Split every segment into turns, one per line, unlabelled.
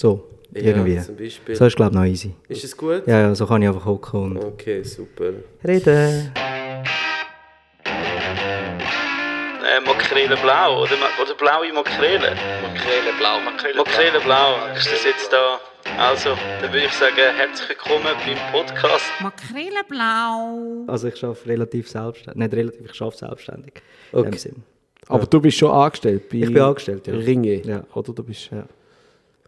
So, irgendwie.
Ja, zum Beispiel.
So ist, glaube ich, noch easy.
Ist es gut?
Ja, ja, so kann ich einfach hocken und
Okay, super.
reden.
Äh, Makrele blau oder, Ma- oder blaue Makrele? Makrele blau. Makrele, blau. Ist das jetzt da? Also, dann würde ich sagen, herzlich willkommen beim Podcast.
Makrele
Also ich arbeite relativ selbstständig. Nicht relativ, ich arbeite selbstständig. In
Okay.
dem Sinn.
Aber du bist schon angestellt bei
Ich bin angestellt, ja.
Ringe,
Ja.
oder? Du bist
Ja.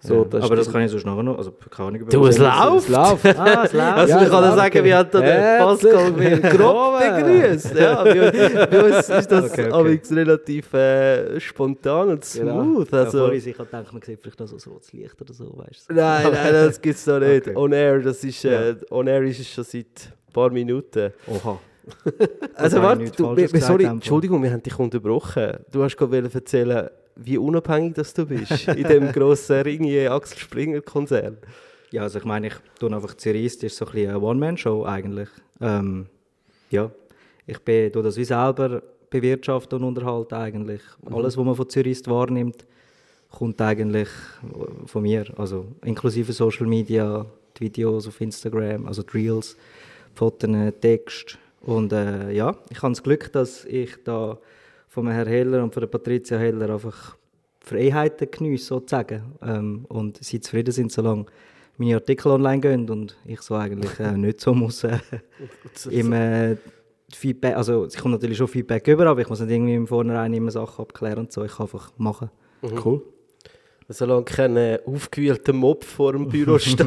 So,
ja. Aber das kann ich sonst nachher noch. Also keine Ahnung.
Du, es läuft.
Es läuft.
Ah, es läuft.
Also
Ja,
ich kann sagen, da den
Herzlich
Pascal mir grob begrüßt. Ja, bei, uns ist das
Okay, okay.
relativ äh, spontan und
Genau.
smooth.
Ja,
Also,
vorhin, ich habe gedacht, man sieht vielleicht noch so ein rotes Licht oder so, weißt du.
nein, nein, das gibt es doch nicht.
Okay.
On Air, das ist, äh, on Air ist es schon seit ein paar Minuten.
Oha.
Also
ich
warte, du, sorry. Entschuldigung, wir haben dich unterbrochen. Du hast gerade erzählen, wie unabhängig das du bist in dem grossen Ringier Axel Springer Konzern.
Ja, also ich meine, ich tue einfach das ist so ein bisschen eine One-Man-Show eigentlich. Ähm, ja, ich bin, tue das wie selber bewirtschaften und unterhalten eigentlich. Alles, was man von Zürich wahrnimmt, kommt eigentlich von mir. Also inklusive Social Media, die Videos auf Instagram, also die Reels, Fotos, Text. Und äh, ja, ich habe das Glück, dass ich da von Herrn Heller und von der Patricia Heller einfach Freiheiten genieße, sozusagen. Ähm, und sie zufrieden sind, solange meine Artikel online gehen und ich so eigentlich äh, nicht so muss äh, im äh, Feedback, also es kommt natürlich schon Feedback über, aber ich muss nicht irgendwie im Vornherein immer Sachen abklären und so, ich kann einfach machen.
Cool.
Solange kein äh, aufgewühlter Mob vor dem Büro steht,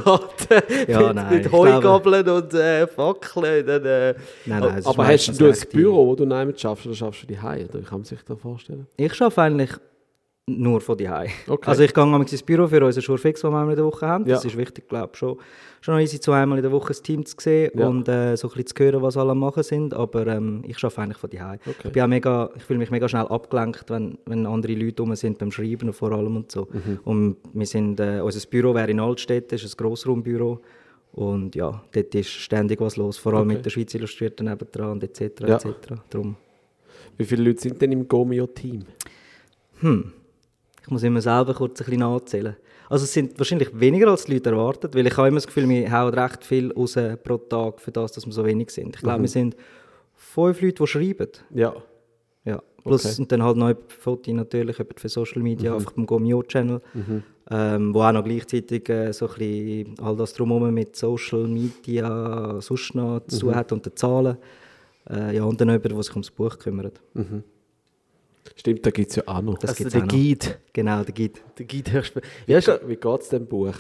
Ja,
mit,
nein,
mit Heugabeln und äh, Fackeln, dann... Äh,
Nein, nein,
Aber hast du ein Büro, wo du nicht schaffst, oder schaffst du die Hause? Oder wie kann man sich das vorstellen?
Ich arbeite eigentlich nur von die
Okay.
Also ich gehe manchmal ins Büro für unseren Schurfix, den wir einmal in der Woche haben. Das
Ja.
ist wichtig, glaube ich, schon. Schon easy, zweimal in der Woche das Team zu sehen
Ja.
und äh, so ein bisschen zu hören, was alle am machen sind. Aber ähm, ich arbeite eigentlich von die
Okay.
Ich, bin auch mega, ich fühle mich mega schnell abgelenkt, wenn, wenn andere Leute rum sind beim Schreiben und vor allem und so.
Mhm.
Und wir sind, äh, unser Büro wäre in Altstädt, das ist ein Grossraumbüro. Und ja, dort ist ständig was los, vor allem
Okay.
mit der Schweiz Illustrierten nebendran und etc.
Ja.
etc. Drum.
Wie viele Leute sind denn im Gomio-Team?
Ich muss immer selber kurz ein bisschen nachzählen. Also es sind wahrscheinlich weniger als die Leute erwartet, weil ich habe immer das Gefühl, wir hauen recht viel raus pro Tag für das, dass wir so wenig sind. Ich glaube, wir sind fünf Leute, die schreiben.
Ja.
Ja. Plus
Okay.
und dann halt noch Fotos natürlich für Social Media, einfach beim Gomio-Channel, ähm, wo auch noch gleichzeitig äh, so ein bisschen all das drumherum mit Social Media sonst noch zu tun hat und den Zahlen. Äh, ja, und dann jemand, der sich ums Buch kümmert.
Stimmt, da gibt es ja auch noch.
Das
also
gibt's
der. Guide.
Genau, der gibt.
Der Guide hörst du... Ja,
Wie geht es dem Buch?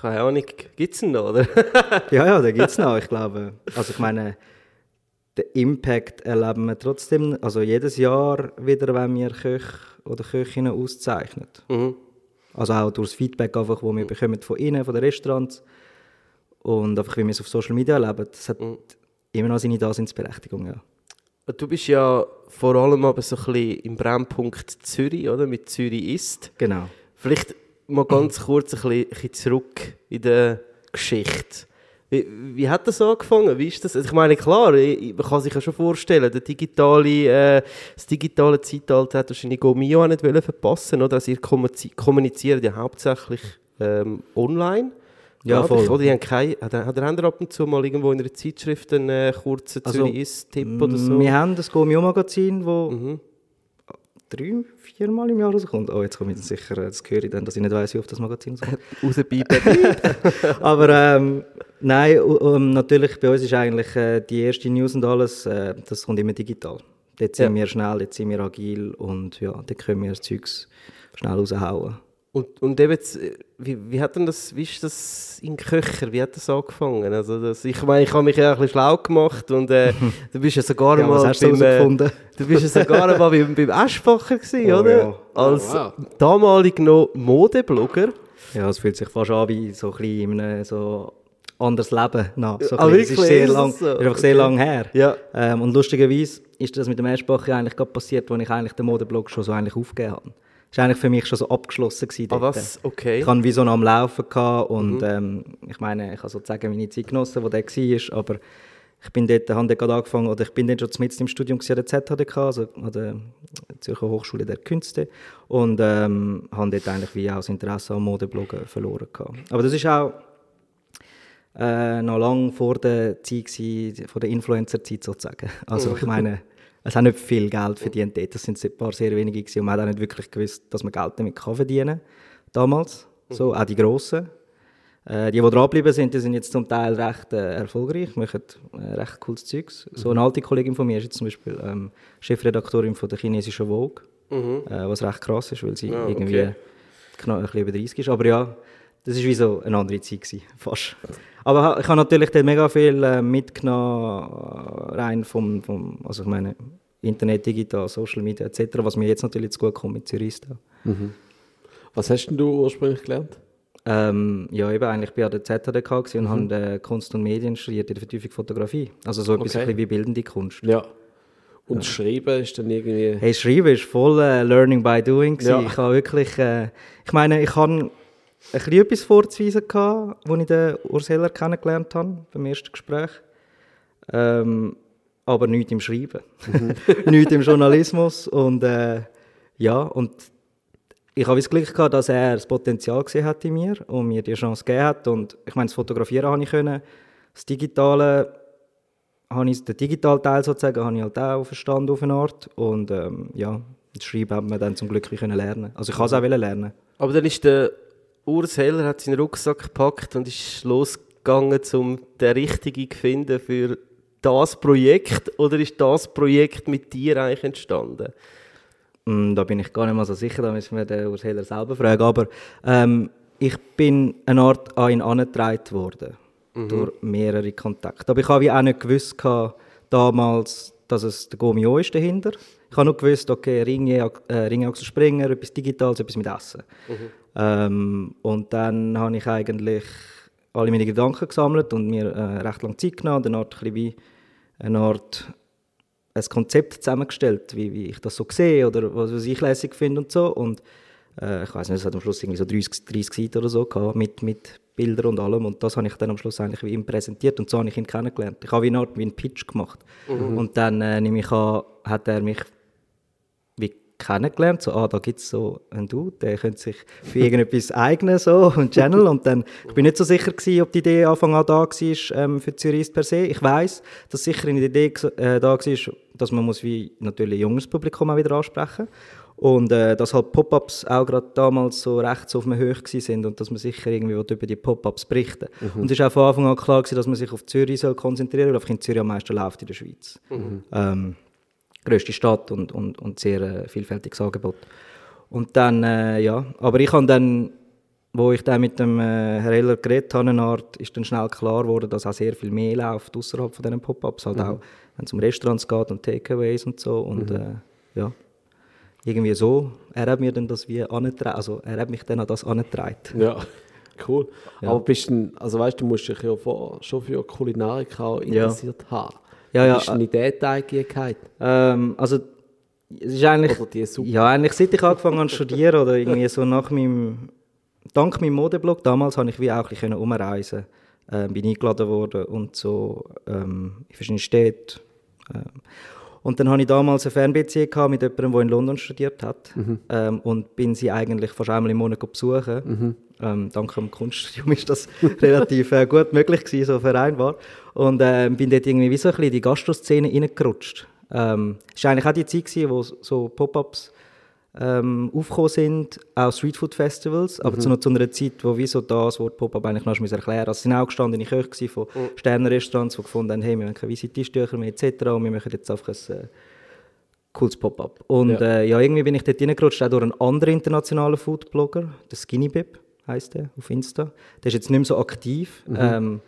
keine Ahnung, gibt es ihn noch, oder?
Ja, ja, da gibt es noch. Ich glaube, also ich meine, den Impact erleben wir trotzdem, also jedes Jahr wieder, wenn wir Köche oder Köchinnen auszeichnen. Also auch durch das Feedback, einfach, das wir bekommen von ihnen, von den Restaurants und einfach, wie wir es auf Social Media erleben. Das hat immer noch seine Daseinsberechtigung, ja.
Du bist ja vor allem aber so ein bisschen im Brennpunkt Zürich, oder? Mit Zürich ist.
Genau.
Vielleicht mal ganz kurz ein bisschen, zurück in der Geschichte. Wie, wie hat das angefangen? Wie ist das? Also ich meine, klar, man kann sich ja schon vorstellen, der digitale, äh, das digitale Zeitalter hat wahrscheinlich Gomio auch nicht wollen verpassen, oder? Also ihr kommuniz- kommuniziert ja hauptsächlich ähm, online.
Ja,
ich,
voll.
Oder ihr habt keine, hat, hat ihr ab und zu mal irgendwo in einer Zeitschrift einen äh, kurzen
Also,
Zürich ist Tipp oder so?
Wir haben das Gomio-Magazin, das drei, viermal im Jahr rauskommt. Oh, jetzt komme ich sicher, äh, das höre ich dann, dass ich nicht weiss, wie oft das Magazin rauskommt.
Rauspiepen.
Aber ähm, nein, ähm, natürlich bei uns ist eigentlich äh, die erste News und alles, äh, das kommt immer digital. Dort sind
Ja.
wir schnell, dort sind wir agil und ja, dort können wir das Zeugs schnell raushauen.
Und, und eben, jetzt, äh, wie, wie hat denn das, wie ist das in Köcher, wie hat das angefangen? Also das, ich meine, ich habe mich ja ein bisschen schlau gemacht und äh, du bist ja sogar
Ja, was
mal beim, äh, du bist ja sogar mal beim, beim Eschbacher gewesen,
Oh,
oder?
ja.
Als
wow.
damalig noch Modeblogger.
Ja, es fühlt sich fast an wie so ein bisschen in einem so anderes Leben nach. So
Ah,
es ist
wirklich?
sehr
Ist
lang,
so?
ist einfach sehr
Okay.
lang her.
Ja.
Ähm, und lustigerweise ist das mit dem Eschbacher eigentlich gerade passiert, als ich eigentlich den Modeblog schon so eigentlich aufgegeben habe. Das war eigentlich für mich schon so abgeschlossen. Gewesen
Ah, was? Okay.
Ich hatte wie so noch am Laufen gehabt
Mhm.
und ähm, ich meine, ich kann sozusagen meine Zeit genossen, die der war, aber ich bin dort, habe dort gerade angefangen, oder ich bin dort schon mitten im Studium an der ZHDK, also an der Zürcher Hochschule der Künste und ähm, habe dort eigentlich wie auch das Interesse am Modebloggen verloren gehabt. Aber das ist auch äh, noch lange vor der Zeit gewesen, vor der Influencer-Zeit sozusagen. Also ich meine, es haben nicht viel Geld verdient dort, das sind ein paar sehr wenige gewesen und man hat auch nicht wirklich gewusst, dass man Geld damit kann verdienen damals, so, auch die Grossen. Äh, die, die dranbleiben sind, die sind jetzt zum Teil recht äh, erfolgreich, machen äh, recht cooles Zeugs. So eine alte Kollegin von mir ist jetzt zum Beispiel ähm, Chefredaktorin von der chinesischen Vogue, äh, was recht krass ist, weil sie
Ah,
irgendwie
okay.
knapp ein bisschen über 30 ist. Aber ja, das war wie so eine andere Zeit, gewesen, fast. Aber ich habe natürlich dort mega viel äh, mitgenommen, äh, rein vom, vom, also ich meine, Internet, digital, Social Media etc., was mir jetzt natürlich zu gut kommt mit Zürista.
Was hast denn du ursprünglich gelernt?
Ähm, ja, eben, eigentlich bin ich an der ZHDK und habe äh, Kunst und Medien studiert in der Vertiefung Fotografie. Also so etwas
Okay.
ein bisschen wie bildende Kunst.
Ja. Und Schreiben ist dann irgendwie.
Hey, Schreiben ist voll äh, Learning by Doing.
Ja.
Ja. Ich habe wirklich, äh, ich meine, ich habe ein bisschen etwas vorzuweisen gehabt, als ich den Urs Heller kennengelernt habe, beim ersten Gespräch. Ähm, aber nichts im Schreiben. nichts im Journalismus. Und äh, ja, und ich habe das Glück gehabt, dass er das Potenzial gesehen hat in mir und mir die Chance gegeben hat. Und ich meine, das Fotografieren habe ich können. Das Digitale habe ich, den digitalen Teil sozusagen habe ich halt auch verstanden auf eine Art. Und ähm, ja, das Schreiben hat man dann zum Glück können lernen. Also ich kann es auch wollen lernen.
Aber dann ist der Urs Heller, hat seinen Rucksack gepackt und ist losgegangen, um den richtigen zu finden für das Projekt. Oder ist das Projekt mit dir eigentlich entstanden?
Mm, Da bin ich gar nicht mal so sicher, da müssen wir den Urs Heller selber fragen. Aber ähm, ich bin eine Art an ihn angetragen worden, durch mehrere Kontakte. Aber ich habe wie auch nicht gewusst gehabt, damals, dass es der Gomio ist dahinter. Ich habe nur gewusst, okay, Ringe, äh, Ringachsen Springer, etwas Digitales, etwas mit Essen. Ähm, und dann habe ich eigentlich alle meine Gedanken gesammelt und mir äh, recht lange Zeit genommen, und eine Art, ein bisschen eine Art ein Konzept zusammengestellt, wie, wie ich das so sehe oder was, was ich lässig finde und so. Und äh, ich weiß nicht, es hat am Schluss irgendwie so 30, 30 Seiten oder so gehabt, mit, mit Bildern und allem. Und das habe ich dann am Schluss eigentlich wie ihm präsentiert und so habe ich ihn kennengelernt. Ich habe wie eine Art wie einen Pitch gemacht. Und dann äh, nehme ich an, hat er mich kennengelernt, so, ah, da gibt es so einen Dude, der könnte sich für irgendetwas eignen, so, ein Channel, und dann, ich bin nicht so sicher gewesen, ob die Idee Anfang an da war, ähm, für Zürich per se. Ich weiß, dass sicher eine Idee äh, da war, dass man muss wie natürlich ein junges Publikum auch wieder ansprechen und äh, dass halt Pop-Ups auch gerade damals so recht so auf einem Höch sind und dass man sicher irgendwie über die Pop-Ups berichten Und es war auch von Anfang an klar gewesen, dass man sich auf Zürich soll konzentrieren soll, weil einfach in Zürich am meisten läuft in der Schweiz. Ähm, grösste Stadt und, und, und sehr äh, vielfältiges Angebot. Und dann, äh, ja, aber ich habe dann, wo ich dann mit dem äh, Herr Eller geredet habe, eine Art, ist dann schnell klar geworden, dass auch sehr viel mehr läuft außerhalb von diesen Pop-Ups, halt auch, wenn es um Restaurants geht und Takeaways und so und äh, ja, irgendwie so. Er hat mir dann das wie angetragen, also er hat mich dann an das angetragen.
Ja, cool.
Ja.
Aber bist du, also weißt du, musst dich ja vor, schon für Kulinarik auch interessiert haben.
Ja, ja,
Bist du in die gehabt?
Ähm, also, es ist eigentlich,
Oder die Suppe?
ja, eigentlich seit ich angefangen habe zu studieren oder irgendwie so nach meinem, dank meinem Modeblog, damals habe ich wie auch ein bisschen umreisen ähm, bin eingeladen worden und so ähm, in verschiedene Städte. Ähm, und dann hatte ich damals eine Fernbeziehung gehabt mit jemandem, der in London studiert hat ähm, und bin sie eigentlich fast einmal im Monat besuchen. Ähm, dank dem Kunststudium ist das relativ äh, gut möglich gewesen, so vereinbar. Und ähm, bin dort irgendwie wie so ein bisschen in die Gastroszene reingerutscht. Ähm, es war eigentlich auch die Zeit, gewesen, wo so Pop-Ups ähm, aufgekommen sind, auch Streetfood-Festivals, aber zu, noch zu einer Zeit, wo wie so das Wort Pop-Up eigentlich noch erklären musste. Also es sind auch gestandene Köche von Sternenrestaurants, die gefunden haben, hey, wir haben keine weiße Tischtücher mehr etc. und wir machen jetzt einfach ein äh, cooles Pop-Up. Und
Ja.
Äh, ja, irgendwie bin ich dort reingerutscht, auch durch einen anderen internationalen Food-Blogger, der Skinny Bib heisst der, auf Insta. Der ist jetzt nicht mehr so aktiv, ähm,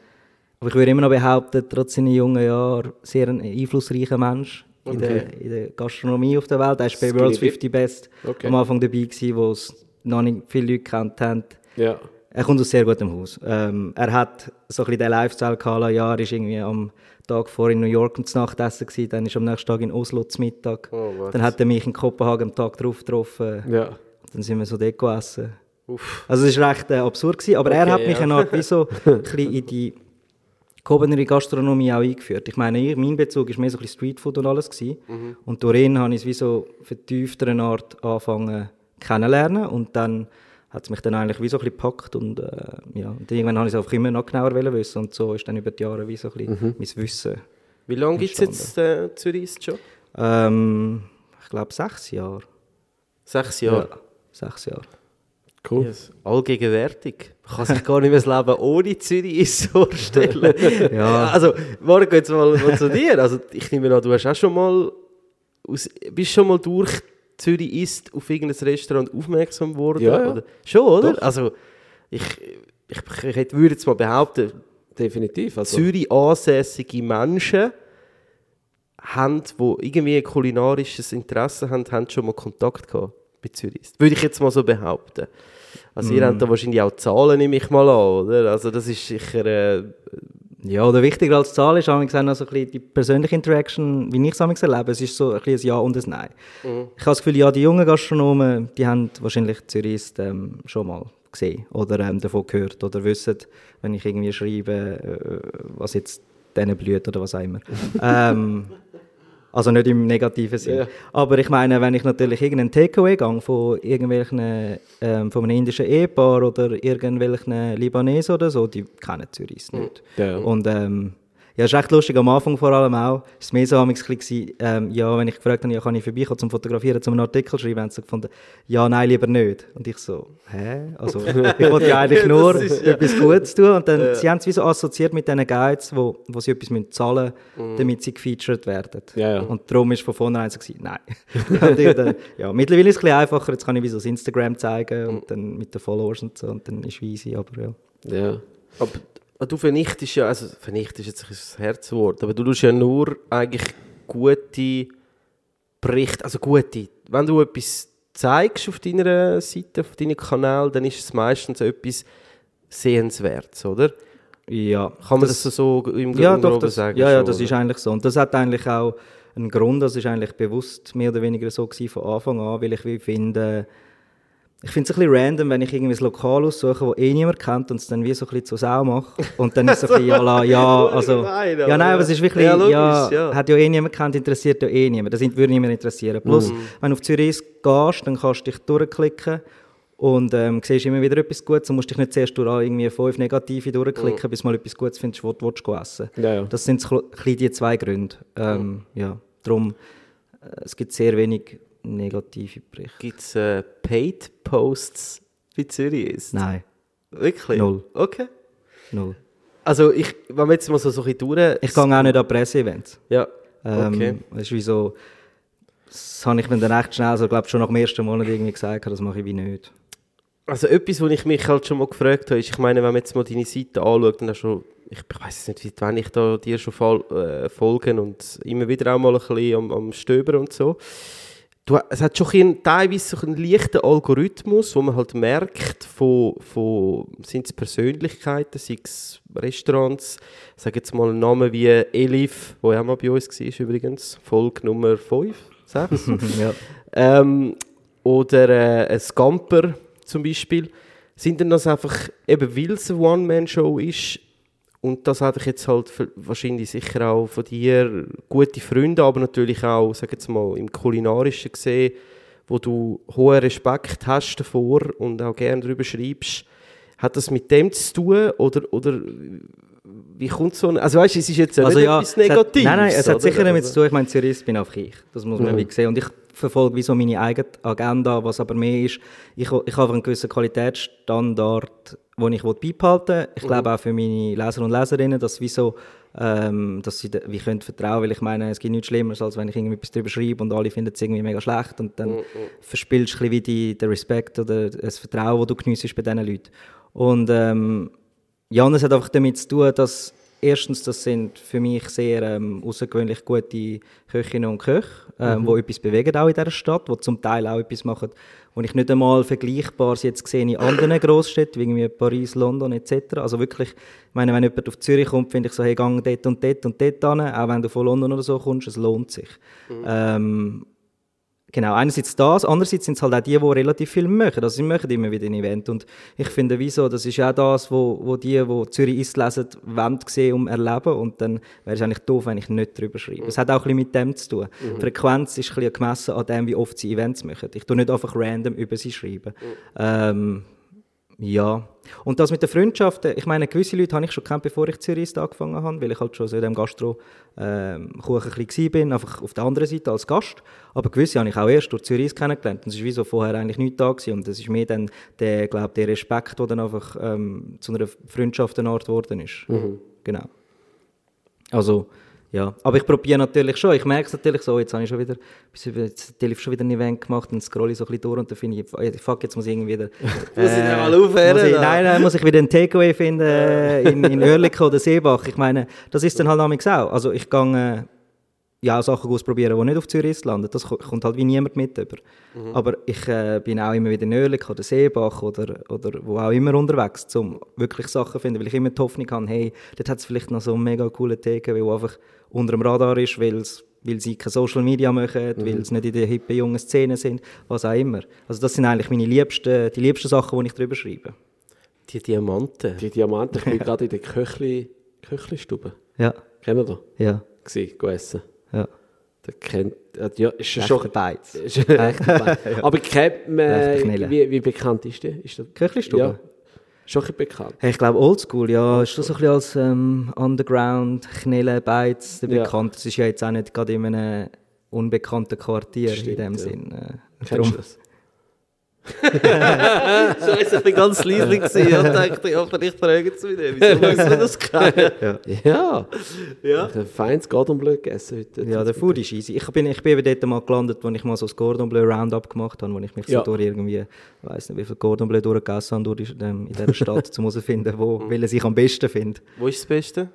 aber ich würde immer noch behaupten, trotz seiner jungen Jahren, sehr ein einflussreicher Mensch in, der, in der Gastronomie auf der Welt. Er war bei World's
Bib.
50 Best
Okay.
am Anfang dabei gewesen, wo es noch nicht viele Leute kennt haben.
Ja.
Er kommt aus sehr gutem Haus. Ähm, er hat so ein bisschen den Lifestyle gehabt, ja, er ist irgendwie am Tag vor in New York zum Nachtessen gewesen, dann ist er am nächsten Tag in Oslo zum Mittag.
Oh,
dann hat er mich in Kopenhagen am Tag drauf getroffen.
Ja.
Dann sind wir so dort gegessen. Also es war recht äh, absurd, gewesen, aber er
Okay,
hat mich
ja.
eine Art wie so ein bisschen in die gehobene Gastronomie auch eingeführt. Ich meine, ich, mein Bezug war mehr so ein bisschen Streetfood und alles. Gewesen. Und durch ihn habe ich es wie so vertiefter eine Art angefangen kennenlernen und dann hat es mich dann eigentlich wie so ein bisschen gepackt und, äh, ja, und irgendwann habe ich es einfach immer noch genauer wissen und so ist dann über die Jahre wie so ein bisschen mein Wissen.
Wie lange gibt es jetzt äh, Zürich schon?
Ähm, ich glaube sechs Jahre.
Sechs Jahre.
Ja, sechs Jahre.
Cool.
Yes. Allgegenwärtig. Kann sich gar nicht mehr das Leben ohne Zürich vorstellen.
Ja.
Also, Marco, jetzt mal, mal zu dir. Also, ich nehme an, du hast auch schon mal, aus, bist schon mal durch Zürich Ist auf irgendein Restaurant aufmerksam geworden?
Ja, ja.
Oder? Schon, oder?
Doch.
Also, ich, ich, ich hätte- würde jetzt mal behaupten,
Definitiv. Also,
Zürich ansässige Menschen haben, die irgendwie ein kulinarisches Interesse haben, haben schon mal Kontakt gehabt mit Zürich. Würde ich jetzt mal so behaupten. Also ihr habt da wahrscheinlich auch Zahlen, nehme ich mal an, oder? Also das ist sicher... Äh,
Ja, oder wichtiger als Zahl ist noch so bisschen die persönliche Interaction, wie ich es erlebe. Es ist so ein, bisschen ein Ja und ein Nein. Ich habe das Gefühl, ja, die jungen Gastronomen, die haben wahrscheinlich Zürich ähm, schon mal gesehen oder ähm, davon gehört oder wissen, wenn ich irgendwie schreibe, äh, was jetzt denen blüht oder was auch immer. ähm, also nicht im negativen Sinn.
Ja.
Aber ich meine, wenn ich natürlich irgendeinen Takeaway gehe von irgendwelchen, ähm, von einem indischen Ehepaar oder irgendwelchen Libanesen oder so, die kennen Zürich nicht.
Ja.
Und ähm, ja, es ist echt lustig, am Anfang vor allem auch, es war mehr so gewesen, ähm, ja, wenn ich gefragt habe, ja, kann ich vorbeikommen zum Fotografieren, zum einen Artikel schreiben, haben sie gefunden, ja, nein, lieber nicht. Und ich so, hä? Also, ich wollte ja eigentlich nur
ist ja-
etwas Gutes tun. Und dann, sie haben es wie so assoziiert mit diesen Guides, wo, wo sie etwas müssen zahlen müssen, damit sie gefeatured werden.
Ja, ja.
Und darum ist von vornherein so gewesen, nein. dann, ja, mittlerweile ist es ein bisschen einfacher, jetzt kann ich wie so das Instagram zeigen und dann mit den Followers und so, und dann ist es easy, aber ja.
ja.
aber du vernichtest ja, also vernichtest jetzt ein das Herzwort, aber du tust ja nur eigentlich gute Berichte, also gute, wenn du etwas zeigst auf deiner Seite, auf deinem Kanal, dann ist es meistens etwas Sehenswertes, oder?
Ja,
Kann man das, so im
Ja,
im
doch, das,
sagen?
ja, ja,
schon,
das
oder?
ist eigentlich so. Und das hat eigentlich auch einen Grund, das ist eigentlich bewusst mehr oder weniger so gewesen von Anfang an, weil ich wie finde, ich finde es ein bisschen random, wenn ich irgendwie ein Lokal aussuche, wo eh niemand kennt und es dann wie so ein bisschen zur Sau mache. Und dann ist es ein bisschen, ja, la, ja, also, ja, nein, aber es ist wirklich,
Ja, logisch, ja.
hat ja eh niemand kennt, interessiert ja eh niemand. Das würde niemand interessieren. Plus, wenn du auf Zürich gehst, dann kannst du dich durchklicken und ähm, siehst immer wieder etwas Gutes und musst dich nicht zuerst durch irgendwie fünf Negative durchklicken, bis du mal etwas Gutes findest, was du gehen essen
Ja, ja.
Das sind so ein bisschen die zwei Gründe. Ähm, ja, darum, äh, es gibt sehr wenig negative Berichte.
Gibt es äh, Paid-Posts bei Zürich ist?
Nein,
Wirklich?
Null.
Okay.
null.
Also ich, wenn wir jetzt mal so, so ein bisschen durch...
Ich gehe auch nicht an Presseevents.
Ja,
Ähm,
okay.
Das ist wie so, das habe ich mir dann recht schnell, so, glaube schon nach dem ersten Monat irgendwie gesagt, das mache ich wie nicht.
Also etwas, was ich mich halt schon mal gefragt habe, ist, ich meine, wenn man jetzt mal deine Seite anschaut, dann hast du, ich, ich weiß nicht, wie wann ich da dir schon fol äh, folgen und immer wieder auch mal ein bisschen am, am Stöbern und so. Du, es hat schon ein, teilweise so einen leichten Algorithmus, wo man halt merkt, von, von sind es Persönlichkeiten, sei es Restaurants, ich sage jetzt mal einen Namen wie Elif, wo ja auch mal bei uns war übrigens, Folge Nummer 5, 6.
ja.
ähm, oder äh, ein Scamper zum Beispiel, sind dann das einfach, eben weil es eine One-Man-Show ist und das hatte ich jetzt halt für- wahrscheinlich sicher auch von dir gute Freunde, aber natürlich auch, sag jetzt mal, im Kulinarischen gesehen, wo du hohen Respekt hast davor und auch gerne darüber schreibst, hat das mit dem zu tun oder, oder wie kommt so ein, also weißt du, es ist jetzt
Also ja,
etwas
es hat-
Negatives.
Nein, nein, es hat
oder?
sicher damit
Also-
zu tun. Ich meine, Zürich bin einfach ich. Das muss man
Mhm.
wie sehen. Und ich verfolge wie so meine eigene Agenda, was aber mehr ist. Ich, ich habe einen gewissen Qualitätsstandard, den ich beibehalten will. Ich
Mhm.
glaube auch für meine Leser und Leserinnen, dass, wie so, ähm, dass sie wie können vertrauen weil ich meine, es gibt nichts Schlimmeres, als wenn ich etwas darüber schreibe und alle finden es irgendwie mega schlecht und
Mhm,
dann verspielst du ein bisschen wie den Respekt oder das Vertrauen, das du geniessest bei diesen Leuten. Und ähm, ja, und es hat einfach damit zu tun, dass erstens, das sind für mich sehr ähm, außergewöhnlich gute Köchinnen und Köche, ähm, die etwas bewegen auch in dieser Stadt, die zum Teil auch etwas machen, wo ich nicht einmal Vergleichbares jetzt sehe in anderen Großstädten, wie Paris, London etc. Also wirklich, ich meine, wenn jemand auf Zürich kommt, finde ich so, hey, gang dort und dort und dort hin, auch wenn du von London oder so kommst, es lohnt sich. Ähm, Genau, einerseits das, andererseits sind es halt auch die, die relativ viel machen. Also sie machen immer wieder ein Event und ich finde, wieso, das ist ja auch das, wo, wo die, die Zürich ist lesen, wollen sehen, um erleben und dann wäre es eigentlich doof, wenn ich nicht drüber schreibe. Es hat auch ein bisschen mit dem zu tun. Die Frequenz ist ein bisschen gemessen an dem, wie oft sie Events machen. Ich tue nicht einfach random über sie schreiben. Ähm, ja. Und das mit den Freundschaften, ich meine, gewisse Leute habe ich schon kennt, bevor ich Zürich angefangen habe, weil ich halt schon so in dem Gastro ähm, ein bisschen bin, einfach auf der anderen Seite als Gast. Aber gewisse habe ich auch erst durch Zürich kennengelernt. Und es ist wie so vorher eigentlich nicht da gewesen. Und das ist mehr dann der, glaub, der Respekt, der dann einfach ähm, zu einer Freundschaft eine Art geworden ist. Genau. Also, ja. Aber ich probiere natürlich schon. Ich merke es natürlich so, jetzt habe ich schon wieder, jetzt habe ich schon wieder ein Event gemacht und scrolle ich so ein bisschen durch und dann finde ich, fuck, jetzt muss ich irgendwie wieder...
Muss ich den mal aufhören,
ich? Nein, nein, muss ich wieder einen Takeaway finden äh, in, in Oerlikon oder Seebach. Ich meine, das ist dann halt amigs auch. Also ich gehe ja, Sachen ausprobieren, die nicht auf Zürich landen. Das ko- kommt halt wie niemand mit über. Aber ich äh, bin auch immer wieder in Oerlikon oder Seebach oder, oder wo auch immer unterwegs, um wirklich Sachen zu finden, weil ich immer die Hoffnung habe, hey, dort hat es vielleicht noch so einen mega coolen TKW, der einfach unter dem Radar ist, weil's, weil sie keine Social Media machen, weil sie nicht in der hippen jungen Szene sind, was auch immer. Also das sind eigentlich meine liebsten, die liebsten Sachen, die ich darüber schreibe.
Die Diamanten.
Die Diamanten, ich bin gerade in der Köchli, Köchli-Stube.
Ja,
Kennt ihr?
ja,
Gewesen, go essen.
Ja.
Der kennt, äh, ja, ist schon
Echte
schon...
Beiz.
Ist. Aber kennt man,
Knille.
wie, wie bekannt ist der? Ist der
Köchli-Stube?
Ja, schon ein bekannt.
Hey, ich glaube Oldschool, ja, ist schon so ein bisschen als ähm, Underground, Knelle, Beiz
Ja.
bekannt. Das ist ja jetzt auch nicht gerade in einem unbekannten Quartier in dem
ja.
Sinn. Äh,
Kennst
darum-
du das?
Scheiße, ich bin ganz leise gewesen und dachte, ja, vielleicht fragen sie mich nicht. Wieso muss man das kennen?
Ja.
Ja.
Ich habe feines Gordon Bleu gegessen heute.
Ja, der Food ist easy. Ich bin, ich bin eben dort mal gelandet, wo ich mal so das Cordon Bleu Roundup gemacht habe, wo ich mich
Ja.
so durch irgendwie, ich weiß nicht, wie viel Cordon Bleu durchgegessen habe durch die- ähm, in dieser Stadt, um herauszufinden, wo welches ich am besten finde.
Wo ist das Beste?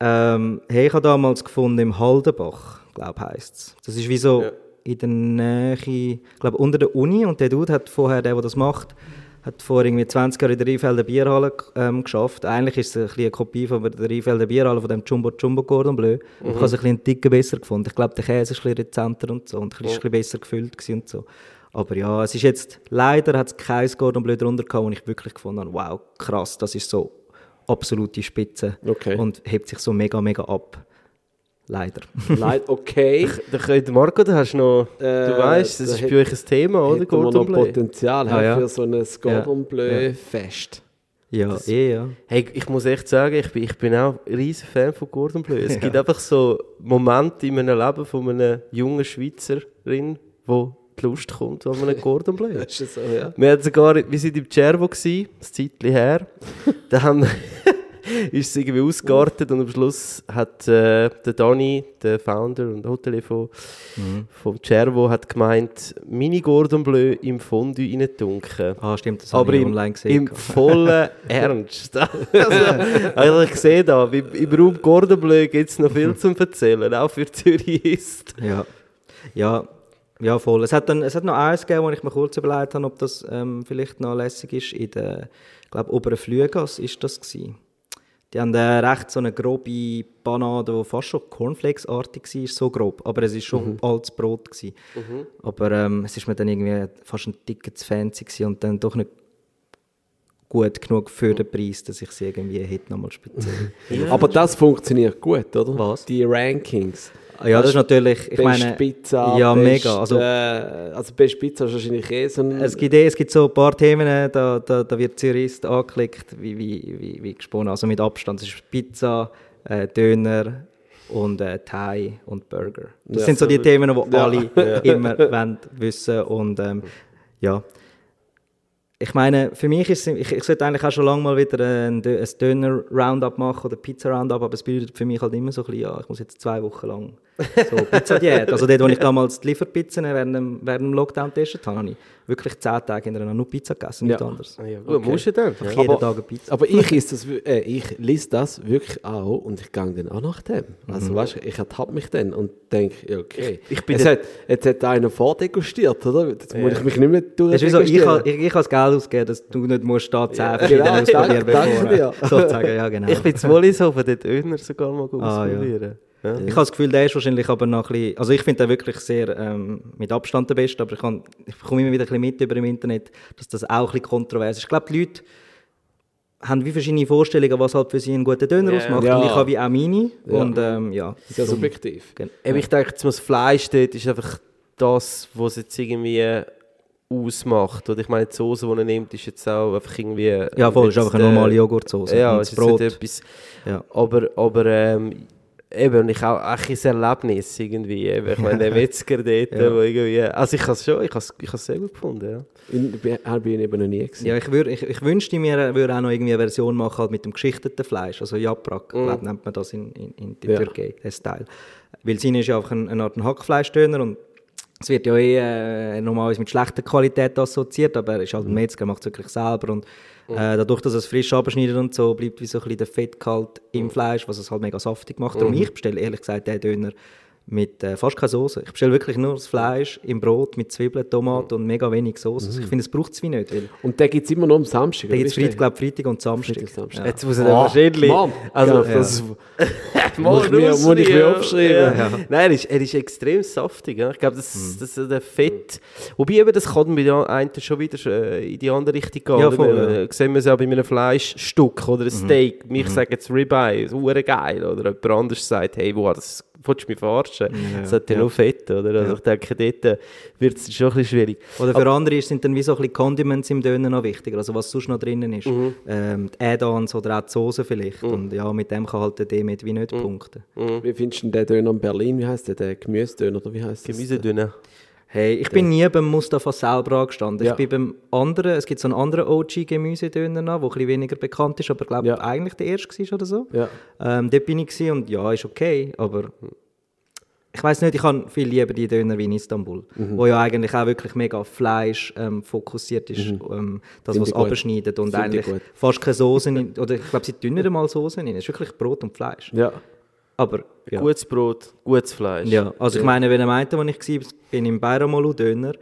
Ähm, hey, ich habe damals gefunden im Haldenbach, glaube heisst es. Das ist wie so
Ja.
In der Nähe, ich glaube unter der Uni und der Dude hat vorher, der, der das macht, hat vor irgendwie 20 Jahren in der Rheinfelder Bierhalle ähm, geschafft. Eigentlich ist es ein bisschen eine Kopie von der Rheinfelder Bierhalle, von dem Jumbo Jumbo Cordon Bleu. Ich habe es ein bisschen Ticken besser gefunden. Ich glaube, der Käse ist ein bisschen rezenter und so und ein bisschen, ist ein bisschen besser gefüllt und so. Aber ja, es ist jetzt, leider hat es kein Cordon Bleu drunter gehabt, wo ich wirklich gefunden habe, wow, krass, das ist so absolute Spitze
Okay.
und hebt sich so mega, mega ab. Leider.
Leid, okay.
Da könnte Marco, da hast du noch, du
Äh,
weißt, das
da
ist bei euch ein Thema, oder? Gordon Bleu.
Potenzial
Ah, ja.
für so ein Gordon Bleu
Ja.
Fest.
Ja, eh, ja.
Hey, ich muss echt sagen, ich bin, ich bin auch ein riesen Fan von Gordon Bleu. Es gibt einfach so Momente in meinem Leben von einer jungen Schweizerin, wo die Lust kommt an einem Gordon Bleu.
Das so, ja?
Wir, hatten sogar, wir sind im Cervo, ein Zeitchen her. da haben, ist es irgendwie ausgeartet und am Schluss hat äh, der Dani, der Founder und Hotelier von, vom Cervo, hat gemeint, Mini Gordon Bleu im Fondue reintunken.
Ah, stimmt, das
Aber
habe ich
im,
online gesehen.
im vollen Ernst. also, also ich sehe da, im, im Raum Gordon Bleu gibt es noch viel zum Erzählen, auch für Zürich.
Ja. ja, ja, voll. Es hat, dann, es hat noch eins gegeben, wo ich mir kurz überlegt habe, ob das ähm, vielleicht noch lässig ist. In der, ich glaube, oberen Flügas ist das gewesen. Die haben äh, recht so eine grobe Panade, die fast schon Cornflakes-artig war, so grob. Aber es war schon altes Brot. Gewesen. Aber ähm, es ist mir dann irgendwie fast ein Ticken zu fancy gewesen und dann doch nicht gut genug für den Preis, dass ich sie irgendwie hätte nochmal speziell.
Aber das funktioniert gut, oder?
Was?
Die Rankings.
Ja, das ist natürlich, ich meine,
Pizza,
ja,
best,
mega. Also,
äh, also Best Pizza ist wahrscheinlich eh so ein...
Es gibt, eh, es gibt so ein paar Themen, äh, da, da, da wird Zürist angeklickt, wie, wie, wie, wie gesponnen. Also mit Abstand. Es ist Pizza, äh, Döner und äh, Thai und Burger. Das
Ja,
sind so die Themen, die
Ja.
alle immer wollen wissen Und ähm, ja. Ich meine, für mich ist es, ich, ich sollte eigentlich auch schon lange mal wieder ein, ein Döner-Roundup machen oder Pizza-Roundup, aber es bedeutet für mich halt immer so ein bisschen, ja, ich muss jetzt zwei Wochen lang so Pizza-Diät. also dort, wo ich damals die Lieferpizzen während dem, während dem Lockdown getestet habe, habe ich wirklich zehn Tage hintereinander nur Pizza gegessen, nichts
Ja.
anderes.
Ja, gut, musst du dann. Ja.
jeden
Aber-
Tag eine Pizza.
Aber ich, ist das, äh, ich lese das wirklich auch und ich gehe dann auch nach dem. Also weißt du, ich ertappe mich dann und denke, ja, okay.
Ich- ich bin
jetzt, hat, jetzt hat einer vordegustiert, oder? Jetzt muss ich mich nicht mehr
ist wie so, ich,
durchdegustieren.
habe- ich, ich habe das Geld ausgegeben, dass du nicht musst da 10
genau,
verschiedene ausprobieren
danke- danke
äh,
dir.
Sozusagen, ja genau.
Ich bin zu Wollishofen, den Döner sogar mal
Ah, ja. Ich habe das Gefühl, der ist wahrscheinlich aber noch ein bisschen, also ich finde den wirklich sehr ähm, mit Abstand der Beste, aber ich, kann, ich bekomme immer wieder ein bisschen mit über im Internet, dass das auch ein bisschen kontrovers ist. Ich glaube, die Leute haben wie verschiedene Vorstellungen, was halt für sie einen guten Döner
Ja.
ausmacht.
Ja.
Und ich habe wie auch meine.
Ja.
Und ähm, ja,
Sehr subjektiv.
Gen-
Eben, ich denke, das Fleisch dort ist einfach das, was es jetzt irgendwie ausmacht. Oder ich meine, die Soße, die er nimmt, ist jetzt auch einfach irgendwie...
Ja, voll, ist einfach eine
äh,
normale Joghurtsoße.
Ja,
Und
es
das
ist
Brot.
etwas...
Ja.
Aber, aber ähm, eben, und ich auch auch ein Erlebnis irgendwie. Eben. Ich meine, der Metzger dort,
Ja.
wo irgendwie... Also ich habe es schon, ich habe es ich habe es sehr gut gefunden, ja.
Habe ich eben noch nie gesehen.
Ja, ich, würd, ich, ich wünschte mir, er würde auch noch irgendwie eine Version machen halt mit dem geschichteten Fleisch, also Japrak,
Mhm.
glaub, nennt man das in, in, in der
Ja.
Türkei, der Style. Weil seine ist ja einfach ein, eine Art ein Hackfleischdöner und es wird ja eh äh, normalerweise mit schlechter Qualität assoziiert, aber er ist
Mhm.
halt ein Metzger, macht es wirklich selber und äh, dadurch, dass es frisch abschneidet und so, bleibt wie so ein bisschen der Fettgehalt
Mhm.
im Fleisch, was es halt mega saftig macht. Darum ich bestelle ehrlich gesagt den Döner mit äh, fast keine Soße. Ich bestelle wirklich nur das Fleisch im Brot mit Zwiebeln, Tomaten und mega wenig Soße. Ich finde, es braucht es wie nicht, weil
Und den gibt es immer noch am Samstag.
da
oder
gibt es Freitag, glaub, Freitag und Samstag.
Freitag, Samstag.
Ja.
Jetzt muss er dann wahrscheinlich...
Mann,
also,
ja,
das,
Muss ich mir- muss ich mir aufschreiben.
Ja. Nein, er ist, er ist extrem saftig. Ja. Ich glaube, das, das ist der Fett. Wobei eben, das kann bei der einen schon wieder äh, in die andere Richtung gehen.
Ja,
oder?
voll,
Wir,
ja.
äh, Sehen wir es ja bei einem Fleischstück oder ein Steak. Ich sage jetzt Ribeye, ist geil. Oder jemand anderes sagt, hey, wow, das willst du mich verarschen? Das hat ja nur Fett, oder? Also ich denke, dort wird es schon ein bisschen schwierig.
Oder für andere sind dann wie so ein bisschen Condiments im Döner noch wichtiger, also was sonst noch drinnen ist. Ähm, die Add-ons oder auch die Soße vielleicht. Und ja, mit dem kann halt der Demet wie nicht punkten.
Wie findest du denn den Döner in Berlin? Wie heißt der? Der Gemüsedöner oder wie heißt das?
Hey, ich bin nie beim Mustafa selber angestanden.
Ja.
Ich bin beim anderen, es gibt so einen anderen OG-Gemüsedöner noch, der ein weniger bekannt ist, aber ich glaube
Ja.
eigentlich der erste war oder so.
Ja.
Ähm, dort bin ich und ja, ist okay, aber ich weiß nicht, ich habe viel lieber die Döner wie in Istanbul,
Mhm.
wo ja eigentlich auch wirklich mega Fleisch ähm, fokussiert ist, ähm, das was abschneidet und
Finde ich
eigentlich fast keine Soße, in, oder ich glaube, sie tun nicht einmal Soße rein, es ist wirklich Brot und Fleisch.
Ja.
Aber ja.
Gutes Brot, gutes Fleisch.
Ja, also ich meine, wenn ihr meint, wo ich war, bin im Bayramolu Döner,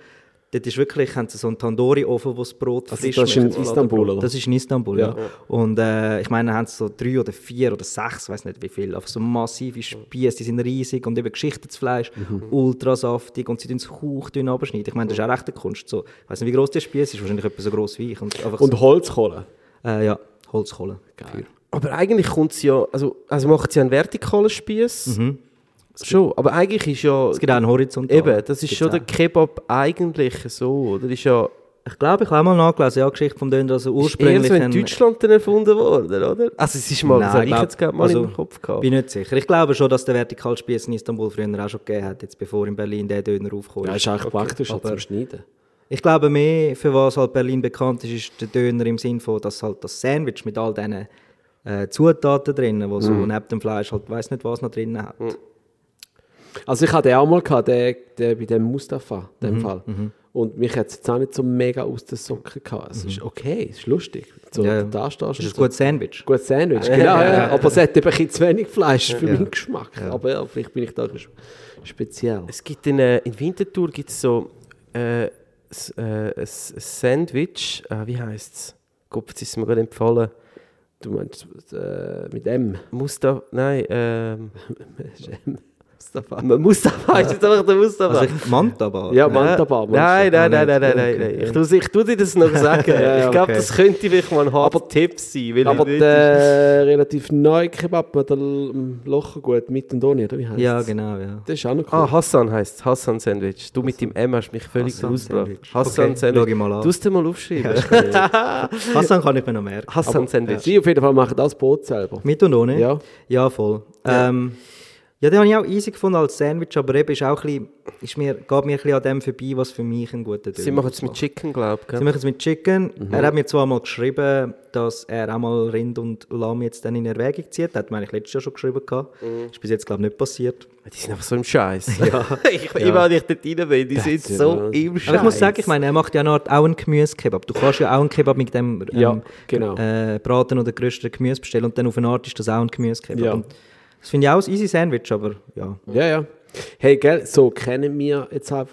dort ist wirklich, haben sie so einen Tandoori-Ofen, wo das Brot
Also
frisch
das ist in. Istanbul, oder?
Das ist in Istanbul, ja. Und äh, ich meine, haben sie so drei oder vier oder sechs, weiß nicht wie viel, einfach so massive Spieße, die sind riesig und eben geschichtetes Fleisch,
Mhm.
ultra saftig und sie tun es hauchdünn abschneiden. Ich meine, das ist auch recht eine Kunst. So, ich weiß nicht, wie groß der Spieß ist, wahrscheinlich etwa so groß wie ich. Und,
Und Holzkohle.
so, äh, ja, Holzkohle.
Geil.
Aber eigentlich kommt sie ja, also, also macht sie einen vertikalen Spieß. Schon, aber eigentlich ist ja,
Mhm. Es gibt auch einen Horizont.
eben, das ist schon der Kebab eigentlich so, oder? Ist ja
Ich glaube, ich habe auch mal nachgelesen, ja, Geschichte vom Döner, also
ist eher
ursprünglich...
so in
ein-
Deutschland dann erfunden worden, oder? Also es ist mal, das
Nein,
habe ich jetzt gerade mal
also,
im Kopf gehabt.
Bin nicht sicher. Ich glaube schon, dass der Vertikalspieß in Istanbul früher auch schon gegeben hat, jetzt bevor in Berlin der Döner aufgekommen
Ja,
ist.
eigentlich praktisch halt
Aber-
zum Schneiden.
Ich glaube mehr, für was halt Berlin bekannt ist, ist der Döner im Sinn von, dass halt das Sandwich mit all diesen äh, Zutaten drin, wo so
Mhm.
neben dem Fleisch halt weiß nicht was noch drin hat.
Also ich hatte den auch mal gehabt, den, den, bei dem Mustafa, in
Mhm,
dem Fall. Und mich hat es jetzt auch nicht so mega aus den Socken gehabt. Es ist okay, es ist lustig. So,
Mhm. Ja, ja.
da stehst du
Das ist ein
so.
gutes Sandwich.
Gutes Sandwich, genau. ja. Aber es hat eben ein bisschen zu wenig Fleisch für meinen Geschmack. Aber ja, vielleicht bin ich da speziell.
Es gibt in, äh, in Winterthur gibt es so äh, s, äh, ein Sandwich, äh, wie heisst es? Gott, jetzt ist es mir gerade empfohlen.
Du meinst äh, mit M?
Mustafa, nein, ähm,
Mustafa.
Mustafa, ist jetzt einfach der Mustafa.
Also ich, Mantabar.
Ja, Mantabar.
Nein, nein, nein, nein, nein, nein. Ich, tu's- ich tue dir das noch sagen. Ich glaube, das könnte vielleicht mal ein harter Tipp sein.
Aber
ich
der relativ neue Kebab mit dem Lochergut mit und ohne, oder wie heißt
Ja, genau, ja.
Das ist auch noch cool.
Ah, Hassan heisst es. Hassan Sandwich. Du mit dem M hast mich völlig rausgebracht. Hassan Sandwich.
schau ich mal an.
Du musst dir mal aufschreiben.
Hassan kann ich mir noch merken.
Hassan Sandwich.
Sie auf jeden Fall machen das Brot selber.
Mit und ohne?
Ja.
Ja, voll. Ähm, ja den habe ich auch easy gefunden als Sandwich, aber eben ist auch ein bisschen, ist mir, geht mir ein bisschen an dem vorbei, was für mich ein guter Döner
Sie machen es mit. Chicken, glaube ich.
Sie machen es mit Chicken.
Mhm.
Er hat mir zwar mal geschrieben, dass er auch mal Rind und Lamm jetzt dann in Erwägung zieht. Das hat mir eigentlich letztes Jahr schon geschrieben. gehabt.
Mhm.
Ist bis jetzt, glaube ich, nicht passiert.
Die sind einfach so im Scheiß. ich, Immer wenn ich dort rein bin, die sind
ist
so
ja-
im Scheiß.
Aber ich muss sagen, ich meine, er macht ja eine Art, auch einen Gemüsekebab. Du kannst ja auch einen Kebab mit dem ähm,
Ja, genau.
äh, Braten oder gerösteten Gemüse bestellen und dann auf eine Art ist das auch ein Gemüsekebab.
Ja.
Und Das finde ich auch ein easy Sandwich, aber ja.
Ja, ja. Hey, gell, so kennen wir jetzt auch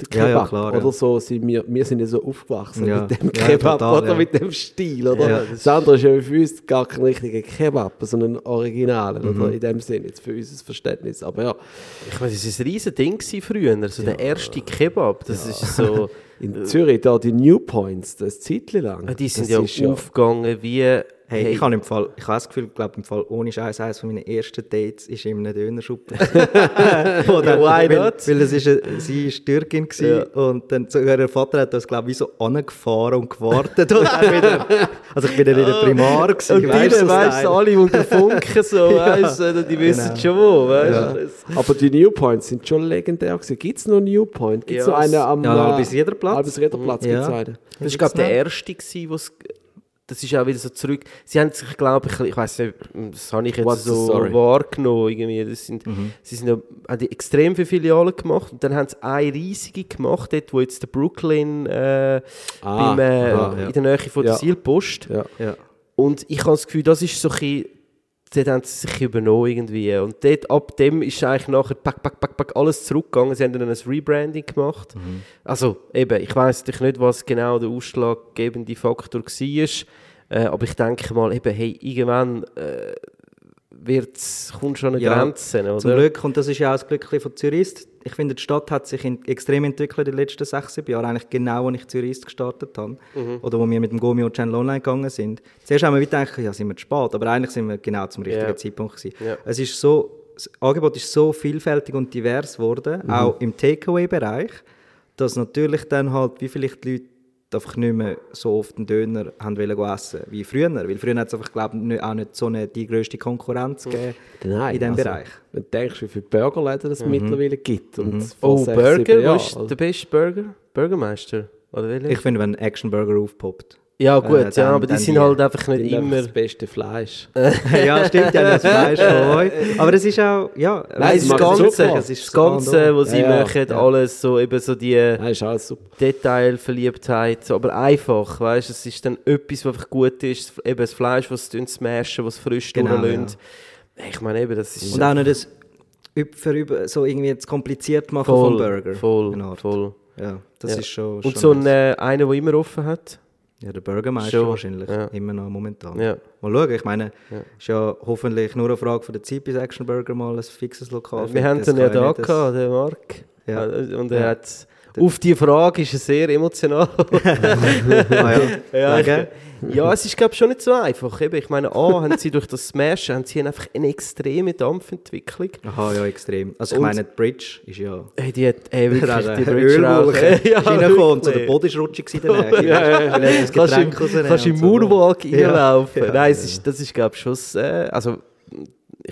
der
Ja, ja,
Kebab.
klar, ja.
Oder so sind wir, wir sind ja so aufgewachsen
Ja.
mit dem
Ja,
Kebab
total,
oder
ja.
mit dem Stil, oder?
Ja,
das, andere ist ja für uns gar kein richtiger Kebab, sondern ein Original,
Mhm.
oder? In dem Sinne, jetzt für unser Verständnis. Aber ja,
Ich meine, das war ein riesen Ding früher, so der erste Kebab, das ist so...
in Zürich, da die New Points, das Zeitchen lang.
Die sind
das
ja aufgegangen wie...
Hey, ich habe im Fall, ich habe das Gefühl, glaube im Fall ohne Scheiß eines von meinen ersten Dates ist in einem Dönerschuppen. Wo dann,
Why
weil,
not?
weil es ist eine, sie ist Türkin gsi und dann sogar ihr Vater hat das glaube ich wie so angefahren und gewartet und dann wieder, also ich bin dann in der Primar gsi,
Und die,
weißt
weißt alle unter Funken so, weißt du, die wissen
genau.
schon wo, weißt
Ja.
Aber die New Points sind schon legendär gewesen. Gibt es noch New Point? Gibt es
Ja,
noch einen am
ja,
äh,
Albis Riederplatz.
Albis Riederplatz
Ja.
gibt's einen.
Das war, glaube der erste, gewesen, wo's, das ist auch wieder so zurück. Sie haben sich, glaube ich, ich weiß nicht, das habe ich jetzt
What's
so wahrgenommen. Irgendwie. Das sind, Sie sind haben die extrem viele Filialen gemacht und dann haben sie eine riesige gemacht, dort, wo jetzt der Brooklyn äh,
Ah,
beim, äh,
aha,
ja.
in der Nähe von der
Ja.
Seilpost.
Ja.
Ja.
Und ich habe das Gefühl, das ist so ein bisschen, dort haben sie sich übernommen irgendwie. Und dort, ab dem ist eigentlich nachher pack, pack, pack, pack, alles zurückgegangen. Sie haben dann ein Rebranding gemacht. Also eben, ich weiß natürlich nicht, was genau der ausschlaggebende Faktor war. Äh, aber ich denke mal, eben, hey, irgendwann äh, wird's, kommt schon eine
Ja,
Grenze, oder?
Zum Glück, und das ist ja auch das Glück von Zürich. Ich finde, die Stadt hat sich in, extrem entwickelt in den letzten sechs, sieben Jahren. Eigentlich genau, als ich Zürich gestartet habe. Oder wo wir mit dem Gomio Channel online gegangen sind. Zuerst haben wir gedacht, ja, sind wir zu spät. Aber eigentlich sind wir genau zum richtigen
Ja.
Zeitpunkt gewesen.
Ja.
Es ist so, das Angebot ist so vielfältig und divers geworden, auch im Takeaway-Bereich, dass natürlich dann halt, wie vielleicht die Leute einfach nicht mehr so oft einen Döner haben wollen essen wie früher. Weil früher hat es einfach, glaube ich, auch nicht so eine, die grösste Konkurrenz gegeben
Nein,
in diesem
also,
Bereich.
Wenn du denkst, wie viele Burgerläden es mittlerweile gibt. Und vor
Oh, Burger? Wo ist der beste Burger? Burgermeister? Oder?
Ich finde, wenn ein Action Burger aufpoppt.
Ja, gut,
äh,
ja,
dann-
aber die sind
die-
halt einfach nicht immer.
das beste Fleisch.
ja, stimmt, ja, das Fleisch von euch. Aber es ist auch, ja,
Nein,
es
das
sie
Ganze, das,
ist
Ganze, was sie
Ja, ja,
machen,
ja.
alles so, eben so die
Nein, ist alles super.
Detailverliebtheit, so, aber einfach, weißt du, es ist dann etwas, was einfach gut ist, eben das Fleisch, was sie smashen, was frisch
Genau,
durchlassen. Ich meine eben, das ist
Und auch nicht das für so irgendwie zu kompliziert machen
voll,
vom Burger.
voll, voll.
Ja, das
Ja.
ist schon,
Und
schon
so ein,
nice.
äh, einer, der immer offen hat.
Ja, der Bürgermeister
Schon,
wahrscheinlich.
ja.
Immer noch momentan.
Ja.
Mal schauen, ich meine, ist ja hoffentlich nur eine Frage von der Zeit, bis Action Burger mal ein fixes Lokal
Wir haben ihn ja da gehabt, den Marc.
Ja.
Und er
Ja.
hat, auf die Frage ist er sehr emotional.
Ah, ja.
Ja, ja, es ist glaube ich schon nicht so einfach. Eben, ich meine, A, haben sie durch das Smashen haben sie einfach eine extreme Dampfentwicklung.
Aha, ja, extrem. Also ich
Und-
meine, die Bridge ist ja...
Hey, die hat ey, wirklich die Bridge rauchen. Ja,
reingekommen und so der. Boden ist rutschig in der Nähe.
Ja, Kannst
rausnehmen
kannst im
so.
Moonwalk
Ja.
reinlaufen. Nein, ist, das ist glaube ich schon... Äh, also,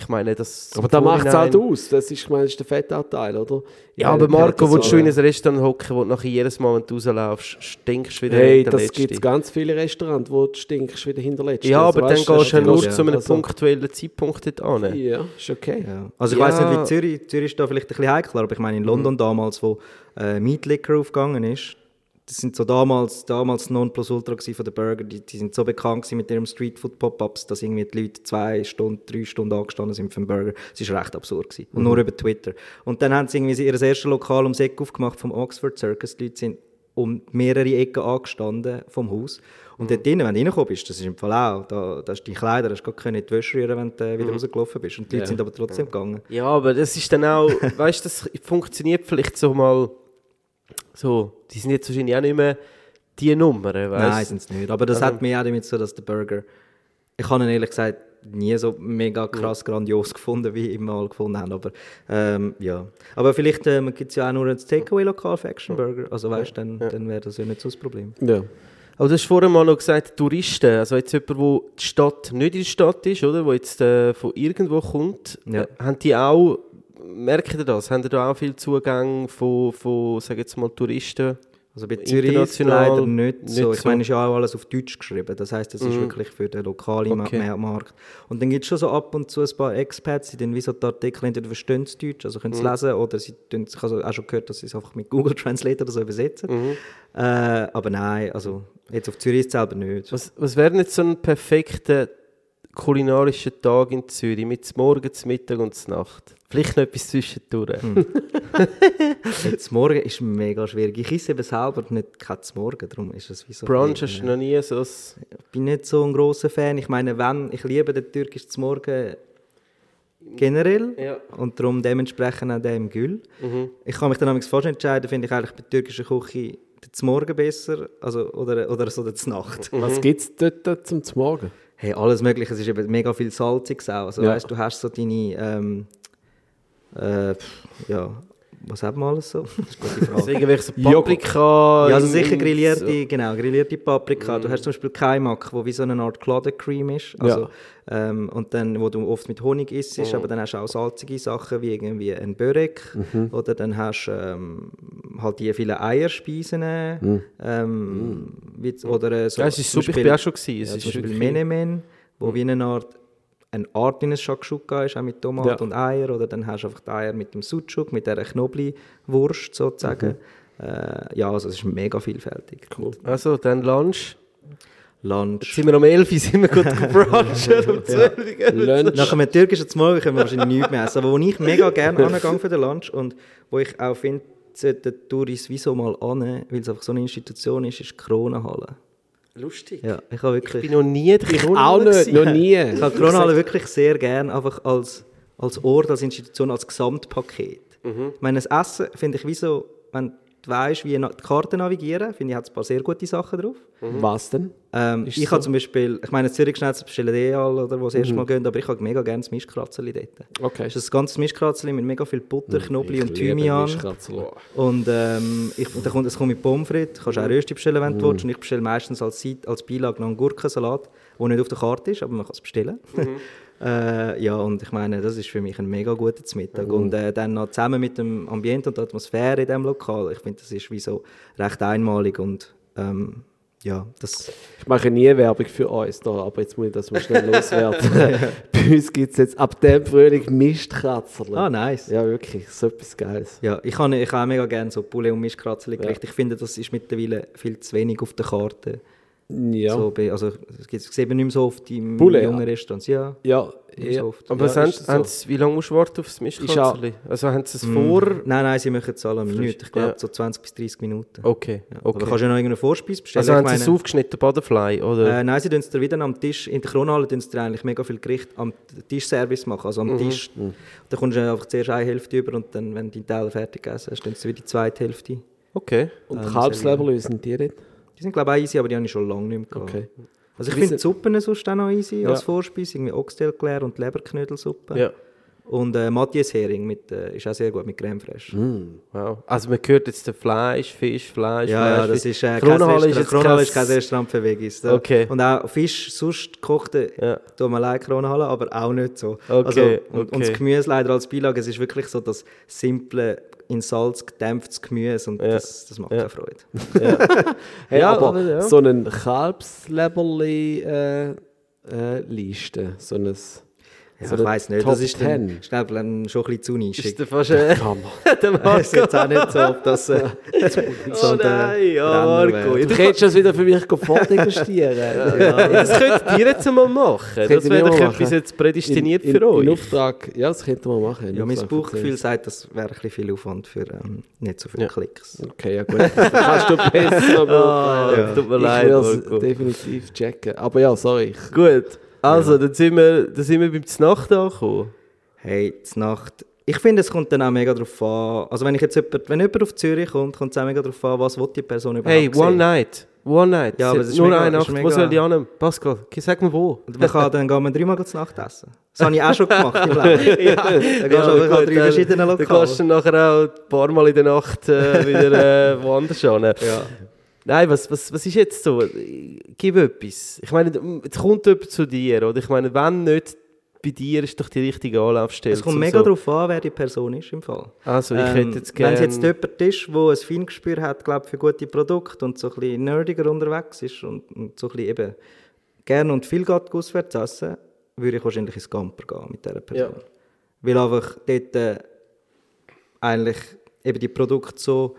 ich meine, das...
Aber da macht es halt aus. Das ist, ich meine, das ist der Fettanteil, oder?
Ja, aber Marco,
so,
du in ein Restaurant hocken, wo du nachher jedes Mal, wenn du rauslaufst, stinkst wieder
Hey, das gibt es ganz viele Restaurants, wo du stinkst wie der Hinterletzte.
Ja,
Also,
aber dann
weißt du,
gehst du ja nur
ja.
zu einem
also-
punktuellen Zeitpunkt dort hin.
Ja, ist okay.
Ja. Also ich
Ja.
weiß nicht, wie Zürich, Zürich ist da vielleicht ein bisschen heikler, aber ich meine in London damals, wo äh, Meat Liquor aufgegangen ist, das sind so damals, damals Nonplusultra von den Burger, die, die sind so bekannt mit ihrem Streetfood Pop-Ups, dass irgendwie die Leute zwei Stunden, drei Stunden angestanden sind für einen Burger. Das ist recht absurd gewesen. Und nur über Twitter. Und dann haben sie irgendwie ihr erstes Lokal ums Eck aufgemacht vom Oxford Circus. Die Leute sind um mehrere Ecken angestanden vom Haus. Und dort drinnen, wenn du reingekommen bist, das ist im Fall auch, da, da hast du die Kleider, hast du gar in die Wäsche rühren, wenn du wieder rausgelaufen bist. Und die Leute sind aber trotzdem gegangen.
Ja, aber das ist dann auch, weißt du, das funktioniert vielleicht so mal so. Die sind jetzt wahrscheinlich auch nicht mehr die Nummern, weißt
Nein, sind es nicht. Aber das
Also-
hat mich auch damit so, dass der Burger. Ich habe ihn ehrlich gesagt nie so mega krass grandios gefunden, wie ich mal gefunden habe. Aber ähm, ja. Aber vielleicht ähm, gibt es ja auch nur ein Takeaway-Lokal für Action Burger. Also weißt du, dann, dann wäre das ja nicht so das Problem.
Ja.
Aber du hast vorhin mal noch gesagt, Touristen, also jetzt jemand, der die Stadt nicht in der Stadt ist, oder, wo jetzt äh, von irgendwo kommt,
Ja.
äh, haben die auch, merkt ihr das, haben die da auch viel Zugang von, von sag jetzt mal, Touristen?
Also bei Zürich ist
International
leider nicht,
nicht
so. Ich meine, es ist ja auch alles auf Deutsch geschrieben. Das heißt, das ist wirklich für den lokalen
Okay.
Ma- Markt. Und dann gibt es schon so ab und zu ein paar Expats, die dann wie so die Artikel entweder verstehen sie Deutsch, also können sie lesen, oder sie tun, ich habe auch schon gehört, dass sie es einfach mit Google Translate oder so übersetzen. Äh, aber nein, also jetzt auf Zürich es selber nicht.
Was, was wäre jetzt so ein perfekter kulinarischen Tag in Zürich mit zum Morgen, zum Mittag und zur Nacht? Vielleicht noch etwas zwischendurch.
Hm. Morgen ist mega schwierig. Ich esse eben selber nicht kein Morgen, darum ist es wie so.
Brunch hast du noch nie so ein...
Ich bin nicht so ein grosser Fan. Ich meine, wenn, ich liebe den türkischen Morgen generell
Ja.
und darum dementsprechend auch den im Gül.
Mhm.
Ich kann mich dann fast entscheiden, finde ich eigentlich bei der türkischen Küche den Morgen besser also, oder, oder so den Nacht.
Was gibt es dort zum Morgen?
Hey, alles Mögliche. Es ist eben mega viel Salziges auch. Also,
Ja.
weißt, du hast so deine, ähm, äh, ja, was hat man alles so? Das ist eine gute Frage.
Also irgendwelche. Paprika...
Ja, also sicher grillierte,
so.
genau, grillierte Paprika. Du hast zum Beispiel Kaimak, wo wie so eine Art Claudecreme ist. Also, ähm, und dann, wo du oft mit Honig isst, aber dann hast du auch salzige Sachen, wie irgendwie ein Börek. Oder dann hast du ähm, halt die vielen Eierspeisen. Ähm, wie, oder so,
Ja, es ist super, ich
Beispiel-
bin auch schon gewesen. Es
ja,
ist
zum Beispiel Menemen, wo wie eine Art eine Art in ein Shakshuka ist, auch mit Tomaten
Ja.
und Eier. Oder dann hast du einfach die Eier mit dem Sucuk, mit dieser Knoblauchwurst sozusagen. Äh, ja, also es ist mega vielfältig. Cool.
Also, dann Lunch.
Lunch.
Sind wir um 11 Uhr sind wir gut brunchen, um 12 Uhr.
Lunch.
Nach einem türkischen Morgen können wir wahrscheinlich nichts mehr essen. Aber wo ich mega gerne angehe für den Lunch und wo ich auch finde, sollten Touris wieso mal an, weil es einfach so eine Institution ist, ist die Kronenhalle.
Lustig.
Ja, ich habe
Ich
wirklich...
bin noch nie in der
Ich auch nicht, noch nie.
Ich habe die Kronhalle wirklich sehr gern, einfach als, als Ort, als Institution, als Gesamtpaket. Ich meine, das Essen finde ich wie so, wenn du weißt, wie die Karte navigieren, finde ich, hat es ein paar sehr gute Sachen drauf.
Was denn?
Ähm, ich
so?
habe zum Beispiel, ich meine, Zürich Schnitzel bestellen eh alle, oder, wo das erste Mal gehen, aber ich habe mega gerne das Mischkratzeli dort.
Okay.
Das ist ein ganzes Mischkratzeli mit mega viel Butter, Knoblauch und Thymian. Und ähm, ich, und dann kommt, es kommt mit Pommes frites, du kannst auch Rösti bestellen, wenn du willst. Und ich bestelle meistens als, als Beilage noch einen Gurkensalat, der nicht auf der Karte ist, aber man kann es bestellen. äh, ja, und ich meine, das ist für mich ein mega guter Mittag. Und äh, dann noch zusammen mit dem Ambiente und der Atmosphäre in diesem Lokal, ich finde, das ist wie so recht einmalig und ähm, ja, das...
Ich mache nie Werbung für uns da, aber jetzt muss ich das mal schnell loswerden. Bei uns gibt es jetzt ab dem Frühling Mistkratzel.
Ah, nice.
Ja, wirklich, so etwas Geiles.
Ja, ich habe ich auch mega gerne so Poulet und Mischkratzeli gericht. Ich finde, das ist mittlerweile viel zu wenig auf der Karte.
Ja,
So, also, es gibt- das sieht man nicht mehr so oft im
Poulet,
jungen
ja.
Restaurants. Ja,
ja, ja.
so oft.
Aber
Ja,
haben,
so.
Sie, wie lange musst du warten auf das Mischkatzeli? Also haben Sie es vor...
Nein, nein, sie machen es alle eine Minute. Ich glaube,
ja.
so 20 bis 30 Minuten.
Okay,
Ja. Aber
okay.
kannst du ja noch irgendeine Vorspeise bestellen.
Also
Ich
haben Sie es
meine-
aufgeschnitten, Butterfly, oder?
Äh, nein, sie tun es dir wieder am Tisch, in der Kronhalle tun sie dir eigentlich mega viel Gericht am Tischservice machen, also
Mhm.
am Tisch. Da kommst du einfach zuerst eine Hälfte über und dann, wenn du deinen Teil fertig gegessen hast, tun sie wieder die zweite Hälfte.
Okay.
Und
Ähm,
Kalbsleberlöse sind die nicht?
Die sind glaube ich auch easy, aber die habe ich schon lange nicht mehr gehabt.
Okay.
Also ich finde die Suppen sonst auch noch easy
Ja.
als Vorspeise, irgendwie Oxtailclair und Leberknödelsuppe.
Ja.
Und äh, Matthias Hering mit, äh, ist auch sehr gut mit Creme fraiche.
Wow. Also man hört jetzt Fleisch, Fisch, Fleisch,
Ja, ja,
Fleisch.
das ist, äh,
Kronhalle ist
Restaurant,
jetzt
Kronhalle ist
kein-
Restaurant für Veggies. Da.
Okay.
Und auch Fisch, sonst gekochte,
Ja.
tun wir allein Kronhalle, aber auch nicht so.
Okay,
also, und, und das
okay.
Gemüse leider als Beilage, es ist wirklich so das simple, in Salz gedämpftes Gemüse und
Ja.
das, das macht
Ja.
auch Freude.
Hey,
Ja,
aber
aber ja.
so einen Kalbsleberli äh, äh, Liste, so ein
Ja,
so
ich weiß nicht,
Top
das ist, dann,
10.
ist glaube ich, schon ein bisschen zu nischig.
Ist der fast äh, der
Ich
Marco?
weiß jetzt auch nicht so, ob das äh,
Oh nein, ja, Marco.
Du könntest das wieder für mich fortinvestieren.
Das könntet ihr jetzt mal machen. Das,
könnten
wäre
wir
doch etwas
machen.
jetzt prädestiniert
in,
für
in,
euch.
In Auftrag, ja, das könnten wir machen.
Ja, mein Bauchgefühl
für
sagt, das wäre ein bisschen viel Aufwand für ähm, nicht so viele
Ja.
Klicks.
Okay, ja gut. Das kannst du besser
Ah,
beurteilen.
Tut mir
Ich
leid,
will es
Marco.
definitiv checken. Aber ja, sorry. Ich,
Gut. Also, dann, sind wir, dann sind wir beim Znacht angekommen.
Hey, die Nacht. Ich finde, es kommt dann auch mega darauf an. Also, wenn, ich jetzt jemand, wenn jemand auf Zürich kommt, kommt es auch mega darauf an, was will die Person überhaupt
Hey, One
sehen.
Night. One Night.
Ja, aber es ist
Nur
mega-
eine Nacht. Wo soll die an? Pascal, sag mir wo.
Und man kann, dann gehen wir dreimal zu Nacht essen. Das habe ich auch schon gemacht im Leben.
ja,
Dann gehst du einfach an drei verschiedenen
Dann
Lokalen.
kannst du nachher auch ein paar Mal in der Nacht äh, wieder äh, woanders hin.
Ja.
Nein, was, was, was ist jetzt so? Gib etwas. Ich meine, jetzt kommt jemand zu dir, oder? Ich meine, wenn nicht bei dir, ist doch die richtige Anlaufstelle.
Es kommt mega
so.
darauf an, wer die Person ist im Fall.
Also, ich
Ähm,
hätte jetzt
Wenn
gerne...
es jetzt jemand ist, der ein Feingespür hat, glaub, für gute Produkte und so ein bisschen nerdiger unterwegs ist und, und so ein bisschen eben gerne und viel geht auswärts essen, würde ich wahrscheinlich ins Camper gehen mit dieser Person.
Ja.
Weil einfach dort äh, eigentlich eben die Produkte so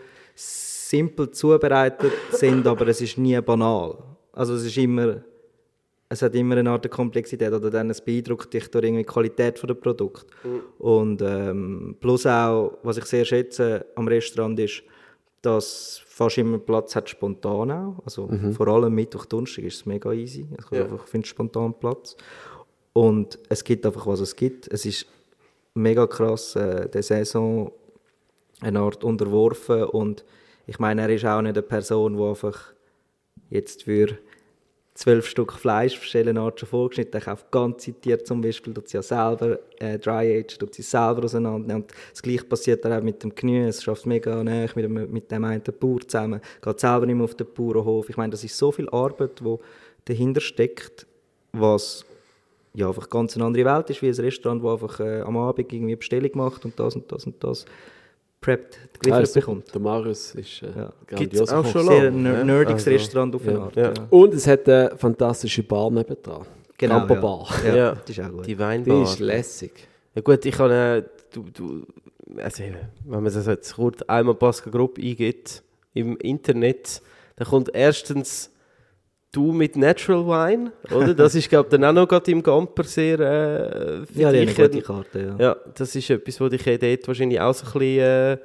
simpel zubereitet sind, aber es ist nie banal. Also es ist immer es hat immer eine Art Komplexität oder dann es beeindruckt dich durch irgendwie die Qualität des Produkt. Und ähm, plus auch, was ich sehr schätze am Restaurant ist, dass fast immer Platz hat spontan auch. Also vor allem Mittwoch, Donnerstag ist es mega easy. Also
Ja.
einfach findest spontan Platz. Und es gibt einfach, was es gibt. Es ist mega krass, äh, der Saison eine Art unterworfen und ich meine, er ist auch nicht eine Person, die einfach jetzt für zwölf Stück Fleisch eine Art schon vorgeschnitten, er kauft ganze Tiere zum Beispiel, tut sie ja selber, äh, Dry Age, tut sie selber auseinandernehmen. Und das gleiche passiert auch mit dem Gemüse, schafft mega näher mit dem, mit dem einen Bauer zusammen, geht selber nicht mehr auf den Bauernhof, ich meine, das ist so viel Arbeit, die dahinter steckt, was ja, einfach ganz eine andere Welt ist, wie ein Restaurant, das einfach äh, am Abend irgendwie Bestellung macht und das und das und das prepped geliefert
Also,
bekommt.
Der Marius ist äh,
Ja.
Auch schon
Sehr ner
ja.
nerdiges
Also,
Restaurant auf
ja,
Art.
ja.
Ja.
Und es hat eine fantastische Bar nebendran.
Genau,
Camper
ja.
Bar.
Ja,
Ja.
das ist auch gut.
Die
Die
Weinbar.
ist lässig.
Ja gut, ich kann, äh, du, du, also wenn man das jetzt kurz einmal Pascal Gruppe eingibt im Internet, dann kommt erstens du mit Natural Wine, oder? Das ist, glaube ich, dann auch noch gerade im Gamper sehr äh, für
Ja,
dich
eine gute
ein-
Karte, ja.
Ja, das ist etwas, was dich ja dort wahrscheinlich auch so ein bisschen, äh,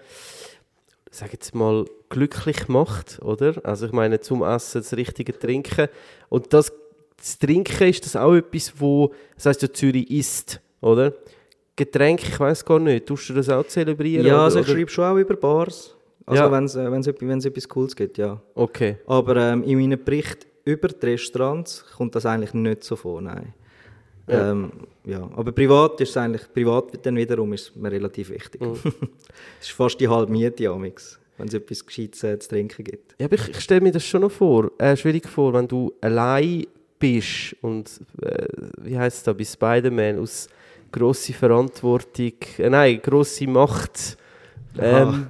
sag jetzt mal, glücklich macht, oder? Also ich meine, zum Essen das richtige Trinken. Und das, das Trinken ist das auch etwas, wo, das heisst ja Zürich isst, oder? Getränk, ich weiß gar nicht, tust du das auch zelebrieren?
Ja,
oder,
also ich schreibe schon auch über Bars. Also
Ja.
wenn es äh, wenn's, etwas- Cooles gibt, ja.
Okay.
Aber ähm, in meinen Berichten über die Restaurants kommt das eigentlich nicht so vor, nein.
Ja.
Ähm, ja. Aber privat ist es eigentlich, privat dann wiederum ist mir relativ wichtig.
Mhm.
Es ist fast die halbe Miete, amix, wenn es etwas Gescheites äh, zu trinken gibt.
Ja, aber ich, ich stelle mir das schon noch vor, äh, schwierig vor, wenn du allein bist und, äh, wie heißt es da, bei Spider-Man, aus grosse Verantwortung, äh, nein, grosse Macht ähm,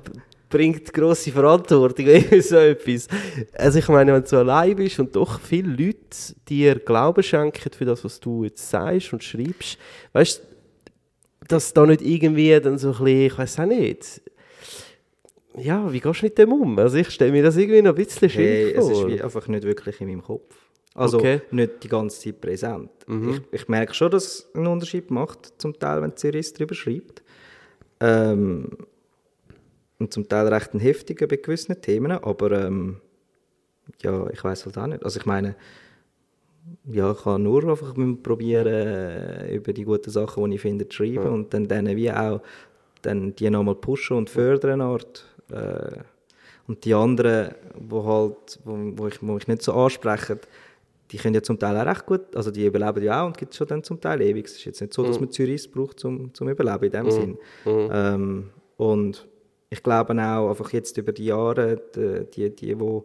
bringt grosse Verantwortung, so etwas. Also ich meine, wenn du allein bist und doch viele Leute dir Glauben schenken für das, was du jetzt sagst und schreibst, weißt du, dass da nicht irgendwie dann so ein bisschen, ich weiß auch nicht, ja, wie gehst du mit dem um? Also ich stelle mir das irgendwie noch ein bisschen
Hey,
schwierig
es ist
vor.
einfach nicht wirklich in meinem Kopf. Also
Okay.
nicht die ganze Zeit präsent.
Mhm.
Ich, ich merke schon, dass es einen Unterschied macht, zum Teil, wenn Zürich darüber schreibt. Ähm, und zum Teil recht ein heftiger bei gewissen Themen, aber ähm, ja, ich weiß halt auch nicht. Also ich meine, ja, ich kann nur einfach probieren, äh, über die guten Sachen, die ich finde, zu schreiben und dann denen wie auch dann die nochmal pushen und fördern Art. Äh, und die anderen, wo halt, wo, wo, ich, wo ich nicht so anspreche, die können ja zum Teil auch recht gut, also die überleben ja auch und gibt es schon dann zum Teil ewig. Es ist jetzt nicht so, dass man Zürich braucht zum, zum Überleben in dem Sinn. Ähm, und ich glaube auch, einfach jetzt über die Jahre, die, die, die, die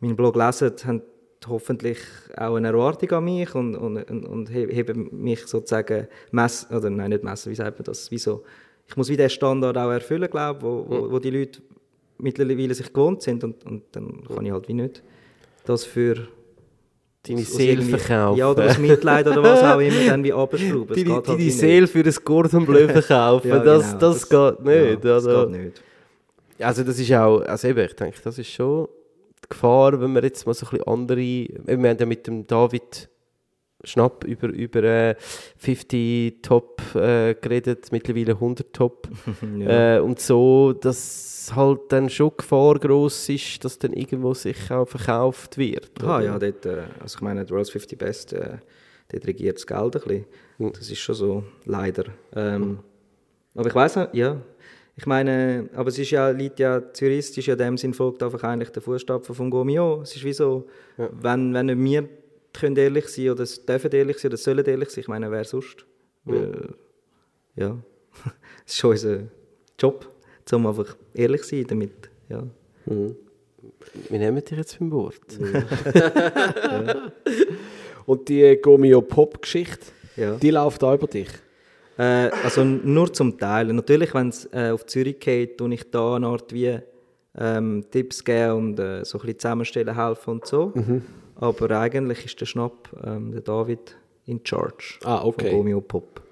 meinen Blog lesen, haben hoffentlich auch eine Erwartung an mich und, und, und, und he- heben mich sozusagen messen, oder nein, nicht messen, wie sagt man das, wie so, ich muss wie den Standard auch erfüllen, glaube ich, wo, wo, wo die Leute mittlerweile sich gewohnt sind und, und dann kann ich halt wie nicht das für
Deine Seele verkaufen.
Ja, oder aus Mitleid oder was auch immer, dann wie abschrauben.
Deine,
halt
deine. Seele für ein Gordon Bleu verkaufen,
Ja,
das,
genau,
das, geht nicht.
Ja, das
also,
geht nicht.
Also das ist auch, also eben, ich denke, das ist schon die Gefahr, wenn wir jetzt mal so ein bisschen andere, wir haben ja mit dem David Schnapp über, über äh, 50 Top äh, geredet, mittlerweile 100 Top.
Ja.
Äh, und so, dass halt dann schon Gefahr gross ist, dass dann irgendwo sich auch verkauft wird.
Ah, ja, dort, äh, also ich meine, die World's 50 Best, äh, dort regiert das Geld ein bisschen.
Hm.
Das ist schon so, leider. Ähm, aber ich weiß ja. Ich meine, aber es ist ja, liegt ja, Zürich ist ja in dem Sinn folgt einfach eigentlich der Fußstapfen von Gomio. Es ist wie so, wenn, wenn nicht wir können ehrlich sein oder es dürfen ehrlich sein oder sollen ehrlich sein, ich meine, wer sonst? Weil, ja, es ist schon unser Job, um einfach ehrlich zu sein damit, ja.
Wir nehmen dich jetzt beim Wort.
Und die Gomio Pop-Geschichte,
Ja.
die läuft auch über dich.
Äh, also nur zum Teil. Natürlich, wenn es äh, auf Zürich geht, tue ich da eine Art wie ähm, Tipps geben und äh, so ein bisschen zusammenstellen helfen und so. Aber eigentlich ist der Schnapp, ähm, der David, in charge
Ah, okay.
von Gomeo Pop.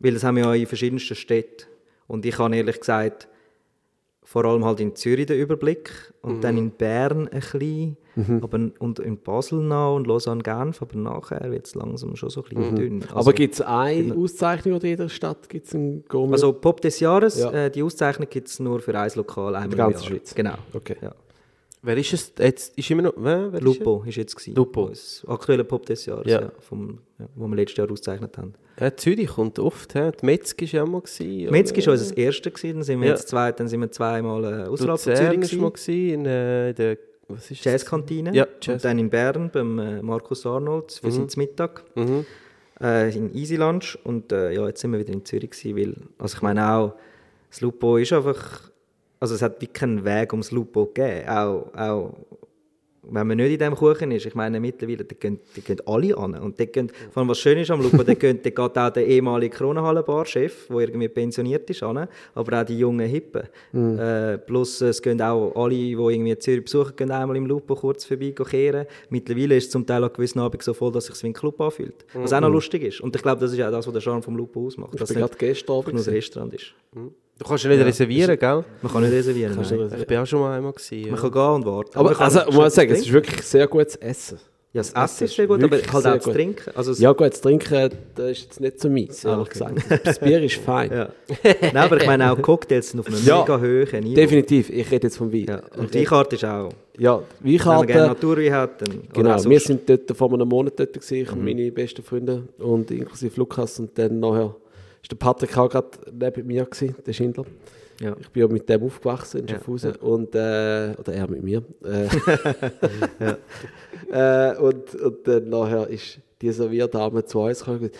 Weil das haben wir ja in verschiedensten Städten. Und ich habe ehrlich gesagt vor allem halt in Zürich den Überblick und dann in Bern ein bisschen. Aber, und in Basel noch und Lausanne Genf, aber nachher wird es langsam schon so ein bisschen dünn. Also,
Aber gibt es eine Auszeichnung oder in jeder Stadt gibt es einen Gourmet?
also Pop des Jahres,
Ja.
äh, die Auszeichnung gibt es nur für ein Lokal einmal
der
im
ganzen. Schweiz.
Genau.
Okay.
Ja.
Wer ist es? Jetzt ist immer noch. Wer, wer
Lupo ist jetzt gewesen.
Lupo.
Das aktuelle Pop des Jahres,
Ja.
ja. vom, ja, wo wir letztes Jahr ausgezeichnet haben.
Ist ja, Zürich kommt oft. He? Die Metzg war ja auch mal. Gewesen,
Metzg war unser erster, gewesen, dann sind wir
Ja.
jetzt zwei, dann sind wir zweimal äh, außerhalb von Zürich
war mal
gewesen.
gewesen, in äh, der. Was ist das?
Jazzkantine.
Ja,
Und
Jazz.
dann in Bern beim äh, Markus Arnold. Wir sind zum Mittag.
Mhm.
Äh, in Easy Lunch. Und äh, ja, jetzt sind wir wieder in Zürich gewesen, weil, also ich meine auch, das Lupo ist einfach, also es hat wie keinen Weg ums Lupo gegeben. Auch, auch wenn man nicht in diesem Kuchen ist, ich meine mittlerweile, da gehen, da gehen alle an. Und dort gehen, vor allem was schön ist am Lupo, da geht, da geht auch der ehemalige Kronenhallenbar-Chef, der irgendwie pensioniert ist, an, aber auch die jungen Hippen. Äh, plus es gehen auch alle, die irgendwie Zürich besuchen, gehen einmal im Lupo kurz vorbei kehren. Mittlerweile ist es zum Teil an gewissen Abend so voll, dass es sich wie ein Club anfühlt. Was auch noch lustig ist. Und ich glaube, das ist auch das, was der Charme vom Lupo ausmacht.
Ich
dass
bin gerade gestern Abend
nur ein. Restaurant ist.
Du kannst ja nicht reservieren, gell?
Man kann nicht reservieren. nein.
Ich bin auch schon mal einmal. Gewesen, ja.
Man kann gehen und warten.
Aber
kann
also, ich muss sagen, es ist wirklich sehr gutes Essen.
Ja, das Essen
ist
ist sehr gut, aber halt auch das. Trinken. Also es-
Ja gut, das Trinken, das ist jetzt nicht so meins, ehrlich
okay.
gesagt. Das Bier ist fein.
Ja. Nein, aber ich meine auch Cocktails sind auf einem
Ja,
mega hohen Niveau.
Definitiv, ich rede jetzt vom Wein.
Ja. Und die Karte ist auch,
Ja,
wenn man gerne
Weinkarte,
Naturwein hat, dann...
genau, wir sind dort vor einem Monat dort gewesen, ich
Mhm.
und meine besten Freunde und inklusive Lukas und dann nachher ist der Patrick auch gerade neben mir gewesen, der Schindler.
Ja.
Ich bin ja mit dem aufgewachsen in
Ja,
Schaffhausen und, äh, oder er mit mir. Äh, äh, und, und dann nachher ist die Servierdame zu uns gekommen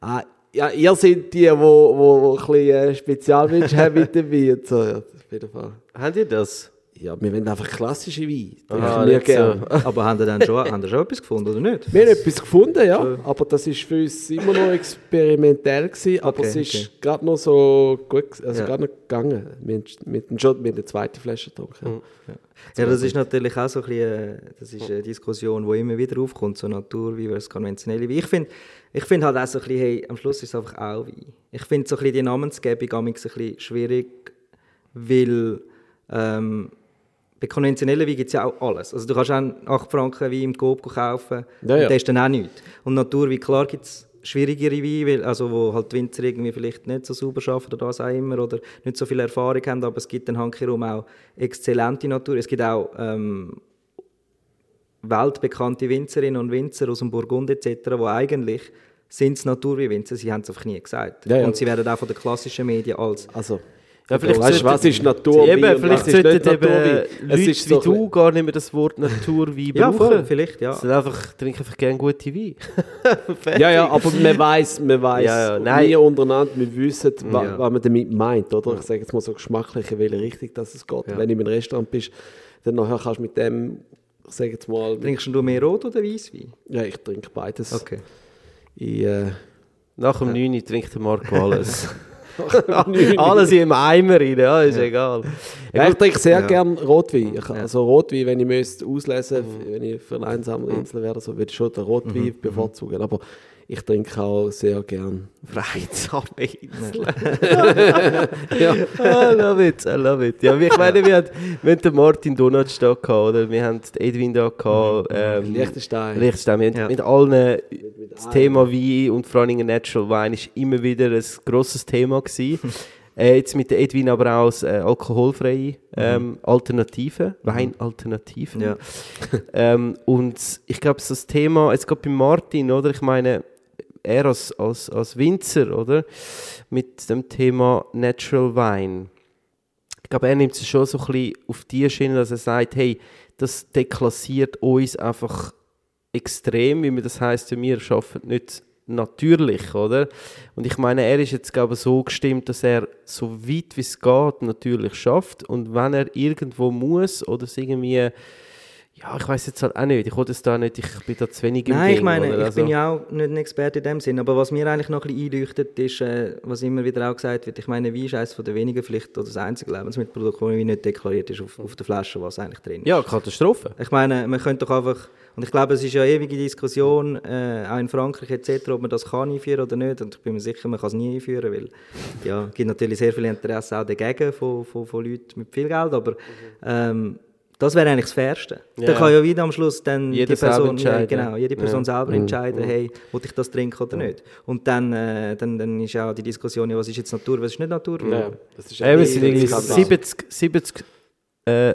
ah, ja, ihr seid die, wo ein bisschen äh, Spezialmensch haben mit dem. Und so, ja, auf jeden Fall.
Habt ihr das?
Ja, wir wollen einfach klassische Wein.
Ah,
wir gerne.
Aber haben ihr dann schon, haben ihr schon etwas gefunden, oder nicht?
Wir haben etwas gefunden, ja, aber das war für uns immer noch experimentell, gewesen, aber
Okay,
es ist
okay.
gerade noch so gut, also
Ja.
gerade noch gegangen. Wir haben schon mit der zweiten Flasche getrunken.
Ja, das ist natürlich auch so ein bisschen, äh, das ist eine Diskussion, die immer wieder aufkommt, so Naturwein versus konventionelle Wein. Ich finde ich find halt auch so ein bisschen, hey, am Schluss ist es einfach auch Wein. Ich finde so ein bisschen die Namensgebung ein bisschen schwierig, weil ähm, bei konventionellen Wein gibt es ja auch alles. Also du kannst auch einen 8 Franken Wein im Coop kaufen
Ja,
und
ja.
der ist dann auch nichts. Und Naturwein, klar gibt es schwierigere Weine, also wo halt die Winzer irgendwie vielleicht nicht so sauber arbeiten oder was auch immer oder nicht so viel Erfahrung haben, aber es gibt dann handkehrum auch exzellente Natur. Es gibt auch ähm, weltbekannte Winzerinnen und Winzer aus dem Burgund etc., die eigentlich sind es Naturweinwinzer, sie haben es einfach nie gesagt.
Ja, ja.
Und sie werden auch von den klassischen Medien als
Also,
Ja, vielleicht
weißt, was ist Naturwein
Eben, vielleicht sollten eben Leute
ist so
wie
bisschen-
du gar nicht mehr das Wort Naturwein
Ja,
brauchen.
voll, vielleicht, ja.
Sie einfach, trinken einfach gerne gute Wein.
Ja, ja, aber man weiß, man weiß,
Ja, ja, nein.
wir untereinander, wir wissen, wa,
Ja.
was man damit meint, oder? Ich sage jetzt mal so geschmacklich, in welche Richtung das es geht.
Ja.
Wenn du in einem Restaurant bist, dann nachher kannst du mit dem, ich sage jetzt mal,
Trinkst du mehr Rot oder Weißwein?
ja, ich trinke beides.
Okay.
Ich, äh,
Nach dem 9 trinkt der Marco alles. alles einem Eimer rein, ja, ist egal.
ja, ich trinke sehr
Ja.
gern Rotwein. Ich,
Ja.
Also Rotwein, wenn ich müsste auslesen wenn ich für eine einsame Insel wäre, so, würde ich schon den Rotwein bevorzugen. Aber ich trinke auch sehr gern.
Freizame Insel. ja. I love it, I love it. Ja, ich meine, wir hatten, wir hatten den Martin Donatsch da gehabt, oder? Wir haben den Edwin da gehabt. Ähm,
Liechtenstein.
Liechtenstein. Wir haben
Ja.
mit allen das Thema Wein und vor allem Natural Wine ist immer wieder ein grosses Thema gewesen. äh, jetzt mit Edwin aber auch als äh, alkoholfreie ähm, Alternative, Weinalternativen.
Ja.
ähm, und ich glaube, so das Thema, jetzt gerade bei Martin, oder? Ich meine, er als, als, als Winzer, oder? Mit dem Thema Natural Wine. Ich glaube, er nimmt es schon so ein bisschen auf die Schiene, dass er sagt, hey, das deklassiert uns einfach extrem, wie man das heißt, wir arbeiten nicht natürlich, oder? Und ich meine, er ist jetzt glaube ich so gestimmt, dass er so weit wie es geht natürlich schafft und wenn er irgendwo muss oder es irgendwie ja, ich weiß jetzt halt auch nicht. Ich es da nicht, ich bin da zu wenig im
Nein, ich
Game,
meine, ich
Also-
bin ja auch nicht ein Experte in dem Sinn, aber was mir eigentlich noch ein bisschen einleuchtet, ist, äh, was immer wieder auch gesagt wird, ich meine, Wein ist eines von der wenigen vielleicht, oder das einzige Lebensmittelprodukt, das nicht deklariert ist auf, auf der Flasche, was eigentlich drin ist.
Ja, Katastrophe.
Ich meine, man könnte doch einfach, und ich glaube, es ist ja eine ewige Diskussion, äh, auch in Frankreich etc., ob man das kann einführen oder nicht. Und ich bin mir sicher, man kann es nie einführen, weil ja, es gibt natürlich sehr viel Interesse auch dagegen von, von, von Leuten mit viel Geld, aber ähm, Das wäre eigentlich das Fairste.
Ja.
Dann kann ja wieder am Schluss dann
Jeder
die Person,
selber
ja,
entscheiden.
genau, jede Person
Ja.
selber entscheiden, hey, will ich das trinken oder nicht. Und dann, äh, dann, dann ist auch die Diskussion, ja, was ist jetzt Natur, was ist nicht Natur.
Ja, das ist
Eben, es sind irgendwie
Skandal.
70, 70 äh,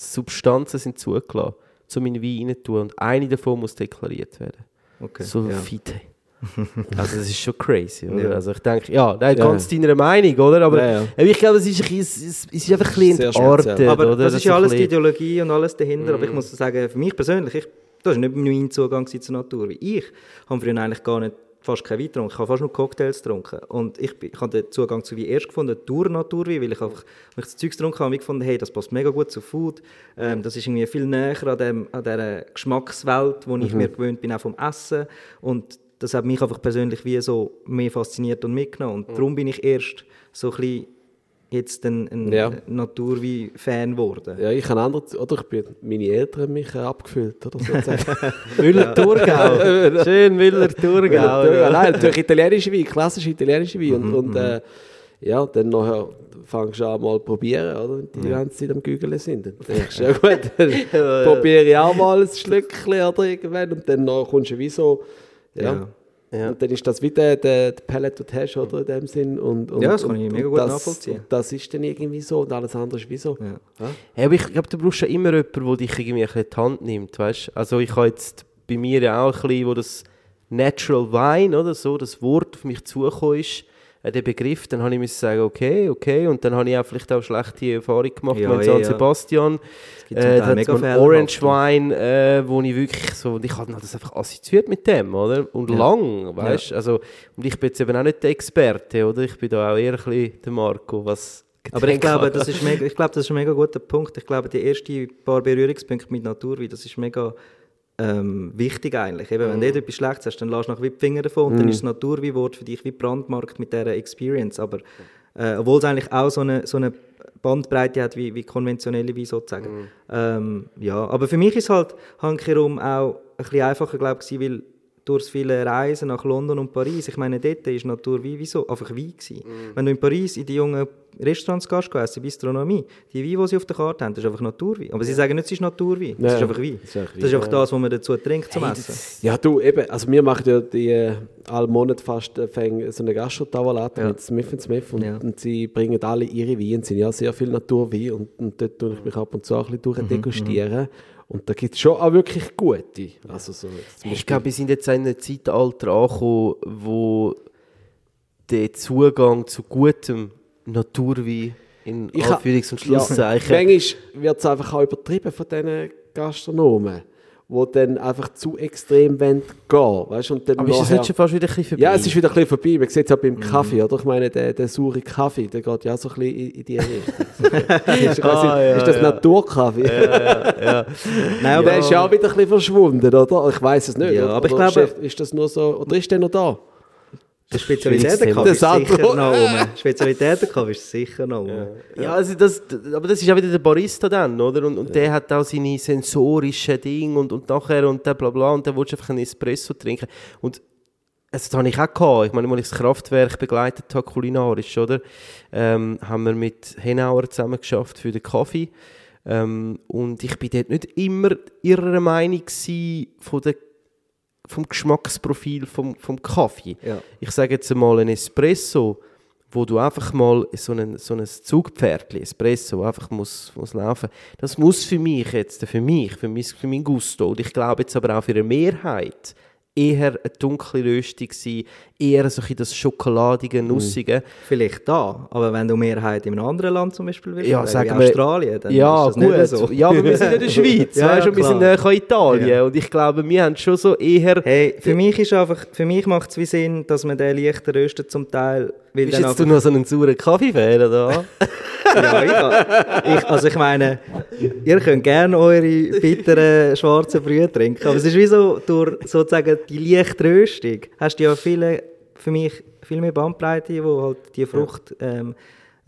Substanzen sind zugelassen, um in den Wein rein zu tun. Und eine davon muss deklariert werden.
Okay,
So
ja.
Fite. Also das ist schon crazy, oder?
Ja.
Also ich denke, ja, nein,
Ja.
ganz deiner Meinung, oder? Aber
Ja, ja.
ich glaube, es ist, ein bisschen- es ist, einfach ein bisschen
Sehr
entartet.
Aber
oder?
das ist ja alles die Ideologie und alles dahinter.
Mhm.
Aber ich muss sagen, für mich persönlich, ich, das war nicht mein Zugang zur Natur. Ich habe früher eigentlich gar nicht fast kein Wein getrunken. Ich habe fast nur Cocktails getrunken. Und ich, ich habe den Zugang zu Wein erst gefunden durch Naturwein, weil ich einfach, wenn ich das Zeug getrunken habe, habe ich gefunden, hey, das passt mega gut zu Food. Ähm, das ist irgendwie viel näher an, dem, an dieser Geschmackswelt, wo ich mir gewöhnt bin, auch vom Essen. Und das hat mich einfach persönlich wie so mehr fasziniert und mitgenommen. Und darum bin ich erst so ein bisschen jetzt ein, ein
Ja.
Naturwein-Fan geworden.
Ja, ich habe anders, oder ich bin, meine Eltern haben mich abgefüllt, oder sozusagen.
Müller Thurgau. Schön Müller Thurgau.
ja,
ja.
nein, natürlich italienische Wein, klassische italienische Wein.
Mhm,
Und, und äh, ja, dann nachher fängst du an mal zu probieren, oder? Wenn die ganze Zeit am Gügeln sind. Dann denkst du, ja gut, dann probiere ich auch mal ein Schlückchen oder irgendwann. Und dann kommst du wie so, ja.
Ja.
Ja.
Und dann ist das wieder der, der Palette, den du hast, oder? In dem Sinn. Und, und,
Ja, das kann
und,
ich mega gut
das,
nachvollziehen.
und Das ist dann irgendwie so und alles andere ist wie so.
Ja.
Ja, aber ich glaube, du brauchst ja immer jemanden, der dich irgendwie ein bisschen in die Hand nimmt, weißt? Also ich habe jetzt bei mir ja auch ein bisschen, wo das Natural Wine, oder so, das Wort auf mich zugekommen ist, der Begriff, dann habe ich müssen sagen, okay, okay, und dann habe ich auch vielleicht auch schlechte Erfahrungen gemacht
Ja,
mit San
ja.
Sebastian. Äh, da mal
Fehler
Orange. Wine, äh, wo ich wirklich so, und ich habe das einfach assoziiert mit dem, oder? Und
Ja.
lang, weißt? Also, und ich bin jetzt eben auch nicht der Experte, oder? Ich bin da auch eher ein bisschen der Marco, was
Aber ich
Getränke
glaube, das ist mega, ich glaube, das ist ein mega guter Punkt. Ich glaube, die ersten paar Berührungspunkte mit Naturwein, das ist mega ähm, wichtig eigentlich. Eben, wenn du etwas Schlechtes hast, dann lass nach wie die Finger davon und dann ist das Naturweinwort für dich wie brandmarkt mit dieser Experience. Aber äh, obwohl es eigentlich auch so eine, so eine Bandbreite hat wie, wie konventionelle Wein sozusagen. Ähm, ja, aber für mich ist halt handkehrum auch ein bisschen einfacher, glaube ich, weil durch viele Reisen nach London und Paris, ich meine, dort ist Naturwein wie so, einfach Wein gewesen. Wenn du in Paris in die jungen Restaurants gehst, essen, Bistronomie, die Wein, die sie auf der Karte haben, das ist einfach Naturwein. Aber sie sagen nicht, es ist Naturwein, das
Ja,
ist einfach Wein.
das ist einfach
Das ist einfach das, was man dazu trinkt zum
Hey,
Essen.
Ja, du, eben, also wir machen ja die äh, alle Monate fast äh, so eine Gastro-Tavolatte
Ja.
mit Smith Smith und,
Ja.
und sie bringen alle ihre Weine, es sind ja sehr viel Naturwein und, und dort tue ich mich ab und zu auch ein bisschen
Mhm,
durchdegustieren. Und da gibt es schon auch wirklich gute. Also so,
Ich glaube, wir sind jetzt in einem Zeitalter angekommen, wo der Zugang zu gutem Naturwein in Anführungs- und
Ja,
Schlusszeichen.
manchmal wird es einfach auch übertrieben von diesen Gastronomen, die dann einfach zu extrem wollen gehen weißt, und dann
aber ist das
nachher-
nicht schon fast wieder ein bisschen vorbei?
Ja, es ist wieder ein bisschen vorbei. Man sieht es auch beim
Mhm.
Kaffee, oder? Ich meine, der, der saure Kaffee, der geht ja auch so ein bisschen in, in die Richtung. ist,
Ah, ja,
ist das
ja.
Naturkaffee?
Nein,
Aber der ist ja auch wieder ein bisschen verschwunden, oder? Ich weiß es nicht.
Ja,
oder?
aber ich glaube-
ist das nur so, oder ist der noch da?
Der
Thema.
ist sicher noch rum. Spezialitätenkaffee ist sicher noch rum.
Ja, also das, aber das ist auch wieder der Barista dann, oder? Und, und der hat auch seine sensorischen Dinge und, und nachher und dann bla bla und dann willst einfach einen Espresso trinken. Und also, das habe ich auch gehabt. Ich meine, als ich das Kraftwerk begleitet habe, kulinarisch, oder? Ähm, haben wir mit Henauer zusammen geschafft für den Kaffee. Ähm, und ich bin dort nicht immer ihrer Meinung von der vom Geschmacksprofil vom, vom Kaffee.
Ja.
Ich sage jetzt einmal ein Espresso, wo du einfach mal so ein, so ein Zugpferdchen, Espresso, einfach muss, muss laufen. Das muss für mich jetzt, für mich, für mein, für mein Gusto, und ich glaube jetzt aber auch für eine Mehrheit, eher eine dunkle Röstung sein, eher so ein das schokoladige, nussige.
Vielleicht da, aber wenn du Mehrheit in einem anderen Land zum Beispiel willst,
Ja, sagen wir-
Australien, dann
ja,
ist das
gut.
nicht so.
Ja, aber wir sind in der Schweiz,
Ja,
weißt,
ja,
und wir sind näher an Italien.
Ja.
Und ich glaube, wir haben schon so eher...
Hey, für mich ist einfach, für mich macht es wie Sinn, dass man den leichter röstet zum Teil, weil
Bist jetzt du noch so einen sauren Kaffee-Fan, oder?
ja, ich, ich, also ich meine, ihr könnt gerne eure bitteren schwarzen Brühe trinken, aber es ist wie so, durch sozusagen die leichte Röstung hast du ja viele, für mich viel mehr Bandbreite, wo halt die Frucht ähm,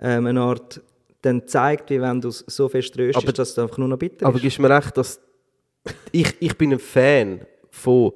ähm, eine Art dann zeigt, wie wenn du es so fest röstest,
Aber-
dass es einfach nur noch bitter
Aber
ist.
gibst du mir recht, dass ich, ich bin ein Fan von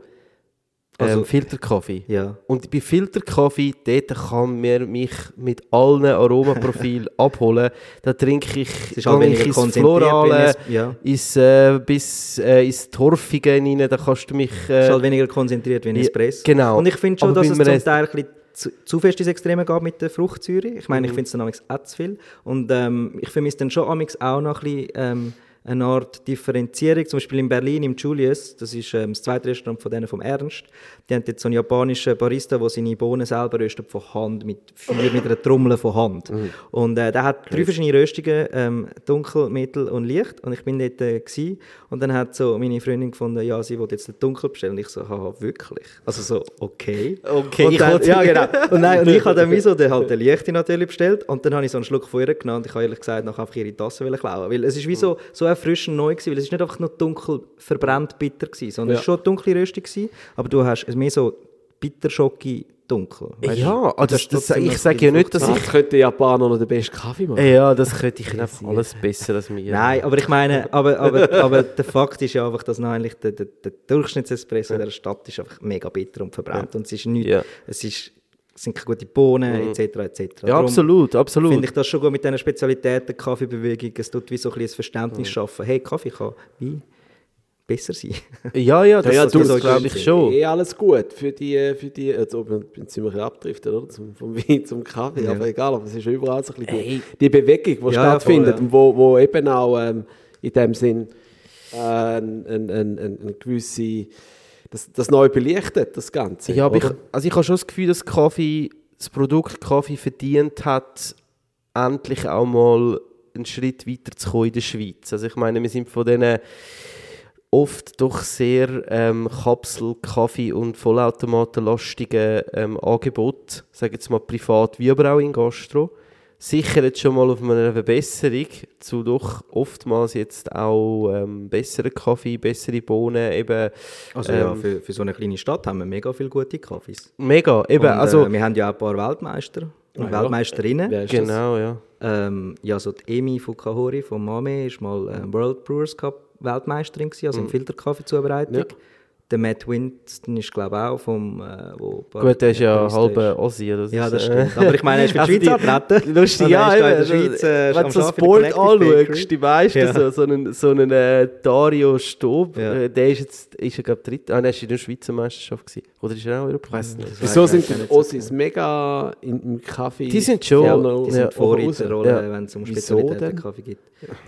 ähm, Filterkaffee.
Ja.
Und bei Filterkaffee, dort kann man mich mit allen Aromaprofilen abholen. Da trinke ich,
ist
gehe
weniger
ich ins Florale,
ja.
ins, äh, bis äh, ins Torfige rein, da kannst du mich... Äh,
ist halt weniger konzentriert wie ein
ja,
Espresso.
genau.
Und ich finde schon,
Aber
dass es zum Teil ein bisschen zu, zu fest ins Extreme geht mit der Fruchtsäure. Ich
Mhm.
meine, ich finde es dann auch zu viel. Und ähm, ich vermisse dann schon auch noch ein bisschen ähm, eine Art Differenzierung. Zum Beispiel in Berlin, im Julius, das ist ähm, das zweite Restaurant von denen vom Ernst. Die haben jetzt so einen japanischen Barista, der seine Bohnen selber röstet von Hand, mit Feuer, mit einer Trommel von Hand.
Mhm.
Und äh, der hat drei verschiedene Röstungen, ähm, dunkel, mittel und licht. Und ich bin dort äh, gsi. und dann hat so meine Freundin gefunden, ja, sie will jetzt den dunkel bestellen. Und ich so, haha, wirklich? Also so, okay.
Okay,
und dann, ja, genau. Und, nein, und ich habe dann wie so den, halt den Lichte natürlich bestellt und dann habe ich so einen Schluck von ihr genommen und ich habe ehrlich gesagt nachher einfach ihre Tasse klauen. Weil es ist wie so, so erfrischend neu gewesen, weil es ist nicht einfach nur dunkel verbrannt bitter gewesen, sondern
Ja.
es war schon dunkle Röstung gewesen, aber du hast es mehr so bitterschocki dunkel. weisst
ja, also
Das
das, das, ich sage ja nicht, dass
Frucht
Das
ich...
könnte Japaner noch den besten Kaffee machen.
Ja, das könnte ich einfach alles besser als mir.
Nein, aber ich meine, aber, aber, aber der Fakt ist ja einfach, dass eigentlich der, der, der Durchschnittsespresso in der Stadt ist einfach mega bitter und verbrannt. Und es ist nichts,
Ja.
es ist, sind keine guten Bohnen, etc. etc.
Ja, absolut, absolut.
Finde ich das schon gut mit diesen Spezialitäten, Kaffeebewegung, es tut wie so ein bisschen ein Verständnis schaffen. Hey, Kaffee kann wie besser sein.
Ja, ja, das,
ja,
das, das
so
glaube ich
ist-
schon.
Eh alles gut für die, für die also wir sind ziemlich abdriftet, oder? Zum, vom Wein zum Kaffee,
Ja.
aber egal, aber es ist überall so ein bisschen
Ey.
die, Bewegung, die
Ja,
stattfindet
voll, ja.
und wo, wo eben auch ähm, in dem Sinn äh, ein, ein, ein, ein, ein gewisse, das, das neu belichtet, das Ganze.
Ja, aber ich, also ich habe schon das Gefühl, dass Kaffee, das Produkt Kaffee verdient hat, endlich auch mal einen Schritt weiter zu kommen in der Schweiz. Also ich meine, wir sind von diesen oft doch sehr ähm, Kapsel-, Kaffee- und Vollautomatenlastigen ähm, Angeboten, sage jetzt mal privat, wie aber auch in Gastro, sicher jetzt schon mal auf einer Verbesserung zu doch oftmals jetzt auch ähm, besseren Kaffee, bessere Bohnen, eben
Also ja,
Ähm,
für, für so eine kleine Stadt haben wir mega viele gute Kaffees.
mega, eben,
Und,
also
äh, wir haben ja auch ein paar Weltmeister und
Ah, ja.
Weltmeisterinnen.
Wer ist das?
genau, ja.
Ähm, ja, so die Emi Fukahori von Mame ist mal äh, World Brewers Cup Weltmeisterin gewesen, also in Filterkaffeezubereitung.
Ja.
Der Matt Winston ist glaube ich auch vom äh, wo
Gut, der ist ja halber. Das
Ja,
ist,
das
äh,
stimmt. Aber ich meine, er ist für die
Also
Schweiz.
Lustig,
er
ja,
ist da in der
eben,
Schweiz, äh,
wenn du so
Bakery.
anschaust, die meisten,
Ja.
so, so einen, so einen äh, Dario Stob,
Ja.
äh, der ist jetzt, ist er glaube dritt, ah, nein, ist in der Schweizer Meisterschaft gewesen. Oder ist er auch Europameister? nicht.
Wieso
weiß
sind
ich
die Ossis mega in, im Kaffee?
Die sind schon-
ferner
Die
Ja.
sind Vorreiterrolle,
Ja.
wenn es um Spezialitäten? Kaffee geht.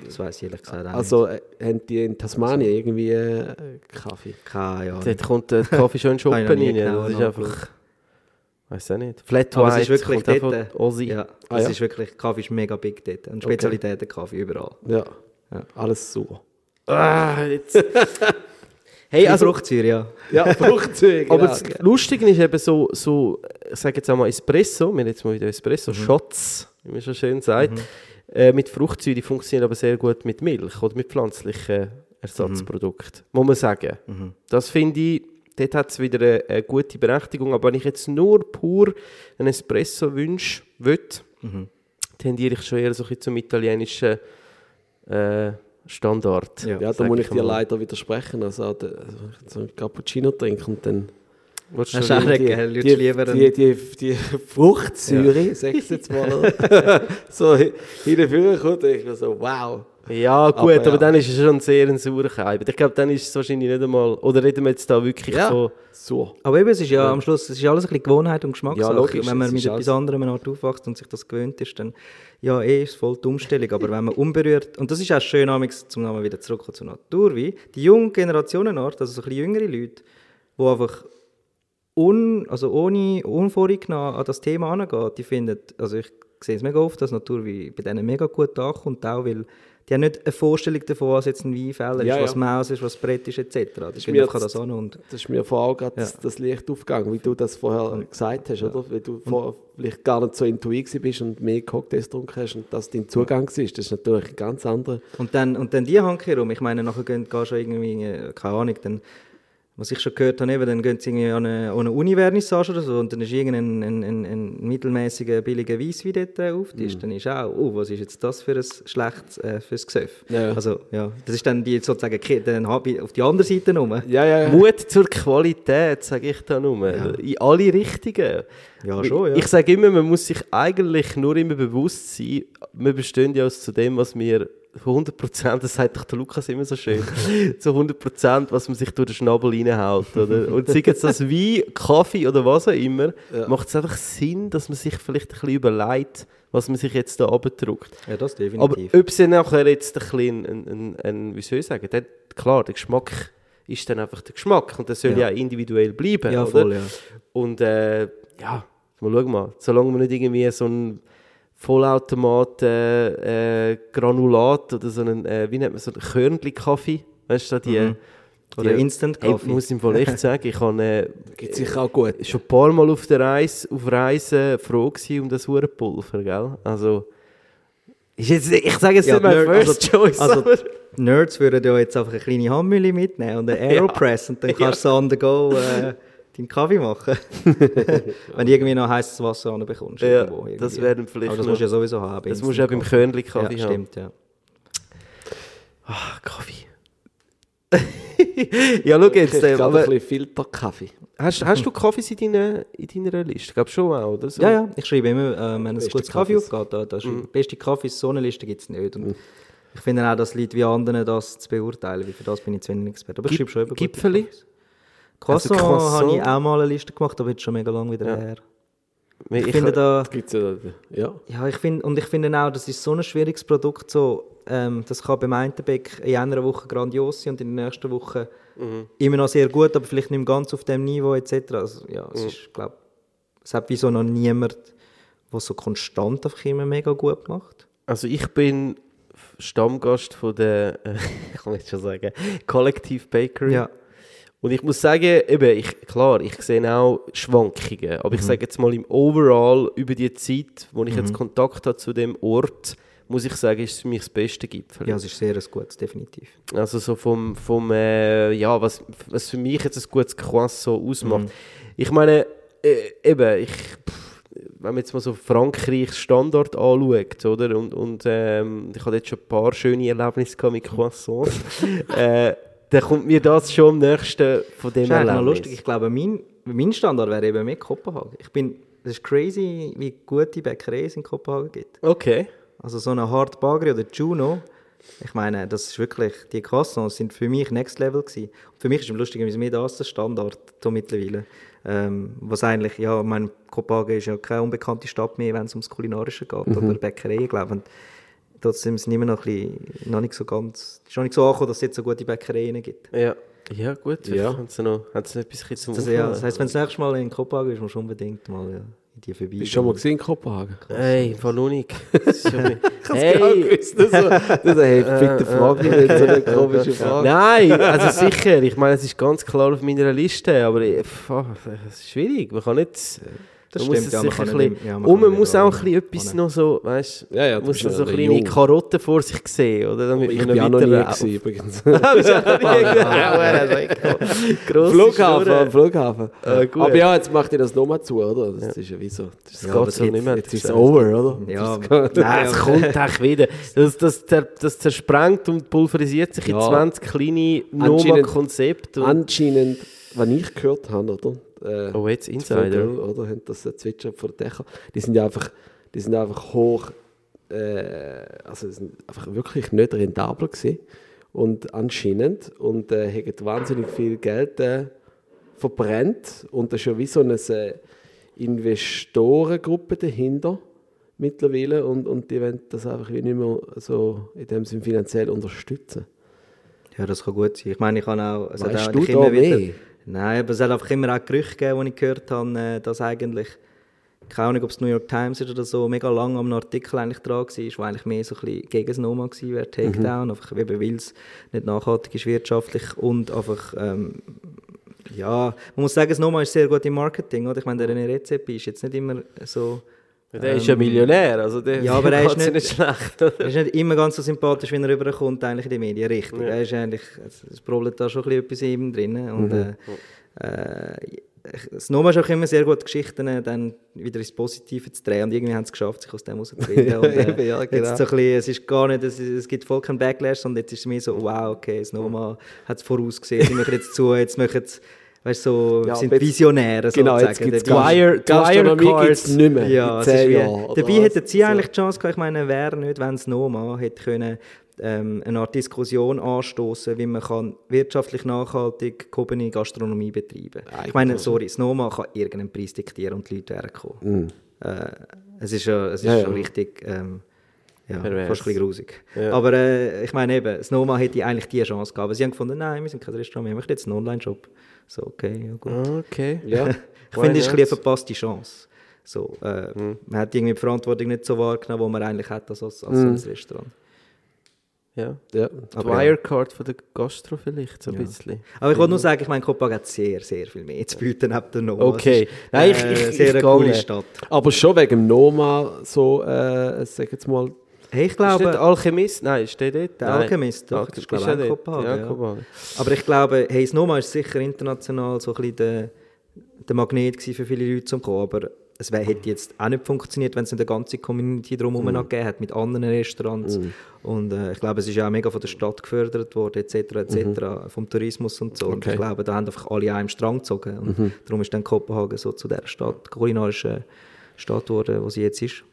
Das weiß ich ehrlich gesagt auch
Also äh, haben die in Tasmanien irgendwie äh, Kaffee?
Keine Ahnung.
Dort kommt der Kaffee schon
Habe
Schuppen rein.
genau
Das ist einfach, weiß auch nicht. Flat
Aber es
White
ist wirklich dort, äh,
Aussie.
Ja,
Ah,
es
ja?
ist wirklich, Kaffee ist mega big dort. Und Spezialitäten Kaffee überall.
Ja.
Ja.
Alles super.
Ah, jetzt.
Hey,
also-
Fruchtsäure, ja.
Ja, Fruchtzeug.
Aber
genau.
das Lustige ist eben so, so ich sage jetzt auch mal Espresso, wir jetzt mal wieder Espresso, Shots, wie man so schön sagt, äh, mit Fruchtsäure, die funktionieren aber sehr gut mit Milch oder mit pflanzlichen Ersatzprodukten, muss man sagen. Das finde ich, dort hat es wieder eine, eine gute Berechtigung, aber wenn ich jetzt nur pur einen Espresso wünsche, will, tendiere ich schon eher so ein bisschen zum italienischen äh, Standard.
Ja.
Ja, da muss
ich
ich dir leider widersprechen. Also, wenn ich so einen Cappuccino trinke und dann
du
Hast du auch? Du
die, die,
einen-
die, die Fruchtsäure, sag ich jetzt mal, so hinterführen kommt, ich so, wow.
Ja, gut,
Aber
aber,
ja.
dann ist es schon sehr ein saurer Keim. Ich glaube, dann ist es wahrscheinlich nicht einmal. Oder reden wir jetzt da wirklich
Ja,
von.
so.
Aber eben, es ist ja am Schluss, es ist alles ein bisschen Gewohnheit und Geschmackssache.
Ja, logisch,
wenn man mit etwas anderem Art aufwächst und sich das gewöhnt ist, dann ja, eh ist es voll die Umstellung. Aber wenn man unberührt, und das ist auch schön, amigs, zum Namen wieder zurückkommen zur Naturwein, die junge Generationenart, also so ein bisschen jüngere Leute, die einfach un, also ohne unvoreingenommen an das Thema angehen, die finden, also ich sehe es mega oft, dass Naturwein bei denen mega gut ankommt, auch weil die haben nicht eine Vorstellung davon, was jetzt ein Weinfäller
Ja,
ist, was
ja.
Maus ist, was Brett ist, etc. Die finden
mir
das an und
Das ist mir vor allem gerade
Ja.
das, das Licht aufgegangen, wie du das vorher gesagt hast, oder? Weil du vorher vielleicht gar nicht so intuit gewesen bist und mehr Cocktails getrunken hast und das dein Zugang war. Das ist natürlich ein ganz anderer.
Und dann, und dann die Hand herum, ich meine, nachher gehen, gehst du irgendwie, äh, keine Ahnung, dann was ich schon gehört habe, eben, dann gehen sie irgendwie an eine, an eine Uni-Vernissage oder so und dann ist irgendein ein, ein, ein mittelmäßiger, billiger Weisswein dort äh, auf Tisch. Dann ist auch, oh, was ist jetzt das für ein schlechtes äh, fürs Gesöff?
Ja.
Also, ja, das ist dann die sozusagen dann auf die andere Seite rum.
Ja, ja, ja.
Mut zur Qualität, sage ich da nur. In alle Richtungen.
Ja, schon, ja.
Ich sage immer, man muss sich eigentlich nur immer bewusst sein, wir bestehen ja aus zu dem, was wir zu 100 Prozent, das sagt doch der Lukas immer so schön, zu 100 Prozent, was man sich durch den Schnabel reinhaut. Oder? Und sei jetzt das Wein, Kaffee oder was auch immer, macht es einfach Sinn, dass man sich vielleicht ein bisschen überlegt, was man sich jetzt da abdruckt.
Ja, das
Aber
definitiv.
ob sie nachher jetzt ein bisschen, ein, ein, ein, wie soll ich sagen, der, klar, der Geschmack ist dann einfach der Geschmack und der soll ja,
Ja.
auch individuell bleiben.
ja,
oder?
voll, ja.
Und äh, ja, mal schauen mal, solange wir nicht irgendwie so ein Vollautomat äh, äh, Granulat oder so einen, äh, wie nennt man so einen Körnli-Kaffee, weißt du, die,
Mhm. Oder Instant
Hey,
Coffee.
muss ich im Fall echt sagen, ich habe äh,
Gibt sicher auch gut.
schon ein paar Mal auf der Reise, auf Reisen froh um das Hurenpulver, gell? Also, ist jetzt, ich sage jetzt
Ja,
nicht mein First
also-
Choice,
also-. Nerds würden ja jetzt einfach eine kleine Handmühle mitnehmen und eine Aeropress und dann kannst du so on the go äh, deinen Kaffee machen. Wenn du irgendwie noch heißes Wasser bekommst.
Ja,
irgendwie.
das wäre vielleicht
Aber das musst du ja sowieso haben.
Das musst du auch beim
Coffee.
Körnli-Kaffee
ja,
haben.
stimmt, ja.
Ah, Kaffee. ja, schau jetzt,
Ich
äh,
gerade
aber
ein bisschen Filterkaffee.
hast, hast du Kaffees in deiner, in deiner Liste? Ich glaube schon auch, oder? So.
Ja, ja, ich schreibe immer, äh, wenn ein
Beste
gutes Kaffee aufgeht, da, da
Mhm.
ich, beste Kaffees, so eine Liste gibt es nicht. Und Ich finde auch, das liegt wie anderen, das zu beurteilen, weil für das bin ich zu wenig Experte. Aber ich
Gip-
schreibe schon über
Gipfeli?
Kaffees. Croissant,
Also Croissant?
habe ich auch mal eine Liste gemacht, aber jetzt schon mega lange wieder
Ja.
her.
Ich,
Ich, finde da...
Gibt's ja, ja.
Ja, ich finde, und ich finde auch, das ist so ein schwieriges Produkt, so, ähm, das kann beim einen Bäck in einer Woche grandios sein und in der nächsten Woche
Mhm.
immer noch sehr gut, aber vielleicht nicht mehr ganz auf dem Niveau etc. Also, ja,
Mhm.
es ist, glaube es hat wieso noch niemand, der so konstant einfach immer mega gut macht.
also ich bin Stammgast von der, ich kann jetzt schon sagen, Collective Bakery.
Ja,
Und ich muss sagen, eben, ich, klar, ich sehe auch Schwankungen. Aber
Mhm.
ich sage jetzt mal im Overall, über die Zeit, wo ich
Mhm.
jetzt Kontakt habe zu dem Ort, muss ich sagen, ist es für mich das beste Gipfel.
ja, es ist sehr ein gutes, definitiv.
Also so vom, vom äh, ja, was, was für mich jetzt ein gutes Croissant ausmacht.
Mhm.
Ich meine, äh, eben, ich, pff, wenn man jetzt mal so Frankreichs Standard anschaut, oder, und, und ähm, ich hatte jetzt schon ein paar schöne Erlebnisse mit Croissants, äh, dann kommt mir das schon am nächsten von dem
Das ist noch
Erlebnis.
lustig. Ich glaube, mein, mein Standard wäre eben mehr Kopenhagen. Ich bin, es ist crazy, wie gute Bäckereien es in Kopenhagen gibt.
Okay.
Also so eine Hard Bagri oder Juno, ich meine, das ist wirklich, die Croissants sind für mich Next Level gewesen. Und für mich ist es lustigerweise mehr das der Standard so mittlerweile. Ähm, was eigentlich, ja, ich meine, Kopenhagen ist ja keine unbekannte Stadt mehr, wenn es ums Kulinarische geht, oder Bäckereien, glaube ich. Trotzdem sind immer noch, ein bisschen, noch nicht so ganz, ist noch nicht so angekommen, dass es jetzt so gute Bäckereien gibt.
Ja. Ja, gut.
Ja.
Haben sie noch, noch etwas zum
Das, ja, das heisst, wenn du das nächste Mal in Kopenhagen bist, musst du unbedingt mal ja, in die vorbei.
Bist du schon mal gesehen in Kopenhagen?
Hey, ist schon-
Genau
hey,
gewusst, das so, das hey, bitte frag mich nicht so eine komische Frage.
Nein, also sicher. Ich meine, es ist ganz klar auf meiner Liste, aber ah, es ist schwierig. Man kann nicht.
Das
man
stimmt,
muss
ja,
es
man
sich ein bisschen,
ja, man
und man muss auch ein bisschen etwas noch so, weißt
Ja, ja, du
muss noch
ja
so kleine
jung.
Karotten vor sich sehen, oder? Damit
Ich bin auch noch nie gewesen, übrigens.
Ah, bist auch noch nie gewesen?
Flughafen, Flughafen.
Gut.
Aber ja, jetzt macht ihr das nochmal zu, oder? Das ist ja wie so. Das
Ja,
geht so
jetzt-
nicht mehr. Jetzt ist es over, oder?
Ja,
Nein, es kommt auch wieder. Das, das, das zersprengt und pulverisiert sich in
Ja.
20 kleine Noma-Konzepte.
Anscheinend, was ich gehört habe, oder? Äh,
Oh, jetzt Insider.
Vögel, oder? Haben das äh, zwitschern vor Dächern. Die sind ja einfach, die sind einfach hoch, äh, also sind einfach wirklich nicht rentabel gewesen. Und anscheinend. Und äh, haben wahnsinnig viel Geld äh, verbrennt. Und da ist ja wie so eine äh, Investorengruppe dahinter mittlerweile. Und, und die wollen das einfach wie nicht mehr so in dem Sinne finanziell unterstützen.
Ja, das kann gut sein. Ich meine, ich kann auch... Hat
Weißt
auch
du da
immer wieder-
mehr?
Nein, aber es hat einfach immer auch Gerüchte gegeben, die ich gehört habe, äh, dass eigentlich, keine Ahnung, ob es New York Times ist oder so, mega lang am Artikel eigentlich dran war, wo eigentlich mehr so ein bisschen gegen das Noma gewesen wäre, Takedown,
Mhm.
einfach eben, weil es nicht nachhaltig ist wirtschaftlich und einfach, ähm, ja, man muss sagen, das Noma ist sehr gut im Marketing, oder? Ich meine, der René Rezepi ist jetzt nicht immer so
Der ist ja Millionär, also der
ja, aber er ist
ja
nicht-
schlecht. oder?
Er ist nicht immer ganz so sympathisch, wenn er rüberkommt, eigentlich in den Medien, richtig. Er ist eigentlich, es brodelt da schon ein bisschen etwas in ihm drin. Und, äh, äh, das Noma ist auch immer sehr gut, Geschichten äh, dann wieder ins Positive zu drehen. Und irgendwie haben sie es geschafft, sich aus dem. Und, äh,
ja, genau.
jetzt so ein bisschen, es ist gar nicht, es, ist- es gibt voll keinen Backlash, sondern jetzt ist es mehr so, wow, okay, das Noma hat es vorausgesehen, sie machen jetzt zu, jetzt machen es, weißt so,
Ja,
sind Visionäre
Genau,
sozusagen. Der-
Dwyer- Dwyer
gibt es nicht mehr
ja,
in
es ist
zehn
wie,
Jahren. oder
dabei hätten sie eigentlich die Chance gehabt, ich meine, wer nicht, wenn es Noma hätte können, ähm, eine Art Diskussion anstoßen, wie man kann wirtschaftlich nachhaltig gehobene Gastronomie betreiben kann. Ich meine, sorry, das Noma kann irgendeinen Preis diktieren und die Leute werden kommen. Äh, es ist, ja, es ist.
Ja,
schon richtig... Ähm, ja,
Pervers.
fast ein bisschen grusig.
Ja.
Aber äh, ich meine eben, Noma hätte eigentlich die Chance gehabt. Aber sie haben gefunden, nein, wir sind kein Restaurant, wir machen jetzt einen Online-Shop. So, okay, ja gut.
Okay.
Ja.
Ich finde, es ist eine verpasste Chance. So, äh,
Mhm.
Man hat irgendwie die Verantwortung nicht so wahrgenommen, die man eigentlich hat als, als, als
Mhm.
so ein Restaurant.
Ja.
Ja.
Aber
Dwyer Card von der Gastro vielleicht, so ein bisschen.
Aber ich wollte nur sagen, ich meine, Kopenhagen hat sehr, sehr viel mehr zu bieten neben der Noma.
Okay.
Ist,
Nein, ich-
äh,
ich- ich
sehr eine
gehe
coole. Stadt.
Aber schon wegen dem Noma so, äh, sag jetzt mal,
Hey, ich
Ist nicht
glaube,
Alchemist? Nein, ist der dort?
der
Nein.
Alchemist, doch,
Alchemist
das ist glaube
ja
ich auch. Kopenhagen.
Ja,
Ja.
Kopenhagen.
Aber ich glaube, hey, das Noma ist sicher international so ein bisschen der, der Magnet für viele Leute zum kommen. Aber es wär, hätte jetzt auch nicht funktioniert, wenn es nicht eine ganze Community drumherum noch gegeben hat mit anderen Restaurants. Und äh, ich glaube, es ist ja auch mega von der Stadt gefördert worden, etc., etc., vom Tourismus und so. Und
Okay.
ich glaube, da haben einfach alle an einem Strang gezogen. Und darum ist dann Kopenhagen so zu der Stadt, kulinarischen Stadt geworden, wo sie jetzt ist.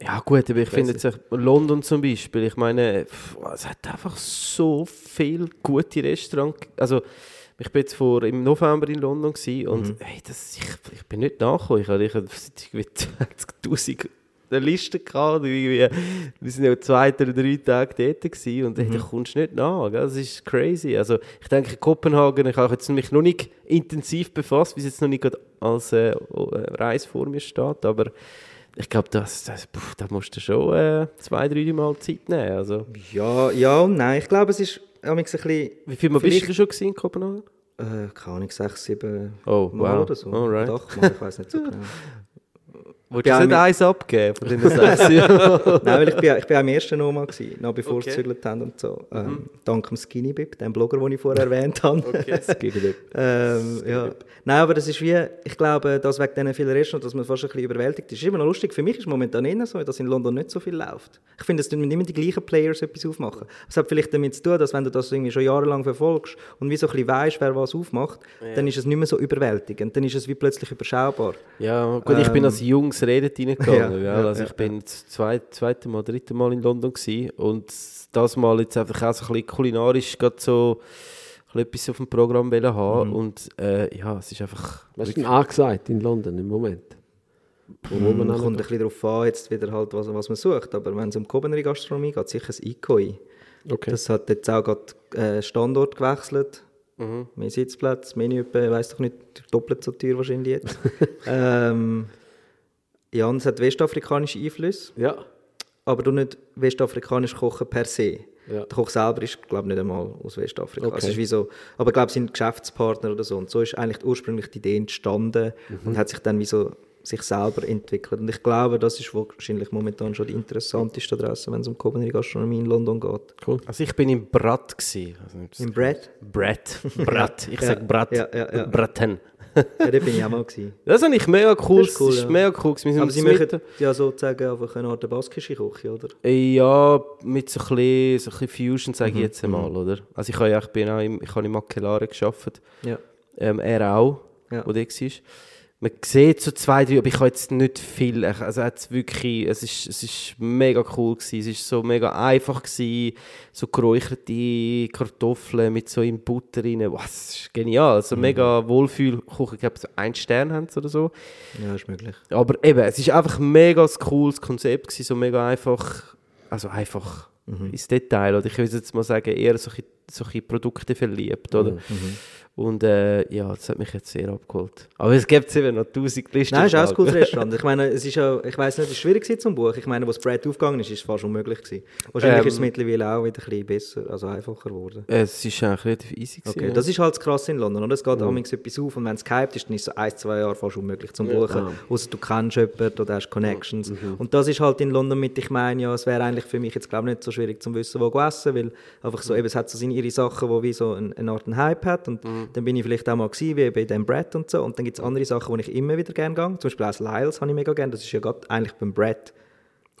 Ja gut, aber ich finde jetzt London zum Beispiel, ich meine, pff, es hat einfach so viele gute Restaurants. Also ich bin jetzt vor, im November in London gewesen und hey, das, ich, ich bin nicht nachgekommen. Ich hatte irgendwie 20'000 eine Liste gehabt. Irgendwie, wir sind ja zwei oder drei Tage dort gewesen und hey, da kommst du nicht nach. Gell? Das ist crazy. Also ich denke, Kopenhagen, ich habe jetzt mich noch nicht intensiv befasst, wie es jetzt noch nicht als äh, Reise vor mir steht, aber ich glaube, das, das, puh, da musst du schon äh, zwei, drei Mal Zeit nehmen. Also,
Ja, ja und nein. Ich glaube, es ist ein bisschen...
wie viel Mal bist du schon in Kopenhagen?
Äh, keine Ahnung, sechs, sieben
Oh,
Mal
wow.
oder so.
Alright.
Oder acht Mal, ich weiß nicht so genau.
Wolltest
Ja,
du nicht
mit-
eins abgeben von deinen sechs?
Nein, weil ich bin, ich bin auch im ersten gewesen, noch bevor
Okay.
sie gezügelt haben und so. Ähm, Dank dem Skinny Bib, dem Blogger, den ich vorher erwähnt habe. ähm, ja. Nein, aber das ist wie, ich glaube, das wegen diesen vielen Restaurants, dass man fast ein bisschen überwältigt ist. ist immer noch lustig, für mich ist momentan eher so, dass in London nicht so viel läuft. Ich finde, es tun nicht immer die gleichen Players etwas aufmachen. Das hat vielleicht damit zu tun, dass wenn du das irgendwie schon jahrelang verfolgst und wie so ein bisschen weißt, wer was aufmacht, dann ist es nicht mehr so überwältigend. Dann ist es wie plötzlich überschaubar.
Ja, gut, ich bin
Ähm,
als junges Redet reingegangen.
ja,
also
ja,
ich bin das zwei, zweite Mal, dritte Mal in London gewesen und das Mal jetzt einfach auch so ein bisschen kulinarisch gerade so etwas auf dem Programm haben und äh, ja, es ist einfach...
Was ist denn angesagt in London im Moment? Wo muss man
Kommt ein bisschen darauf an, jetzt wieder halt, was, was man sucht. Aber wenn es um Culinary Gastronomie geht, sicher das Ikoi.
Okay.
Das hat jetzt auch gerade äh, Standort gewechselt. Mehr Sitzplätze, Menü, ich weiß doch nicht, doppelt so teuer wahrscheinlich jetzt. ähm, ja, und es hat westafrikanische Einflüsse,
Ja.
aber du nicht westafrikanisch kochen per se.
Ja.
Der Koch selber ist, glaube ich, nicht einmal aus Westafrika.
Okay.
Also ist wie so, aber ich glaube, sind Geschäftspartner oder so. Und so ist eigentlich ursprünglich die Idee entstanden
Mhm.
und hat sich dann wie so sich selber entwickelt. Und ich glaube, das ist wahrscheinlich momentan schon die interessanteste Adresse, wenn es um Culinary Gastronomie in London geht.
Cool.
Also ich bin im Brat. Also,
Im Brad?
Brat. Brat. Ich sage Brat.
ja, ja, ja.
Braten.
Ja, da bin ich auch mal gewesen.
Das habe ich mega cool.
Das ist cool,
das ist
ja.
mega cool. Wir sind
Aber sie machen ja sozusagen einfach eine Art baskische Küche, oder?
Ja, mit so ein bisschen, so ein bisschen Fusion, sage ich jetzt einmal, oder? Also ich habe ja, ich bin auch im, ich habe im Makelare gearbeitet,
Ja.
ähm, er auch,
Ja.
wo der war. Man sieht so zwei, drei, aber ich habe jetzt nicht viel, also hat's wirklich, es ist, es ist mega cool gewesen, es ist so mega einfach gewesen, so geräucherte Kartoffeln mit so in Butter rein, wow, das ist genial, also mega Wohlfühlkuchen, ich glaube so einen Stern haben sie oder so.
Ja, ist möglich.
Aber eben, es ist einfach ein mega cooles Konzept gewesen, so mega einfach, also einfach ins Detail. Oder ich würde jetzt mal sagen, eher so ein solche Produkte verliebt, oder? Und äh, ja, das hat mich jetzt sehr abgeholt. Aber es gibt eben noch tausend Listen.
Nein, es ist auch ein gutes Restaurant. Ich meine, es ist ja, ich weiß nicht, es ist schwierig zum Buch. Ich meine, wo das Brett aufgegangen ist, ist es fast unmöglich gewesen. Wahrscheinlich
Ähm,
ist es mittlerweile auch wieder ein bisschen besser, also einfacher geworden.
Es ist eigentlich relativ easy gewesen,
Okay,
ja.
das ist halt das Krasse in London, oder? Es geht amigs etwas auf und wenn es gehypt ist, dann ist es so ein, zwei Jahre fast unmöglich zum Buchen. Außer du kennst jemanden oder hast Connections. Und das ist halt in London mit, ich meine ja, es wäre eigentlich für mich jetzt glaube ich nicht so schwierig zu wissen, wo essen, weil einfach so, eben, es hat so seine ihre Sachen, wo wie so ein, eine Art Hype hat und dann bin ich vielleicht auch mal gewesen, wie bei dem Brett und so und dann gibt es andere Sachen, wo ich immer wieder gerne gehe. Zum Beispiel auch Lyles habe ich mega gerne, das ist ja gerade eigentlich beim Brett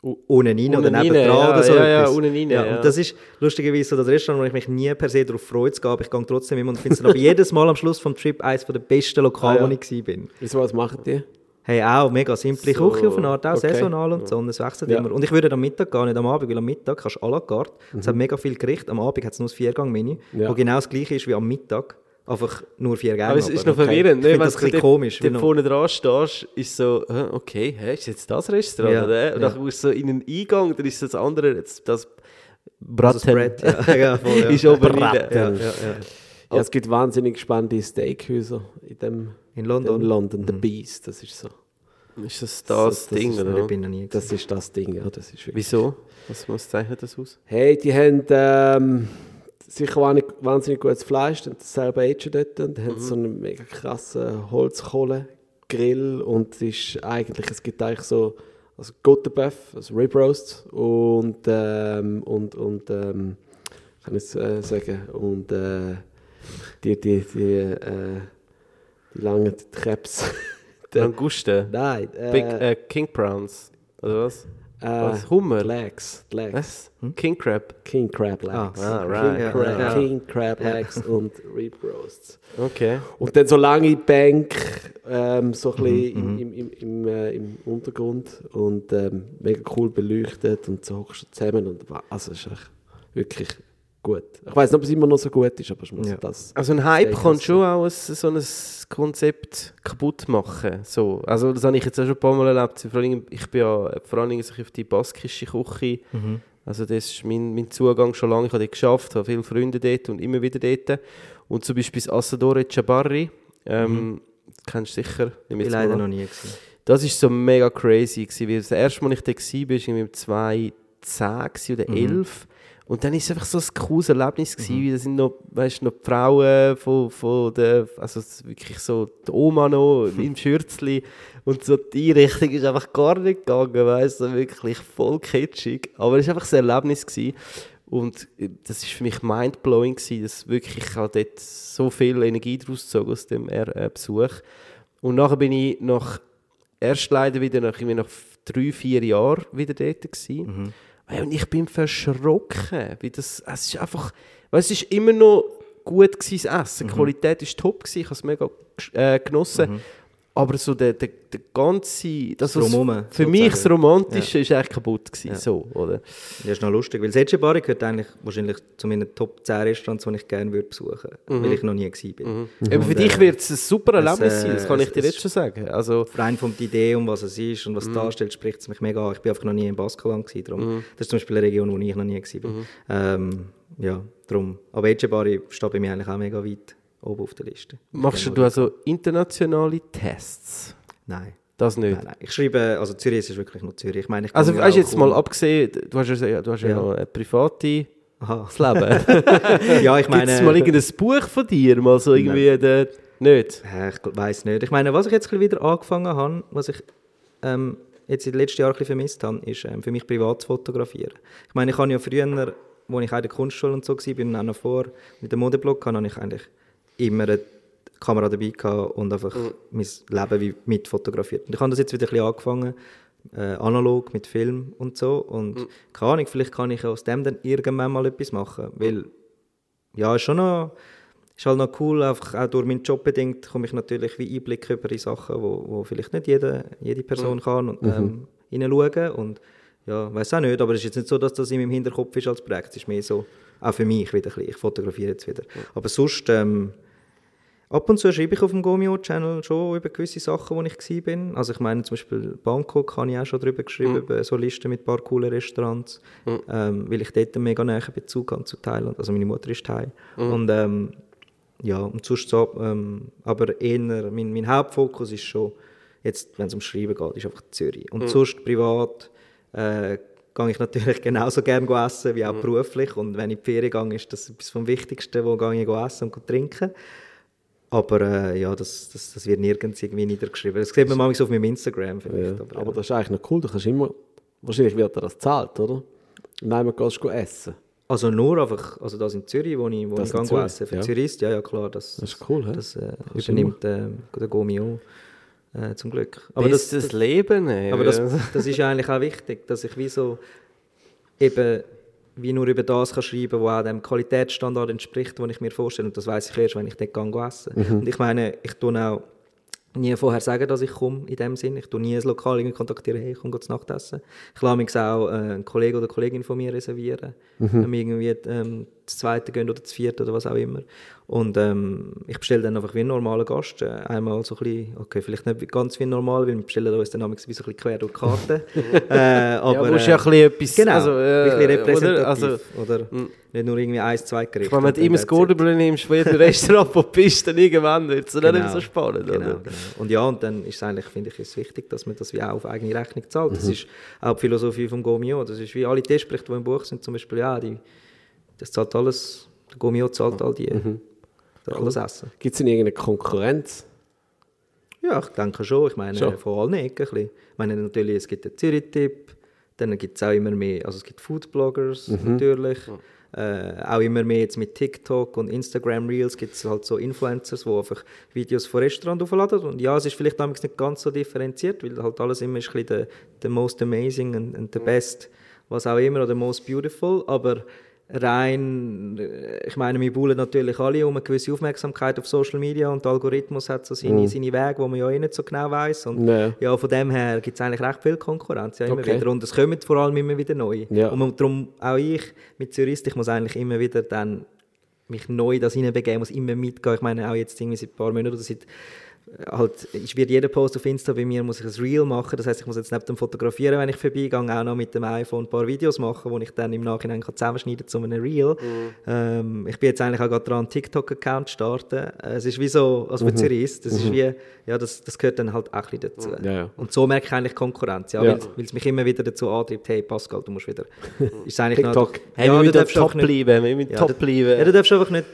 unten rein oder
Unten rein,
nebendran
ja,
oder so
ja, ja, unten rein, ja.
Und das ist lustigerweise so das Restaurant, wo ich mich nie per se darauf freue zu gehen, aber ich gehe trotzdem immer und finde es aber jedes Mal am Schluss vom Trip eines der besten Lokale,
Ah,
wo ich war.
Wieso, was machen die?
Hey, auch mega simple
So,
Küche auf eine Art, auch
okay.
saisonal und so, und es wechselt
Ja.
immer. Und ich würde am Mittag gehen, nicht am Abend, weil am Mittag kannst du à la carte, es hat mega viel Gericht, am Abend hat es nur das Viergang-Menü,
Mhm. Ja.
wo genau das gleiche ist wie am Mittag, einfach nur vier Gänge.
Aber es ist noch
okay.
verwirrend, ne? wenn
das
du
ein bisschen
dort-
komisch.
Dort
noch-
vorne dran stehst, ist so, okay, hä, ist jetzt das Restaurant?
Ja,
oder? Und
ja.
dann musst du so in einen Eingang, dann ist das andere, jetzt das
Also
Braten,
das Brett, ja. voll,
ist oben
ja. Ja,
es gibt wahnsinnig spannende Steakhäuser in dem
In London?
In London, The Beast, das ist so.
Ist das das,
Das- das
Ding,
ist-
oder?
Ich bin noch nie
Das ist das Ding, ja, das ist wirklich.
Wieso? Was, was zeichnet das aus?
Hey, die haben ähm, sicher wahnsinnig, gutes Fleisch, die haben das selber agen dort und haben so einen mega krassen Holzkohlegrill und es ist eigentlich, es gibt eigentlich so also Gottebuff, also Rib Roast und, ähm, und, und ähm, kann ich äh, sagen, und äh, die, die, die, äh, die langen Krebs. Der-
Languste?
Nein, äh,
Big, äh, King Prawns? Oder was?
äh,
was? Hummer?
Legs, Legs.
Was? King Crab?
King Crab Legs.
Ah,
ah, right.
King, Crab,
ja.
King Crab Legs und Rib Roasts.
Okay.
Und dann so lange Bank, ähm, so ein bisschen
Mhm,
im, im, im, äh, im Untergrund und ähm, mega cool beleuchtet und so hockst du zusammen und also es ist echt wirklich gut. Ich weiß nicht, ob es immer noch so gut ist, aber ich muss
Ja.
das.
Also ein Hype kann schon auch ein, so ein Konzept kaputt machen. So. Also das habe ich jetzt auch schon ein paar Mal erlebt. Vor allem, ich bin ja vor allem so auf die baskische Küche. Also das ist mein, mein Zugang schon lange. Ich habe dort geschafft, habe viele Freunde dort und immer wieder dort. Und zum Beispiel das Assadore Chabarri. Ähm, das kennst du sicher.
Ich bin leider noch nie gewesen.
Das ist so mega crazy gewesen, weil das erste Mal, als ich da war, war irgendwie im 2010 gewesen oder 11. Und dann war es einfach so ein cooles Erlebnis gewesen, weil da sind noch, weißt, noch die Frauen von, von der, also wirklich so die Oma noch im Schürzli und so die Einrichtung ist einfach gar nicht gegangen, weißt du, wirklich voll kitschig. Aber es war einfach ein Erlebnis gewesen. Und das ist für mich mindblowing gewesen, dass wirklich, ich habe dort so viel Energie daraus gezogen aus dem äh, Besuch. Und nachher bin ich nach, erst leider wieder nach, nach drei, vier Jahren wieder dort gewesen. Hey, Und ich bin verschrocken, wie das, es ist einfach, weißt, es ist immer noch gut gewesen, das Essen, die Qualität ist top gewesen, ich habe es mega äh, genossen. Aber so der, der, der ganze, das, was
Drumherum,
für mich das
sozusagen.
Romantische ist eigentlich kaputt gewesen, so, oder?
Das ist noch lustig, weil Seche Bari gehört eigentlich wahrscheinlich zu meinen Top 10 Restaurants, die ich gerne würde besuchen würde, weil ich noch nie gewesen bin.
Eben für
Und,
dich
äh,
wird es ein super Erlebnis
es,
sein, das kann
äh,
ich dir
es-
jetzt schon sagen. Also,
Rein von der Idee, um was es ist und
Mhm.
was es darstellt, spricht es mich mega an. Ich bin einfach noch nie in Baskeland gewesen, darum. Das ist zum Beispiel eine Region, wo ich noch nie gewesen bin.
Mhm.
Ähm, ja, darum. Aber Seche Bari steht bei mir eigentlich auch mega weit oben auf der Liste.
machst du also internationale Tests?
Nein.
Das nicht?
Nein, nein. Ich schreibe, also Zürich ist wirklich nur Zürich. Ich meine, ich
Also weißt du jetzt mal
cool-
abgesehen, du hast ja, du hast ja,
Ja.
noch ein privates
Aha.
Leben.
Ja, ich
Gibt
meine...
es mal irgendein Buch von dir? Mal so irgendwie der, nicht?
Ich weiß nicht. Ich meine, was ich jetzt wieder angefangen habe, was ich ähm, jetzt in den letzten Jahren ein bisschen vermisst habe, ist ähm, für mich privat zu fotografieren. Ich meine, ich habe ja früher, als ich in der Kunstschule und so war, und auch noch vor mit dem Modeblog, habe ich eigentlich immer eine Kamera dabei gehabt und einfach mein Leben wie mit fotografiert. Und ich habe das jetzt wieder ein bisschen angefangen, äh, analog mit Film und so. Und keine Ahnung, vielleicht kann ich aus dem dann irgendwann mal etwas machen, weil ja, ist schon noch, ist halt noch cool, einfach auch durch meinen Job bedingt komme ich natürlich wie Einblick über die Sachen, wo, wo vielleicht nicht jede, jede Person kann und ähm, hineinschauen. Und ja, weiß auch nicht, aber es ist jetzt nicht so, dass das in meinem Hinterkopf ist als Projekt, es ist mehr so, auch für mich wieder ein bisschen, ich fotografiere jetzt wieder. Aber sonst, ähm, Ab und zu schreibe ich auf dem Gomio-Channel schon über gewisse Sachen, wo ich bin. Also ich meine zum Beispiel Bangkok habe ich auch schon darüber geschrieben,
Mhm.
über so Listen mit ein paar coolen Restaurants, ähm, weil ich dort einen mega nähen Bezug habe zu Thailand. Also meine Mutter ist Thai.
Mhm.
Und ähm, ja, und sonst so, ähm, aber eher, mein, mein Hauptfokus ist schon, jetzt, wenn es um Schreiben geht, ist einfach Zürich.
Mhm.
Und sonst privat äh, gehe ich natürlich genauso gerne essen, wie auch
Mhm.
beruflich. Und wenn ich in die Ferien gehe, ist das etwas vom Wichtigsten, wo gehe ich essen und trinken. Aber äh, ja, das, das, das wird nirgends irgendwie niedergeschrieben. Das sieht man manchmal so auf meinem Instagram vielleicht.
Ja.
Aber,
Aber das ist eigentlich noch cool. Du kannst immer, wahrscheinlich wird dir das gezahlt, oder? Nein, man gehst du essen.
also nur einfach, also das in Zürich, wo ich, wo
Das
ich gehe
Zürich,
essen. Für
ja.
Touristen, ja, ja klar. Das,
Das ist cool?
Das äh,
Kannst
übernimmt äh, der Gomio äh, zum Glück. Aber
das,
das,
das Leben. ey.
Aber das, das ist ja eigentlich auch wichtig, dass ich wie so eben wie nur über das kann schreiben, was auch dem Qualitätsstandard entspricht, den ich mir vorstelle. Und das weiß ich erst, wenn ich dort gehe essen. Und ich meine, ich tue auch nie vorher sagen, dass ich komme, in dem Sinn. Ich tue nie ein Lokal irgendwie kontaktieren, hey, ich komme zu Nacht essen. Ich lasse mich auch äh, einen Kollegen oder Kollegin von mir reservieren, wenn wir irgendwie ähm, das zweite gehen oder das vierte oder was auch immer. Und ähm, ich bestelle dann einfach wie ein normaler Gast. Äh, einmal so ein bisschen, okay, vielleicht nicht ganz wie ein normaler, weil wir bestellen uns dann manchmal so ein bisschen quer durch die Karte. äh, aber,
ja, musst
äh,
ja ein bisschen etwas...
Genau,
also, äh,
ein bisschen repräsentativ.
Oder, also,
oder nicht nur irgendwie eins, zwei Gerichte.
wenn du immer das
that's it.
Gurdelblü nimmst von jedem Restaurant, wo bist, dann irgendwann wird es dann nicht mehr so spannend,
genau, genau. Und ja, und dann ist es eigentlich, finde ich, ist wichtig, dass man das wie auch auf eigene Rechnung zahlt.
Mhm.
Das ist auch die Philosophie vom Gomio. Das ist wie alle Testberichte, die im Buch sind, zum Beispiel, ja, die, das zahlt alles, der Gomio zahlt all die,
Mhm.
alles Essen.
Gibt es denn irgendeine Konkurrenz?
Ja, ich denke schon. Ich meine,
Schon.
von allen Ecken ein bisschen. Ich meine, natürlich, es gibt den Zürich-Tipp, dann gibt es auch immer mehr, also es gibt Foodbloggers
Mhm.
natürlich, äh, auch immer mehr jetzt mit TikTok und Instagram Reels gibt es halt so Influencers, die einfach Videos von Restaurants aufladen und ja, es ist vielleicht damals nicht ganz so differenziert, weil halt alles immer ist ein bisschen der, der most amazing und, und the best, was auch immer, oder most beautiful, aber rein, äh, ich meine, wir bullen natürlich alle um eine gewisse Aufmerksamkeit auf Social Media und der Algorithmus hat so seine, seine Wege, die man ja eh nicht so genau weiß und
Ja.
ja, von dem her gibt es eigentlich recht viel Konkurrenz, ja, immer
Okay.
wieder und es kommen vor allem immer wieder neu
Ja.
und darum auch ich mit Jurist, ich muss eigentlich immer wieder dann mich neu das hineinbegeben, muss immer mitgehen, ich meine auch jetzt irgendwie seit ein paar Monaten oder seit halt, ich wird jeder Post auf Insta bei mir muss ich ein Reel machen, das heißt ich muss jetzt neben dem Fotografieren, wenn ich vorbeigehe, auch noch mit dem iPhone ein paar Videos machen, die ich dann im Nachhinein kann zusammenschneiden zu einem Reel. Ähm, ich bin jetzt eigentlich auch gerade dran, einen TikTok-Account zu starten. Es ist wie so, also für Zürich, das ist wie, ja, das, das gehört dann halt auch ein bisschen dazu.
Ja, ja.
Und so merke ich eigentlich Konkurrenz, ja,
Ja.
weil es mich immer wieder dazu antreibt, hey Pascal, du musst wieder, ist eigentlich
TikTok.
noch,
Hey,
ja,
wir müssen top bleiben, wir müssen top bleiben.
Ja, du darfst einfach nicht,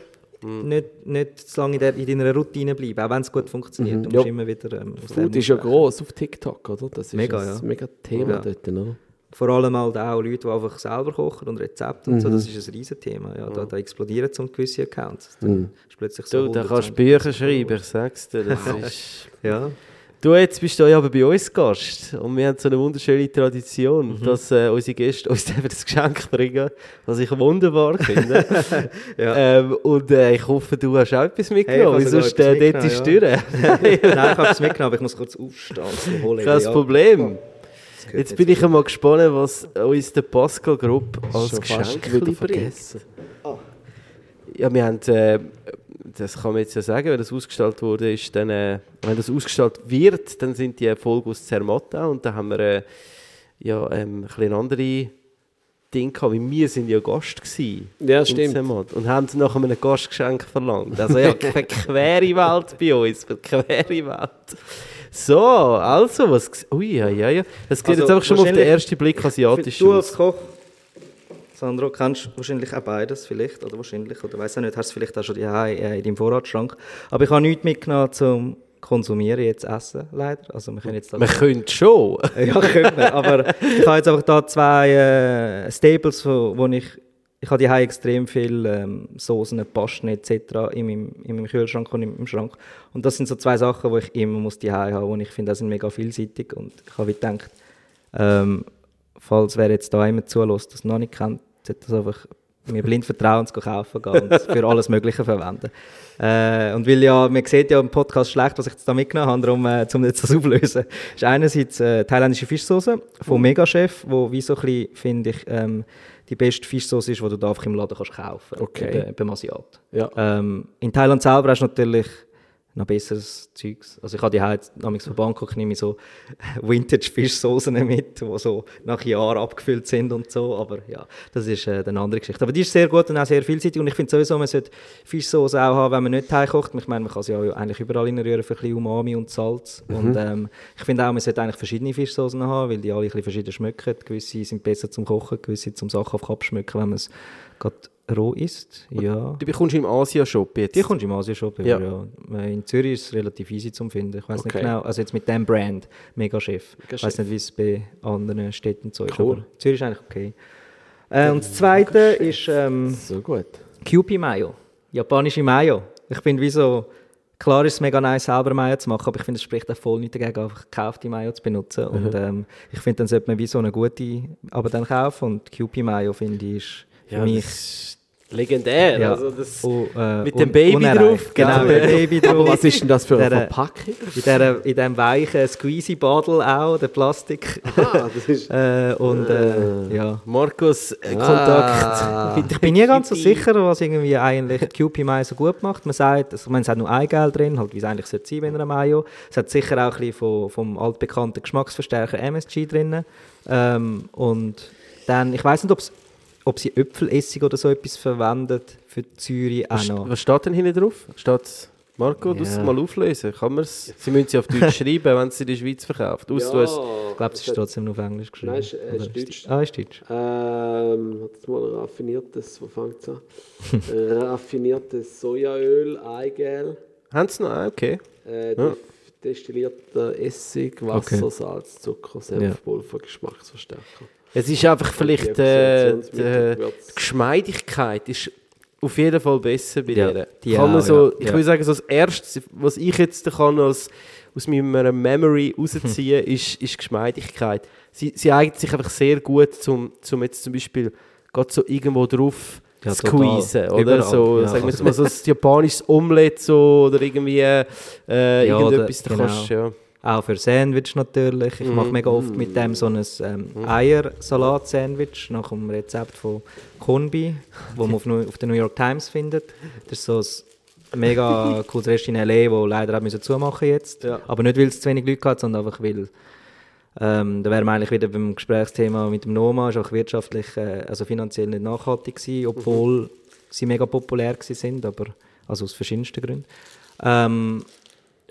nicht, nicht zu lange in, der, in deiner Routine bleiben, auch wenn es gut funktioniert. Du
Ja.
musst immer wieder ähm,
Food ist ja gross auf TikTok, oder? Das ist
Mega,
ein
ja.
mega Thema
Ja.
dort, oder?
Vor allem halt auch Leute, die einfach selber kochen und Rezepte und so, das ist ein riesen Thema. Ja, da, da explodieren zum gewisse Accounts. Da ist plötzlich so
Du, da
100,
kannst du
20.
Bücher schreiben, ich sag's dir. Das ist...
Ja,
Du, jetzt bist du ja aber bei uns Gast und wir haben so eine wunderschöne Tradition,
Mhm.
dass äh, unsere Gäste uns eben das Geschenk bringen, was ich wunderbar finde.
Ja.
ähm, und äh, ich hoffe, du hast auch etwas mitgenommen,
Hey,
sonst äh, dort ist durch.
Nein, ich habe es mitgenommen, aber ich muss kurz aufstehen. Holen.
Kein
Ja,
Problem.
gehört
Jetzt bin ich einmal gespannt, was uns der Pascal Grupp als Geschenk
wieder
bringt.
vergessen.
Ja, wir haben, äh, das kann man jetzt ja sagen, wenn das ausgestellt wurde, ist dann, äh, wenn das ausgestellt wird, dann sind die Folge aus Zermatta und dann haben wir äh, ja, ähm, ein bisschen andere Dinge gehabt, weil wir sind ja Gast gewesen.
Ja, stimmt.
Zermatt und haben nach einem Gastgeschenk verlangt. Also ja, eine quere Welt bei uns, eine quere Welt. So, also, was... Ui, ja, ja, ja. Es sieht
Also,
jetzt einfach schon auf den ersten Blick asiatisch
Du als
aus.
Koch, Sandro, kennst wahrscheinlich auch beides vielleicht, oder wahrscheinlich, oder weiß auch nicht, hast du vielleicht auch schon ja, in deinem Vorratsschrank. Aber ich habe nichts mitgenommen zum Konsumieren, jetzt essen, leider. Also wir können jetzt
Man könnte schon.
ja, können wir. Aber ich habe jetzt einfach da zwei äh, Staples, wo, wo ich ich habe hier extrem viel ähm, Soßen, Pasten etc. In meinem, in meinem Kühlschrank und im, Schrank. Und das sind so zwei Sachen, die ich immer muss die haben, und ich finde, das sind mega vielseitig. Und ich habe gedacht, ähm, falls wer jetzt da immer zulässt, das noch nicht kennt, sollte das einfach mir blind vertrauen zu kaufen gehen und es für alles Mögliche verwenden. Äh, und weil ja, man sieht ja im Podcast schlecht, was ich jetzt da mitgenommen habe, darum, äh, um jetzt das auflösen, ist einerseits äh, thailändische Fischsoße von Megachef, wo wie so ein bisschen, finde ich, ähm, die beste Fischsoße ist, die du da einfach im Laden kannst kaufen
Okay.
bei- beim Asiat.
Ja.
Ähm, in Thailand selber hast du natürlich noch besseres Zeugs. Also ich habe die halt, namens von Bangkok nehme ich so Vintage-Fischsoßen mit, die so nach Jahren abgefüllt sind und so, aber ja, das ist äh, eine andere Geschichte. Aber die ist sehr gut und auch sehr vielseitig und ich finde sowieso, man sollte Fischsoße auch haben, wenn man nicht heimkocht. Ich meine, man kann sie ja eigentlich überall reinrühren für ein bisschen Umami und Salz und ähm, ich finde auch, man sollte eigentlich verschiedene Fischsoßen haben, weil die alle ein bisschen verschieden schmecken. Gewisse sind besser zum Kochen, gewisse zum Sachen auf Kopf schmecken, wenn man es gerade roh isst. Ja.
Du bekommst im Asia-Shop jetzt.
Die kommst du im Asien-Shop über,
Ja.
ja. In Zürich ist es relativ easy zu finden. Ich weiß
Okay.
nicht genau, also jetzt mit dem Brand, Mega Chef. Ich weiß nicht, wie es bei anderen Städten so ist,
Cool.
aber Zürich ist eigentlich okay. Äh, und das zweite ist ähm,
So gut.
Kewpie Mayo, japanische Mayo. Ich finde, wie so, klar ist es mega nice, selber Mayo zu machen, aber ich finde, es spricht auch voll nicht dagegen, einfach gekaufte Mayo zu benutzen. Und ähm, ich finde, dann sollte man wie so eine gute, aber dann kaufen. Und Kewpie Mayo, finde ich, ist
ja,
mich...
legendär.
Ja.
Also das,
Oh, äh,
Mit dem
un-
Baby
unerreicht.
drauf,
Genau,
gell?
mit dem Baby drauf.
Was ist denn das für eine Verpackung?
In, der, in diesem weichen Squeezy-Bottle auch, der Plastik.
Ah, das ist...
äh, und äh, ja.
Markus äh,
Ah.
Kontakt. mit
Ich bin nie ganz so
Kewpie.
sicher, was irgendwie eigentlich QP Mayo so gut macht. Man sagt, also, ich meine, es hat nur Eigelb drin, halt, wie es eigentlich sollte sein bei einer Mayo. Es hat sicher auch ein bisschen vom, vom altbekannten Geschmacksverstärker MSG drin. Ähm, und dann, ich weiß nicht, ob's, ob sie Äpfelessig oder so etwas verwendet für Zürich auch
Was,
noch.
was steht denn hinten drauf? Steht Marco, du
Ja.
es mal auflösen. Kann man's? Sie müssen sie auf Deutsch schreiben, wenn sie in der Schweiz verkauft. Aus, du hast,
Ich glaube, es ist trotzdem nur auf Englisch geschrieben.
Nein, es ist- es ist
Oder
Deutsch.
Ah, ist Deutsch.
Ähm, hat jetzt mal raffiniertes, wo fängt es an? raffiniertes Sojaöl, Eigelb,
haben sie noch? Ah, okay.
äh,
Ja.
destillierter Essig, Wasser,
Okay.
Salz, Zucker, Senfpulver, Geschmacksverstärker.
Es ist einfach vielleicht
die
äh, die, Geschmeidigkeit ist auf jeden Fall besser bei
Ja,
ihr.
die
kann man
auch,
so,
ja.
Ich
Ja.
würde sagen, so das Erste, was ich jetzt kann als, aus meiner Memory rausziehen ist, ist Geschmeidigkeit. Sie, sie eignet sich einfach sehr gut, zum, zum jetzt zum Beispiel gerade so irgendwo drauf
Ja,
squeezen, oder?
Überall,
So,
ja.
sagen wir mal so ein japanisches Omelette so, oder irgendwie äh,
Ja, oder-
irgendetwas, da
genau.
kannst ja.
Auch für Sandwich natürlich. Ich
Mhm.
mache mega oft mit dem so ein ähm, Eiersalat-Sandwich nach dem Rezept von Konbi, wo man auf, auf der New York Times findet. Das ist so ein mega cooles Restaurant in L.A., wo leider auch müssen zumachen jetzt.
Ja.
Aber nicht, weil es zu wenig Leute hat, sondern einfach, weil ähm, da wären wir eigentlich wieder beim Gesprächsthema mit dem Noma, ist auch wirtschaftlich, äh, also finanziell nicht nachhaltig gewesen, obwohl sie mega populär gewesen sind, aber also aus verschiedensten Gründen. Ähm,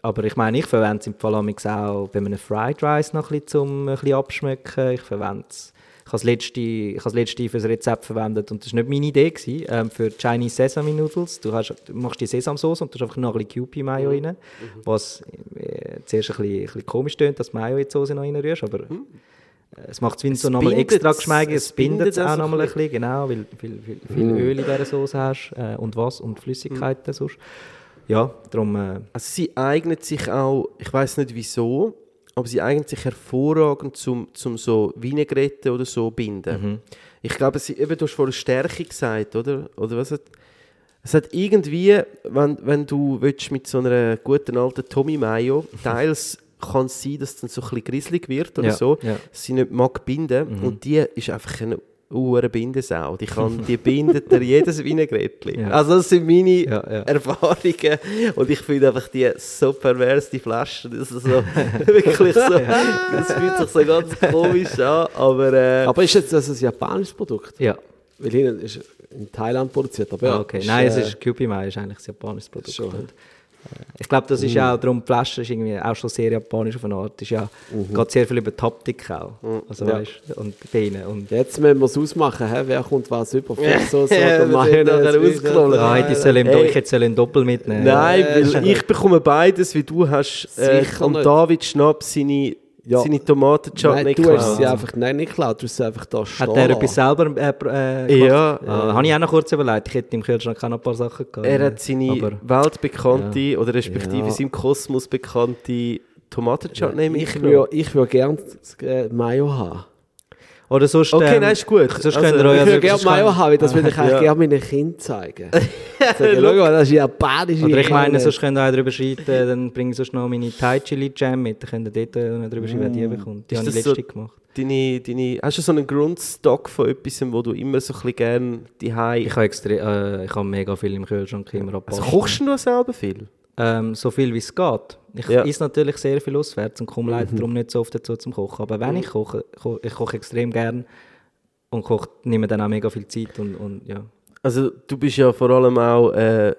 aber ich meine, ich verwende es im Fall amigs auch bei einem Fried Rice noch ein bisschen zum ein bisschen abschmecken. Ich verwende es. Ich habe das letzte, ich habe das letzte für das Rezept verwendet und das war nicht meine Idee, gewesen, ähm, für Chinese Sesame Noodles. Du, hast, du machst die Sesamsauce und du hast einfach noch ein bisschen Kewpie Mayo rein, was äh, zuerst ein bisschen, ein bisschen komisch tönt, dass du Mayo in die Soße noch reinrührst, aber äh, es macht es wie so nochmal extra
es-
geschmeidig,
es
es bindet es auch nochmal
ein
bisschen, genau, weil du viel, viel, viel Öl in dieser Soße hast äh, und was und Flüssigkeiten sonst. Ja, darum... Äh,
Also sie eignet sich auch, ich weiß nicht wieso, aber sie eignet sich hervorragend zum, zum so Vinaigrette oder so binden. Ich glaube, sie, eben, du hast vorhin Stärke gesagt, oder? Oder was hat, es hat irgendwie, wenn, wenn du willst, mit so einer guten alten Tommy Mayo, teils kann es sein, dass es dann so ein bisschen grisselig wird oder
Ja,
so,
ja.
sie nicht mag binden und die ist einfach eine ure Bindesau. Die, kann, die bindet dir jedes Vinaigrette.
Ja.
Also das sind meine
Ja, ja.
Erfahrungen und ich finde einfach die so pervers, die Flaschen, das ist so wirklich so, das fühlt sich so ganz komisch an, aber äh,
Aber ist jetzt das ein japanisches Produkt?
ja.
Weil hinten ist in Thailand produziert, aber.
Ah, okay. Nein, es
äh,
ist Kewpie Mai ist eigentlich ein japanisches Produkt.
Schon.
Und, äh, ich glaube, das ist ja auch darum, die Flasche ist irgendwie auch schon sehr japanisch auf eine Art. Es ist ja, geht sehr viel über die Haptik auch. Also,
Ja.
weißt, und bei ihnen. Und
Jetzt müssen wir es ausmachen, hä? wer kommt was über Fischsauce
Ja,
oder
das wird nachher
Mayonnaise.
ausgeklollt.
ah, hätte ich, soll ihm,
Hey.
ich hätte soll ihn doppelt mitnehmen.
nein,
äh,
weil ich bekomme beides, wie du hast äh,
Sicher
am
nicht.
David Schnapp seine,
Ja.
seine Tomatenchutney
Nein, du hast sie einfach, nein, nicht geklaut, du hast sie einfach da stehen
Hat er etwas selber äh, äh, gemacht?
Ja.
Ah, Habe ich auch noch kurz überlegt. Ich hätte im Kühlschrank auch noch ein paar Sachen gehabt.
Er hat seine
Aber,
weltbekannte, oder respektive
Ja.
seinem Kosmos bekannte Tomatenchutney
Ich
mitgenommen.
würde ich würd gerne äh, Mayo haben.
Oder sonst,
Okay,
ähm,
nein, ist gut.
Sonst
Also,
könnt ihr euch
Ich
also, sonst könnt-
Mayo haben, das würde ich eigentlich
Ja.
gerne meinen Kindern zeigen. Sagen, Schau mal, das ist japanische
Oder ich meine, sonst könnt ihr auch drüber schreiten, dann bringe ich sonst noch meine Thai Chili Jam mit, dann könnt ihr dort drüber schreiben, wer die bekommt. Die
Ist
habe ich letzte
so-
gemacht.
Deine, deine, hast du so einen Grundstock von etwas, wo du immer so ein bisschen gerne die
Ich habe extre- äh, ich habe mega viel im Kühlschrank immer
Also
abpassen.
kochst du selber viel?
Ähm, so viel wie es geht. Ich
Ja. Mhm.
esse natürlich sehr viel auswärts und komme leider darum nicht so oft dazu zum Kochen. Aber wenn ich koche, ko ich koche extrem gern und koche, nehme dann auch mega viel Zeit und, und ja.
Also du bist ja vor allem auch äh,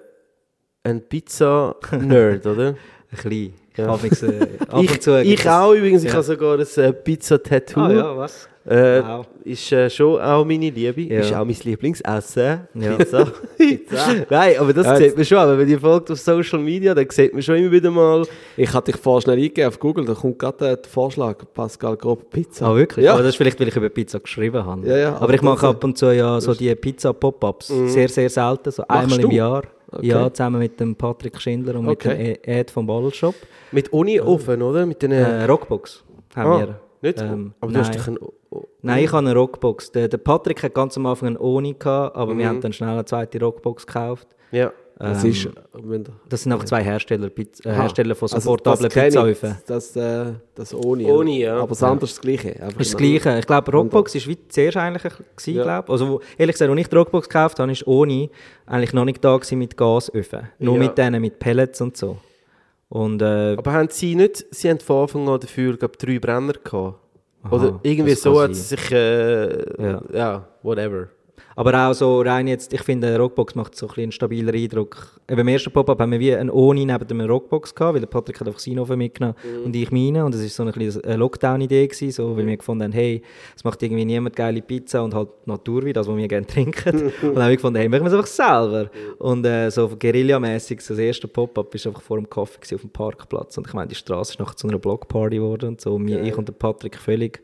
ein Pizza-Nerd, oder?
Ein bisschen. Und zu, äh, ab und
ich
zu
ich
es-
auch übrigens, ich
Ja.
habe sogar ein äh, Pizza-Tattoo.
Ah ja, was?
Äh,
Wow.
Ist äh, schon auch meine Liebe.
Ja.
Ist auch mein Lieblingsessen.
Ja.
Pizza. Nein, aber das
Ja,
sieht man schon. Aber wenn ihr folgt auf Social Media, dann sieht man schon immer wieder mal.
Ich hatte dich vorher schnell eingegeben auf Google, da kommt gerade der Vorschlag, Pascal Grob Pizza.
Ah, wirklich?
Ja.
Aber das ist vielleicht, weil ich über Pizza geschrieben habe.
Ja, ja,
aber, ich mache ab und zu ja so die Pizza-Pop-Ups. Sehr, sehr selten. So einmal im
du?
Jahr.
Okay.
Ja, zusammen mit dem Patrick Schindler und
Okay.
mit dem E- Ed vom Ballshop.
Mit ohne Ofen, oder? Mit den.
Äh, Rockbox haben
ah,
wir.
nicht?
Ähm,
aber du
nein.
hast doch ein. O- O-
Nein, ich habe eine Rockbox. Der, der Patrick hat ganz am Anfang eine Oni gehabt, aber
Mhm.
wir haben dann schnell eine zweite Rockbox gekauft.
Ja.
Das
Ähm,
ist, wenn
das sind einfach zwei Hersteller, Pizza, äh. Hersteller von so
Also,
portablen Pizzaöfen.
Das, äh, das ohne.
Ohne, ja.
Aber das andere ist das Gleiche.
Ist das
ein-
Gleiche. Ich glaube, Rockbox war zuerst eigentlich gewesen,
Ja.
glaub. Also, wo, ehrlich gesagt, als ich die Rockbox gekauft habe, ist Oni eigentlich noch nicht da gewesen mit Gasöfen. Nur
Ja.
mit denen, mit Pellets und so. Und äh,
Aber haben sie nicht. Sie haben von Anfang an dafür, glaube drei Brenner gehabt.
Aha,
Oder irgendwie so hat es sich. Äh,
Ja.
ja. whatever.
Aber auch so rein jetzt, ich finde, eine Rockbox macht so ein bisschen einen stabilen Eindruck. Beim ersten Pop-Up haben wir wie eine Oni neben einer Rockbox gehabt, weil der Patrick hat einfach seinen Ofen mitgenommen und ich meine. Und das war so eine, kleine- eine Lockdown-Idee, gewesen, so, weil wir gefunden haben, hey, es macht irgendwie niemand geile Pizza und halt Naturwein, das, was wir gerne trinken. und dann haben wir gefunden, hey, machen wir es einfach selber. Und äh, so Guerilla-mässig, so das erste Pop-Up war einfach vor dem Kaffee auf dem Parkplatz. Und ich meine, die Straße ist nachher zu einer Blockparty geworden und so. Und ich und der Patrick völlig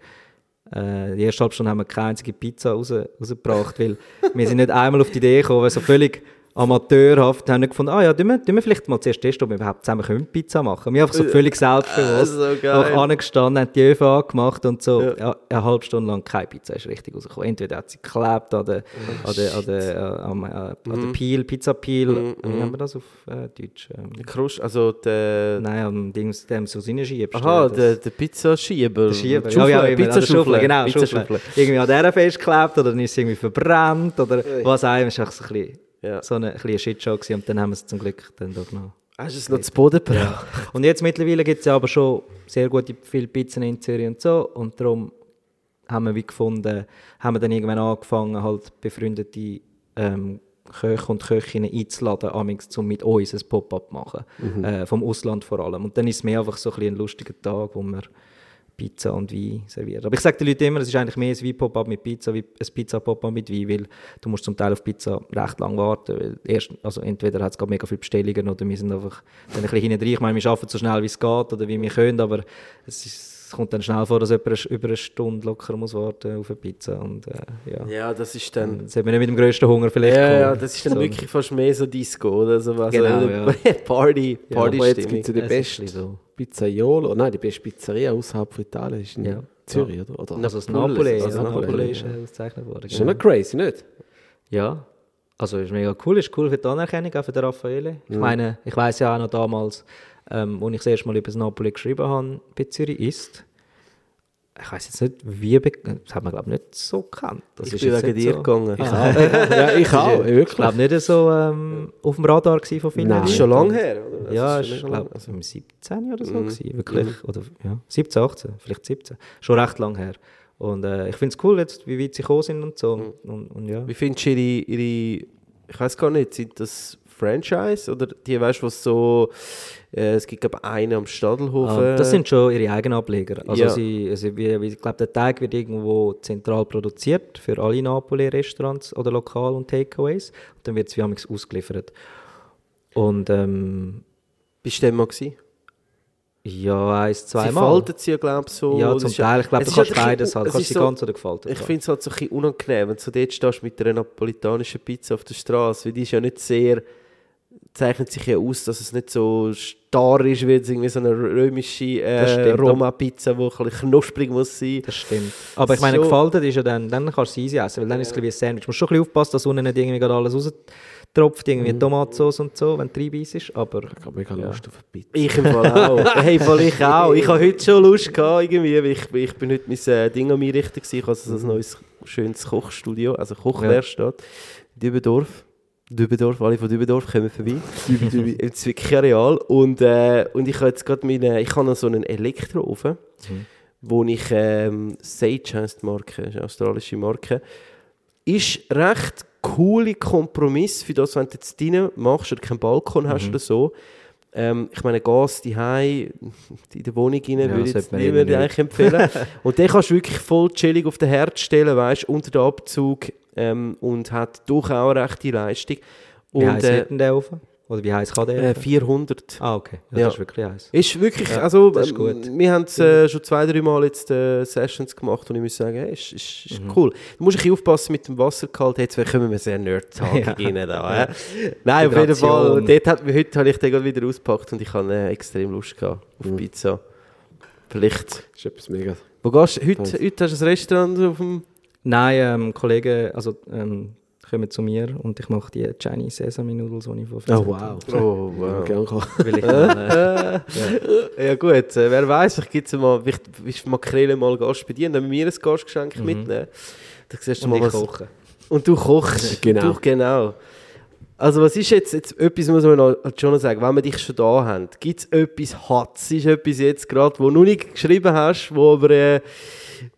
äh, die erste halbe Stunde haben wir keine einzige Pizza raus, rausgebracht, weil wir sind nicht einmal auf die Idee gekommen, so völlig amateurhaft haben wir gefunden, ah ja, tun wir, tun wir vielleicht mal zuerst testen, ob wir überhaupt zusammen können Pizza machen Wir haben einfach so völlig selbstbewusst
so geil.
noch angestanden, haben die Öfen angemacht und so
Ja.
ja. eine halbe Stunde lang keine Pizza ist richtig rausgekommen. Entweder hat sie geklebt an der, an der, an der, äh, äh, an der Peel, Pizza Peel, wie nennt man das auf äh, Deutsch? Ähm,
Krust, also der.
Nein, am Dings, dem so reinschiebst.
Aha, der, der Pizzaschieber.
der Schieber.
Die
Ja, ja,
Schaufel,
immer, an der Schaufel, genau, Schaufel.
Pizzaschaufel.
Irgendwie an dieser festgeklebt oder dann ist sie irgendwie verbrannt oder was auch immer. War einfach so ein bisschen,
Ja.
so eine, ein eine Shitshow gewesen und dann haben wir es zum Glück dann doch noch.
Hast du es noch zu Boden gebracht?
Und jetzt mittlerweile gibt es ja aber schon sehr gute, viele Pizzen in Zürich und so und darum haben wir wie gefunden, haben wir dann irgendwann angefangen, halt befreundete ähm, Köche und Köchinnen einzuladen, amix, um mit uns ein Pop-up zu machen. Äh, vom Ausland vor allem. Und dann ist es mehr einfach so ein, ein lustiger Tag, wo wir Pizza und Wein servieren. Aber ich sage den Leuten immer, es ist eigentlich mehr ein Wein-Pop-up mit Pizza, wie ein Pizza-Pop-up mit Wein, weil du musst zum Teil auf Pizza recht lang warten, weil erst, also entweder hat es gerade mega viele Bestellungen oder wir sind einfach dann ein bisschen hinten drin. Ich meine, wir arbeiten so schnell, wie es geht oder wie wir können, aber es, ist, es kommt dann schnell vor, dass jemand über eine Stunde locker muss warten auf eine Pizza und äh, ja.
Ja, das ist dann.
Dann sollte man nicht mit dem grössten Hunger vielleicht
Ja,
kommen.
ja, das ist dann
So.
wirklich fast mehr so Disco, oder? So was,
Genau?
Party,
Ja,
Party
Aber jetzt gibt es ja die beste
so.
Pizzaiolo, nein, die beste Pizzeria außerhalb von Italien ist in
Ja.
Zürich, oder? oder?
Also das
Napoli, also
ja,
Napoli,
Napoli ist
ja.
äh, ausgezeichnet worden.
ist schon noch crazy, nicht?
Ja, also ist mega cool, ist cool für die Anerkennung, auch für den Raffaele. Ich meine, ich weiß ja auch noch damals, ähm, als ich das erste Mal über das Napoli geschrieben habe, bei Zürich ist, ich weiß jetzt nicht, wie, das hat man glaube ich nicht so gekannt. Das
Ich
ist
bin wegen dir
so,
gegangen.
ja, ich auch,
Ich
wirklich.
glaube nicht so ähm, auf dem Radar von vielen
Nein.
Das ist
Leuten.
schon lange her, oder?
Ja,
ist
ich glaube,
also-
im 17 oder so gewesen, wirklich. Oder, ja, 17, 18, vielleicht 17. Schon recht lang her. Und äh, ich finde es cool, jetzt, wie weit sie gekommen sind und so. Und, und ja.
Wie findest du ihre, ihre ich weiß gar nicht, sind das Franchise oder die, weißt du, was so, äh, es gibt glaube einen am Stadelhofen.
Ah, das sind schon ihre eigenen Ableger. Also,
Ja.
sie, also wie, wie, ich glaube, der Teig wird irgendwo zentral produziert für alle Napoli-Restaurants oder Lokal- und Takeaways. Und dann wird es wie amigs ausgeliefert. Und ähm,
Bist du denn mal gewesen?
ja, eins,
Sie
zweimal.
falten sie ja, glaube ich, so.
Ja, zum Teil. Ich glaube, du kannst
halt
beides halt. Kannst sie
so-
ganz oder gefaltet.
Ich finde es halt so ein bisschen unangenehm, wenn du so dort stehst mit einer napolitanischen Pizza auf der Straße, weil die ist ja nicht sehr, zeichnet sich ja aus, dass es nicht so starr ist, wie jetzt irgendwie so eine römische äh. Roma-Pizza, die ein bisschen knusprig muss sein.
Das stimmt. Aber ich
ist
meine,
schon-
gefaltet ist ja dann, dann kannst du sie easy essen, weil dann ist es ein bisschen wie ein Sandwich. Du musst schon ein bisschen aufpassen, dass unten nicht irgendwie gerade alles raustropft, irgendwie
Mhm.
Tomatsauce und so, wenn du reinbeißt. Aber
Ich habe mega Lust auf eine Pizza.
Ich im Fall auch. hey, voll ich auch. Ich habe heute schon Lust gehabt, irgendwie, weil ich, ich bin heute mein äh, Ding am einrichten gewesen. Ich habe so ein neues, schönes Kochstudio, also Kochwerkstatt, in Dübendorf. Dübendorf, alle von Dübendorf kommen vorbei. Im Zwickerareal. Und, äh, und ich habe jetzt gerade meine, ich habe noch so einen Elektroofen, wo ich, ähm, Sage heisst die Marke, ist eine australische Marke. Ist recht coole Kompromiss für das, wenn du jetzt drin machst oder keinen Balkon hast oder so. Ähm, ich meine, Gas die in der Wohnung rein, würde ich jetzt nicht mehr eigentlich empfehlen. und den kannst du wirklich voll chillig auf den Herd stellen, weißt unter den Abzug ähm, und hat doch auch eine rechte Leistung.
Wie
Und
heiß
äh,
wird denn der Ofen? Oder wie heiß kann der
äh,
Ofen?
400.
Ah, okay. Ja,
Ja.
Das ist wirklich heiß.
Ist wirklich,
Ja,
also
das ist
ähm,
gut.
wir haben es äh, schon zwei, drei Mal jetzt äh, Sessions gemacht und ich muss sagen, hey, ist, ist, ist
Mhm.
cool. Musst ein bisschen aufpassen mit dem Wassergehalt, jetzt kommen wir sehr Nerd-Tage
Ja.
rein da. Äh. Nein, auf jeden Fall, dort hat, heute habe ich den gerade wieder ausgepackt und ich habe äh, extrem Lust gehabt
Mhm.
auf Pizza. Vielleicht.
Das ist etwas mega.
Wo gehst du? Heute, heute hast du ein Restaurant auf dem...
Nein, ähm, Kollegen also, ähm, kommen zu mir und ich mache die Chinese Sesame Noodles, die ich von
Oh, wow.
Oh,
Ja, gern kommen.
Will ich dann, äh,
Ja gut, äh, wer weiß, vielleicht gibt es mal, vielleicht ist Makrele mal Gast bei dir und dann mit mir ein Gastgeschenk mitnehmen. Da siehst du
Mhm. und
mal,
ich
was...
koche.
Und du kochst.
Genau.
Du, genau. Also was ist jetzt, jetzt etwas muss man noch schon noch sagen, wenn wir dich schon da haben, gibt es etwas Hatz, ist etwas jetzt gerade, wo du noch nicht geschrieben hast, wo aber äh,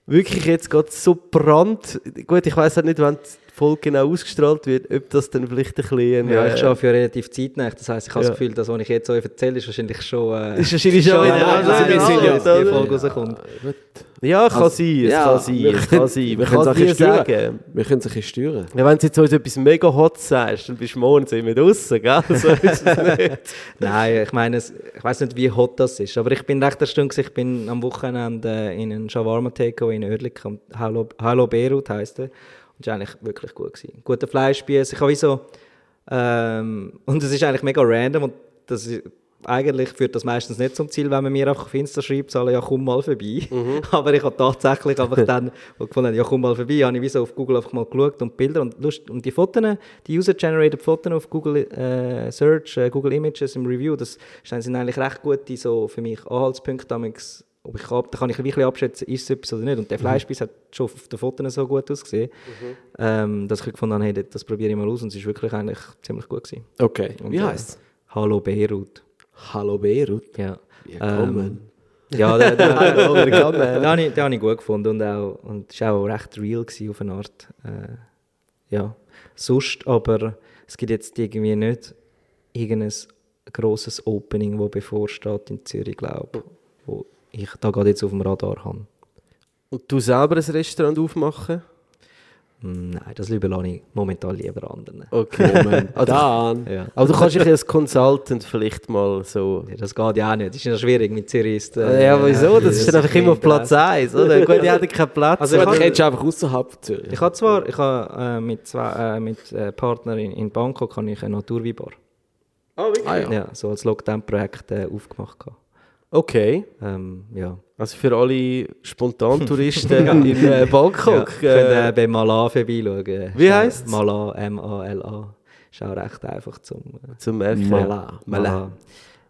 wirklich jetzt gerade so brannt, gut, ich weiß halt nicht, wann die Folge genau ausgestrahlt wird, ob das dann vielleicht ein bisschen...
Ja,
äh,
ich arbeite ja relativ zeitnah. Das heisst, ich habe
Ja.
das Gefühl, das, was ich jetzt euch erzähle, ist wahrscheinlich schon... Äh,
Ist wahrscheinlich schon wieder...
nein, also wir sind ja,
alt,
die
oder?
Folge rauskommt.
Ja, kann
Also,
sein, es
ja,
kann sein,
wir
es kann sein.
wir können es ein bisschen
sagen.
Wir können es ein bisschen steuern.
Ja, wenn du jetzt uns etwas mega hot sagst, dann bist du morgen so immer draußen, gell? So ist es nicht.
Nein, ich meine, ich weiß nicht, wie hot das ist, aber ich bin recht erstaunt. Ich bin am Wochenende in einen Shawarma Takeaway in Oerlikon. Hallo, Hallo Beirut heisst er. Und es war eigentlich wirklich gut. Gewesen. Guter Fleischspieß. Ich habe wie so... Ähm, und es ist eigentlich mega random und das ist, eigentlich führt das meistens nicht zum Ziel, wenn man mir einfach auf Insta schreibt, alle, ja komm mal vorbei. Aber ich habe tatsächlich einfach dann, gefunden ja komm mal vorbei, habe ich wie so auf Google einfach mal geschaut und Bilder und Lust und die Fotos, die User-Generated Fotos auf Google äh, Search, äh, Google Images im Review, das sind eigentlich recht gute so für mich Anhaltspunkte, damals, ob ich ab, da kann ich ein bisschen abschätzen, ist es etwas oder nicht. Und der Fleischbiss hat schon auf den Fotos so gut ausgesehen, ähm, dass ich gefunden habe, hey, das probiere ich mal aus und es ist wirklich eigentlich ziemlich gut gewesen.
Okay.
Und,
Wie
äh,
heißt es?
Hallo Beirut.
Hallo Beirut.
Ja.
Willkommen.
Ähm, ja, den, den,
Hallo, willkommen.
den, habe ich, den habe ich gut gefunden und auch, und es war auch recht real gewesen auf eine Art. Äh, ja, sonst aber, es gibt jetzt irgendwie nicht irgendein grosses Opening, das bevorsteht in Zürich, glaube wo ich da gerade jetzt auf dem Radar habe.
Und du selber ein Restaurant aufmachen?
Nein, das überlasse ich momentan lieber anderen.
Okay. Also-
Dann.
Ja.
Aber du kannst dich als Consultant vielleicht mal so...
Ja, Das geht ja auch nicht. Das ist ja schwierig mit Zürich. Ist, äh,
ja, wieso? Das ist dann einfach immer auf Platz
Interesse.
1, oder? Gut, ich hatte keinen Platz.
Also
Also,
ich
du
kann-
kennst du einfach außerhalb von Zürich.
Ich habe zwar, ich habe äh, mit zwei äh, mit äh, Partnern in, in Bangkok habe ich eine Naturweinbar.
Ah, wirklich?
Ah, ja.
Ja, so als Lockdown-Projekt äh, aufgemacht.
Okay.
Ähm, ja.
Also für alle Spontantouristen in äh,
ja.
Bangkok.
Könnt äh,
Äh,
bei Mala vorbeischauen.
Wie
auch-
heisst's?
Mala, M-A-L-A. Ist auch recht einfach zum... Äh,
zum Merken.
Mala.
Mala.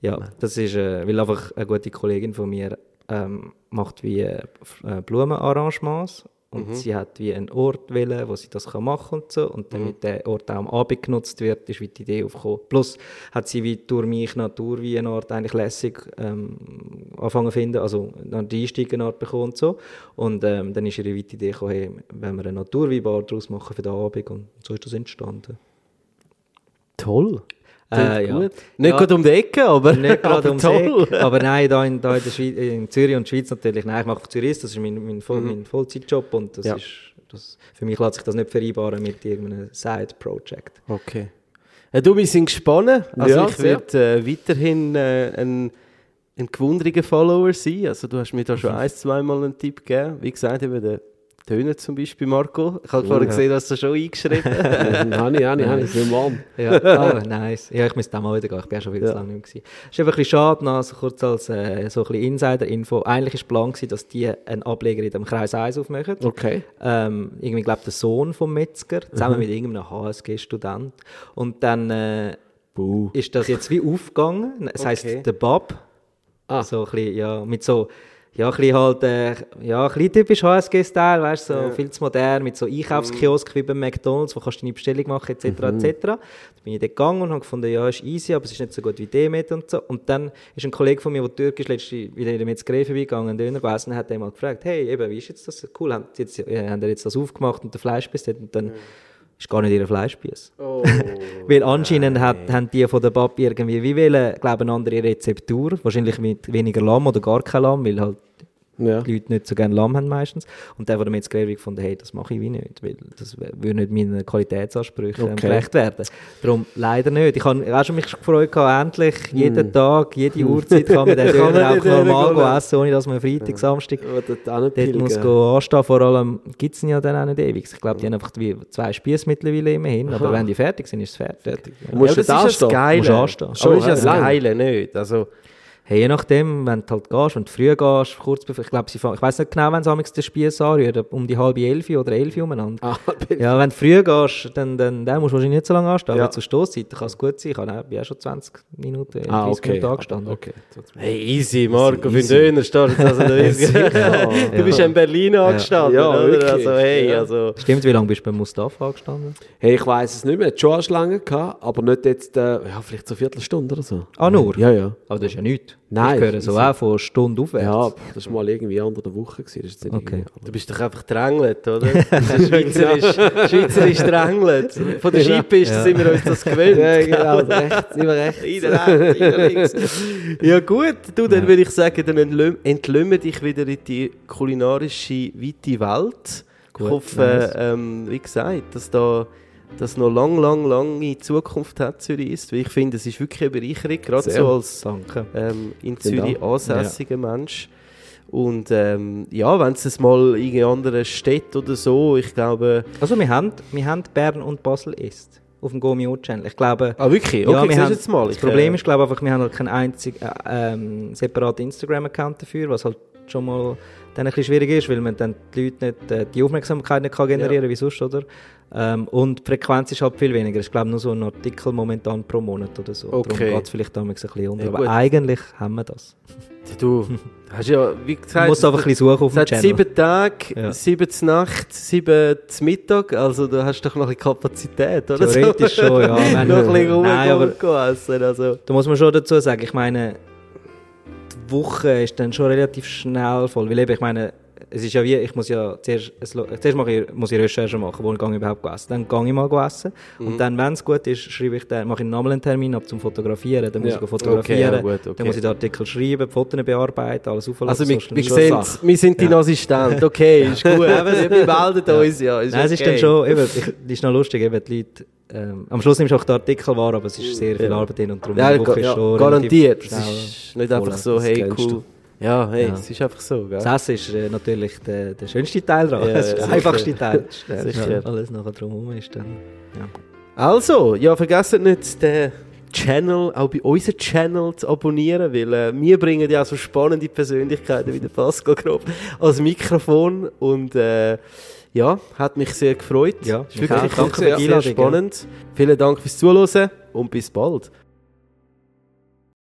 Ja, das ist, äh, weil einfach eine gute Kollegin von mir ähm, macht wie äh, äh, Blumenarrangements und
Mhm.
sie hat wie einen Ort wählen, wo sie das kann machen und so und
Mhm.
damit der Ort auch am Abend genutzt wird, ist wie die Idee aufgekommen. Plus hat sie wie durch mich Natur wie eine Art eigentlich lässig ähm, anfangen finden, also eine Art bekommen und so und ähm, dann ist ihre wie die Idee gekommen, hey, wenn wir eine Naturweinbar daraus machen für den Abend und so ist das entstanden.
Toll.
Äh, ja.
Nicht
Ja.
gerade um die Ecke, aber,
Nicht gerade
aber
ums
toll.
Eck. Aber nein, da in, da in, der Schweiz, in Zürich und Schweiz natürlich. Nein, ich mache Zürich, das ist mein, mein, Voll, mein Vollzeitjob und das
Ja.
ist, das, für mich lässt sich das nicht vereinbaren mit irgendeinem Side-Project.
Okay. Äh, du, wir sind gespannt. Also
Ja,
ich werde äh, weiterhin äh, ein, ein gewundriger Follower sein. Also du hast mir da schon ein, zweimal einen Tipp gegeben. Wie gesagt, eben der Töner zum Beispiel, Marco. Ich habe vorhin
ja.
gesehen, du hast du schon eingeschrieben.
Habe ich, habe ich, habe ich.
Ja, ah, nice. Ja, ich müsste auch mal wieder gehen. Ich bin ja schon viel zu lange nicht mehr. gewesen. Es ist einfach ein bisschen schade, noch so kurz als äh, so ein bisschen Insider-Info. Eigentlich war der Plan, gewesen, dass die einen Ableger in dem Kreis 1 aufmachen.
Okay.
ähm, irgendwie glaube der Sohn vom Metzger, zusammen mit irgendeinem HSG-Student. Und dann äh, ist das jetzt wie aufgegangen. Es
Okay.
heisst der Bab.
Ah.
So ein bisschen, ja, mit so, ja, ein bisschen halt, äh, ja, ein bisschen typisch HSG-Style, weißt du, so viel zu modern, mit so Einkaufskiosk wie beim McDonalds, wo kannst du deine Bestellung machen, etc., etc. Da bin ich dort gegangen und habe gefunden, ja, ist easy, aber es ist nicht so gut wie Demet und so. Und dann ist ein Kollege von mir, der Türkisch letztens wieder mit ins Gräfe gegangen, Döner gegessen, hat mal gefragt, hey, eben, wie ist jetzt das? Cool, haben jetzt, äh, haben jetzt das aufgemacht und der Fleischbiss dort und dann ist gar nicht ihr Fleischbiss.
Oh.
Weil anscheinend hat, haben die von der Papi irgendwie, wie wollen, glaube eine andere Rezeptur, wahrscheinlich mit weniger Lamm oder gar kein Lamm, weil halt
Ja.
die Leute nicht so gerne Lamm haben meistens. Und der, der mir jetzt geredet gefunden hey, das mache ich wie nicht, weil das würde nicht meinen Qualitätsansprüchen
Okay.
gerecht werden. Darum leider nicht. Ich habe auch schon mich gefreut, gehabt, endlich jeden Tag, jede Uhrzeit kann man den
Hm.
Döner auch normal
gehen.
gehen essen, ohne dass man Freitag, Samstag
Aber dort
muss go anstehen. Vor allem gibt es ihn ja dann auch nicht ewig. Ich glaube, die haben einfach wie zwei Spieße mittlerweile immerhin, aber wenn die fertig sind, ist es fertig. Ja.
Musst
ja,
du
das
da
ist das Geile.
Musst anstehen.
Aber
Schon,
das ist ja das
ja.
Geile nicht. Also,
Hey, je nachdem, wenn du halt gehst, du früh gehst, kurz bevor, ich glaube, sie fangen- ich weiß nicht genau, wenn sie den Spieß anrühren, um die halbe elf oder elf umeinander.
Ah,
Ja, wenn du früh gehst, dann, dann, dann musst du wahrscheinlich nicht so lange anstehen.
Ja.
Aber zur Stoßzeit kann es gut sein. Ich habe auch- bin auch schon 20 Minuten, 30
ah, okay.
Minuten angestanden.
Okay.
hey, easy, Marco, für den. Döner steht also, du, bist ja in Berlin angestanden,
Ja,
oder?
wirklich.
Also, hey,
Ja.
also...
Stimmt, wie lange bist du bei Mustafa angestanden?
Hey, ich weiß es nicht mehr. Die schon Schlange gehabt, aber nicht jetzt, äh, ja, vielleicht so eine Viertelstunde oder so.
Ah, nur?
Ja, ja.
Aber das ist ja nichts.
Nein,
Ich höre so
das-
auch von Stunde aufwärts.
Ja, das war mal irgendwie unter der Woche. Gewesen. Das
Okay.
Du bist doch einfach drängelt, oder? Schweizerisch, Schweizerisch drängelt. Von der Skipiste sind wir uns das gewöhnt.
Ja, genau, rechts, immer rechts.
In der Rechts, Links. Ja gut, du, dann würde ich sagen, dann entlö- entlömen wir dich wieder in die kulinarische, weite Welt.
Gut,
ich hoffe,
nice.
ähm, wie gesagt, dass da das noch lang, lang, lange Zukunft hat, Zürich ist. Weil ich finde, es ist wirklich eine Bereicherung, gerade
Sehr.
so als ähm, in Zürich
Dank.
ansässiger Mensch. Und ähm, ja, wenn es mal in einer anderen Stadt oder so, ich glaube...
Also wir haben, wir haben Bern und Basel ist auf dem Gomio-Channel. Ich glaube...
Ah, wirklich?
Ja,
Okay,
wir
siehst du
haben,
jetzt mal.
das Problem
äh,
ist, glaube einfach, wir haben halt keinen einzigen äh, ähm, separaten Instagram-Account dafür, was halt schon mal dann ein bisschen schwierig ist, weil man dann die Leute nicht, äh, die Aufmerksamkeit nicht kann generieren wie sonst, oder? Ähm, und die Frequenz ist halt viel weniger. Ich glaube nur so ein Artikel momentan pro Monat oder so.
Okay.
Darum geht es vielleicht damals ein bisschen unter.
Ja,
aber eigentlich haben wir das.
Du hast ja, wie
Du
gesagt...
musst einfach ein bisschen suchen auf dem Channel.
sieben Tage,
Ja.
sieben zur Nacht, sieben zum Mittag, also du hast doch noch ein bisschen Kapazität, oder?
Theoretisch schon, ja. Wenn-
noch ein bisschen
Nein, aber-
rumgehen essen, also...
Da muss man schon dazu sagen, ich meine, die Woche ist dann schon relativ schnell voll. Weil eben, ich meine, es ist ja wie, ich muss ja zuerst, es, zuerst mache ich, muss ich Recherche machen, wo ich gehe überhaupt essen. Dann gehe ich mal essen.
Mhm.
Und dann, wenn es gut ist, schreibe ich dann, mache ich nochmal einen Termin ab zum Fotografieren. Dann muss
Ja.
ich fotografieren.
Okay, ja, gut, okay.
Dann muss ich den Artikel schreiben, die Fotos bearbeiten, alles aufladen.
Also wir, wir, sehen, wir sind dein Assistent, okay, ist gut. wir melden uns ja, ist
Nein, es ist
okay.
dann schon, eben, ich, das ist noch lustig, eben die Leute, ähm, am Schluss nimmst du auch den Artikel wahr, aber es ist sehr viel Arbeit drin und darum
Ja,
Woche
ja, garantiert. Es ist nicht einfach so, hey, cool.
du.
Ja, hey,
Ja.
es ist einfach so, gell?
Das Essen ist äh, natürlich der, der schönste Teil daran.
Ja,
das ist der einfachste Teil.
Sicher.
Alles nachher drumherum ist dann. Ja.
Also, ja, vergesst nicht, den Channel, auch bei unserem Channel zu abonnieren, weil äh, wir bringen ja auch so spannende Persönlichkeiten wie der Pascal Grob als Mikrofon und äh, ja, hat mich sehr gefreut.
Ja,
ist wirklich.
Danke für die
sehr
Einladung,
spannend. Vielen Dank fürs Zuhören und bis bald.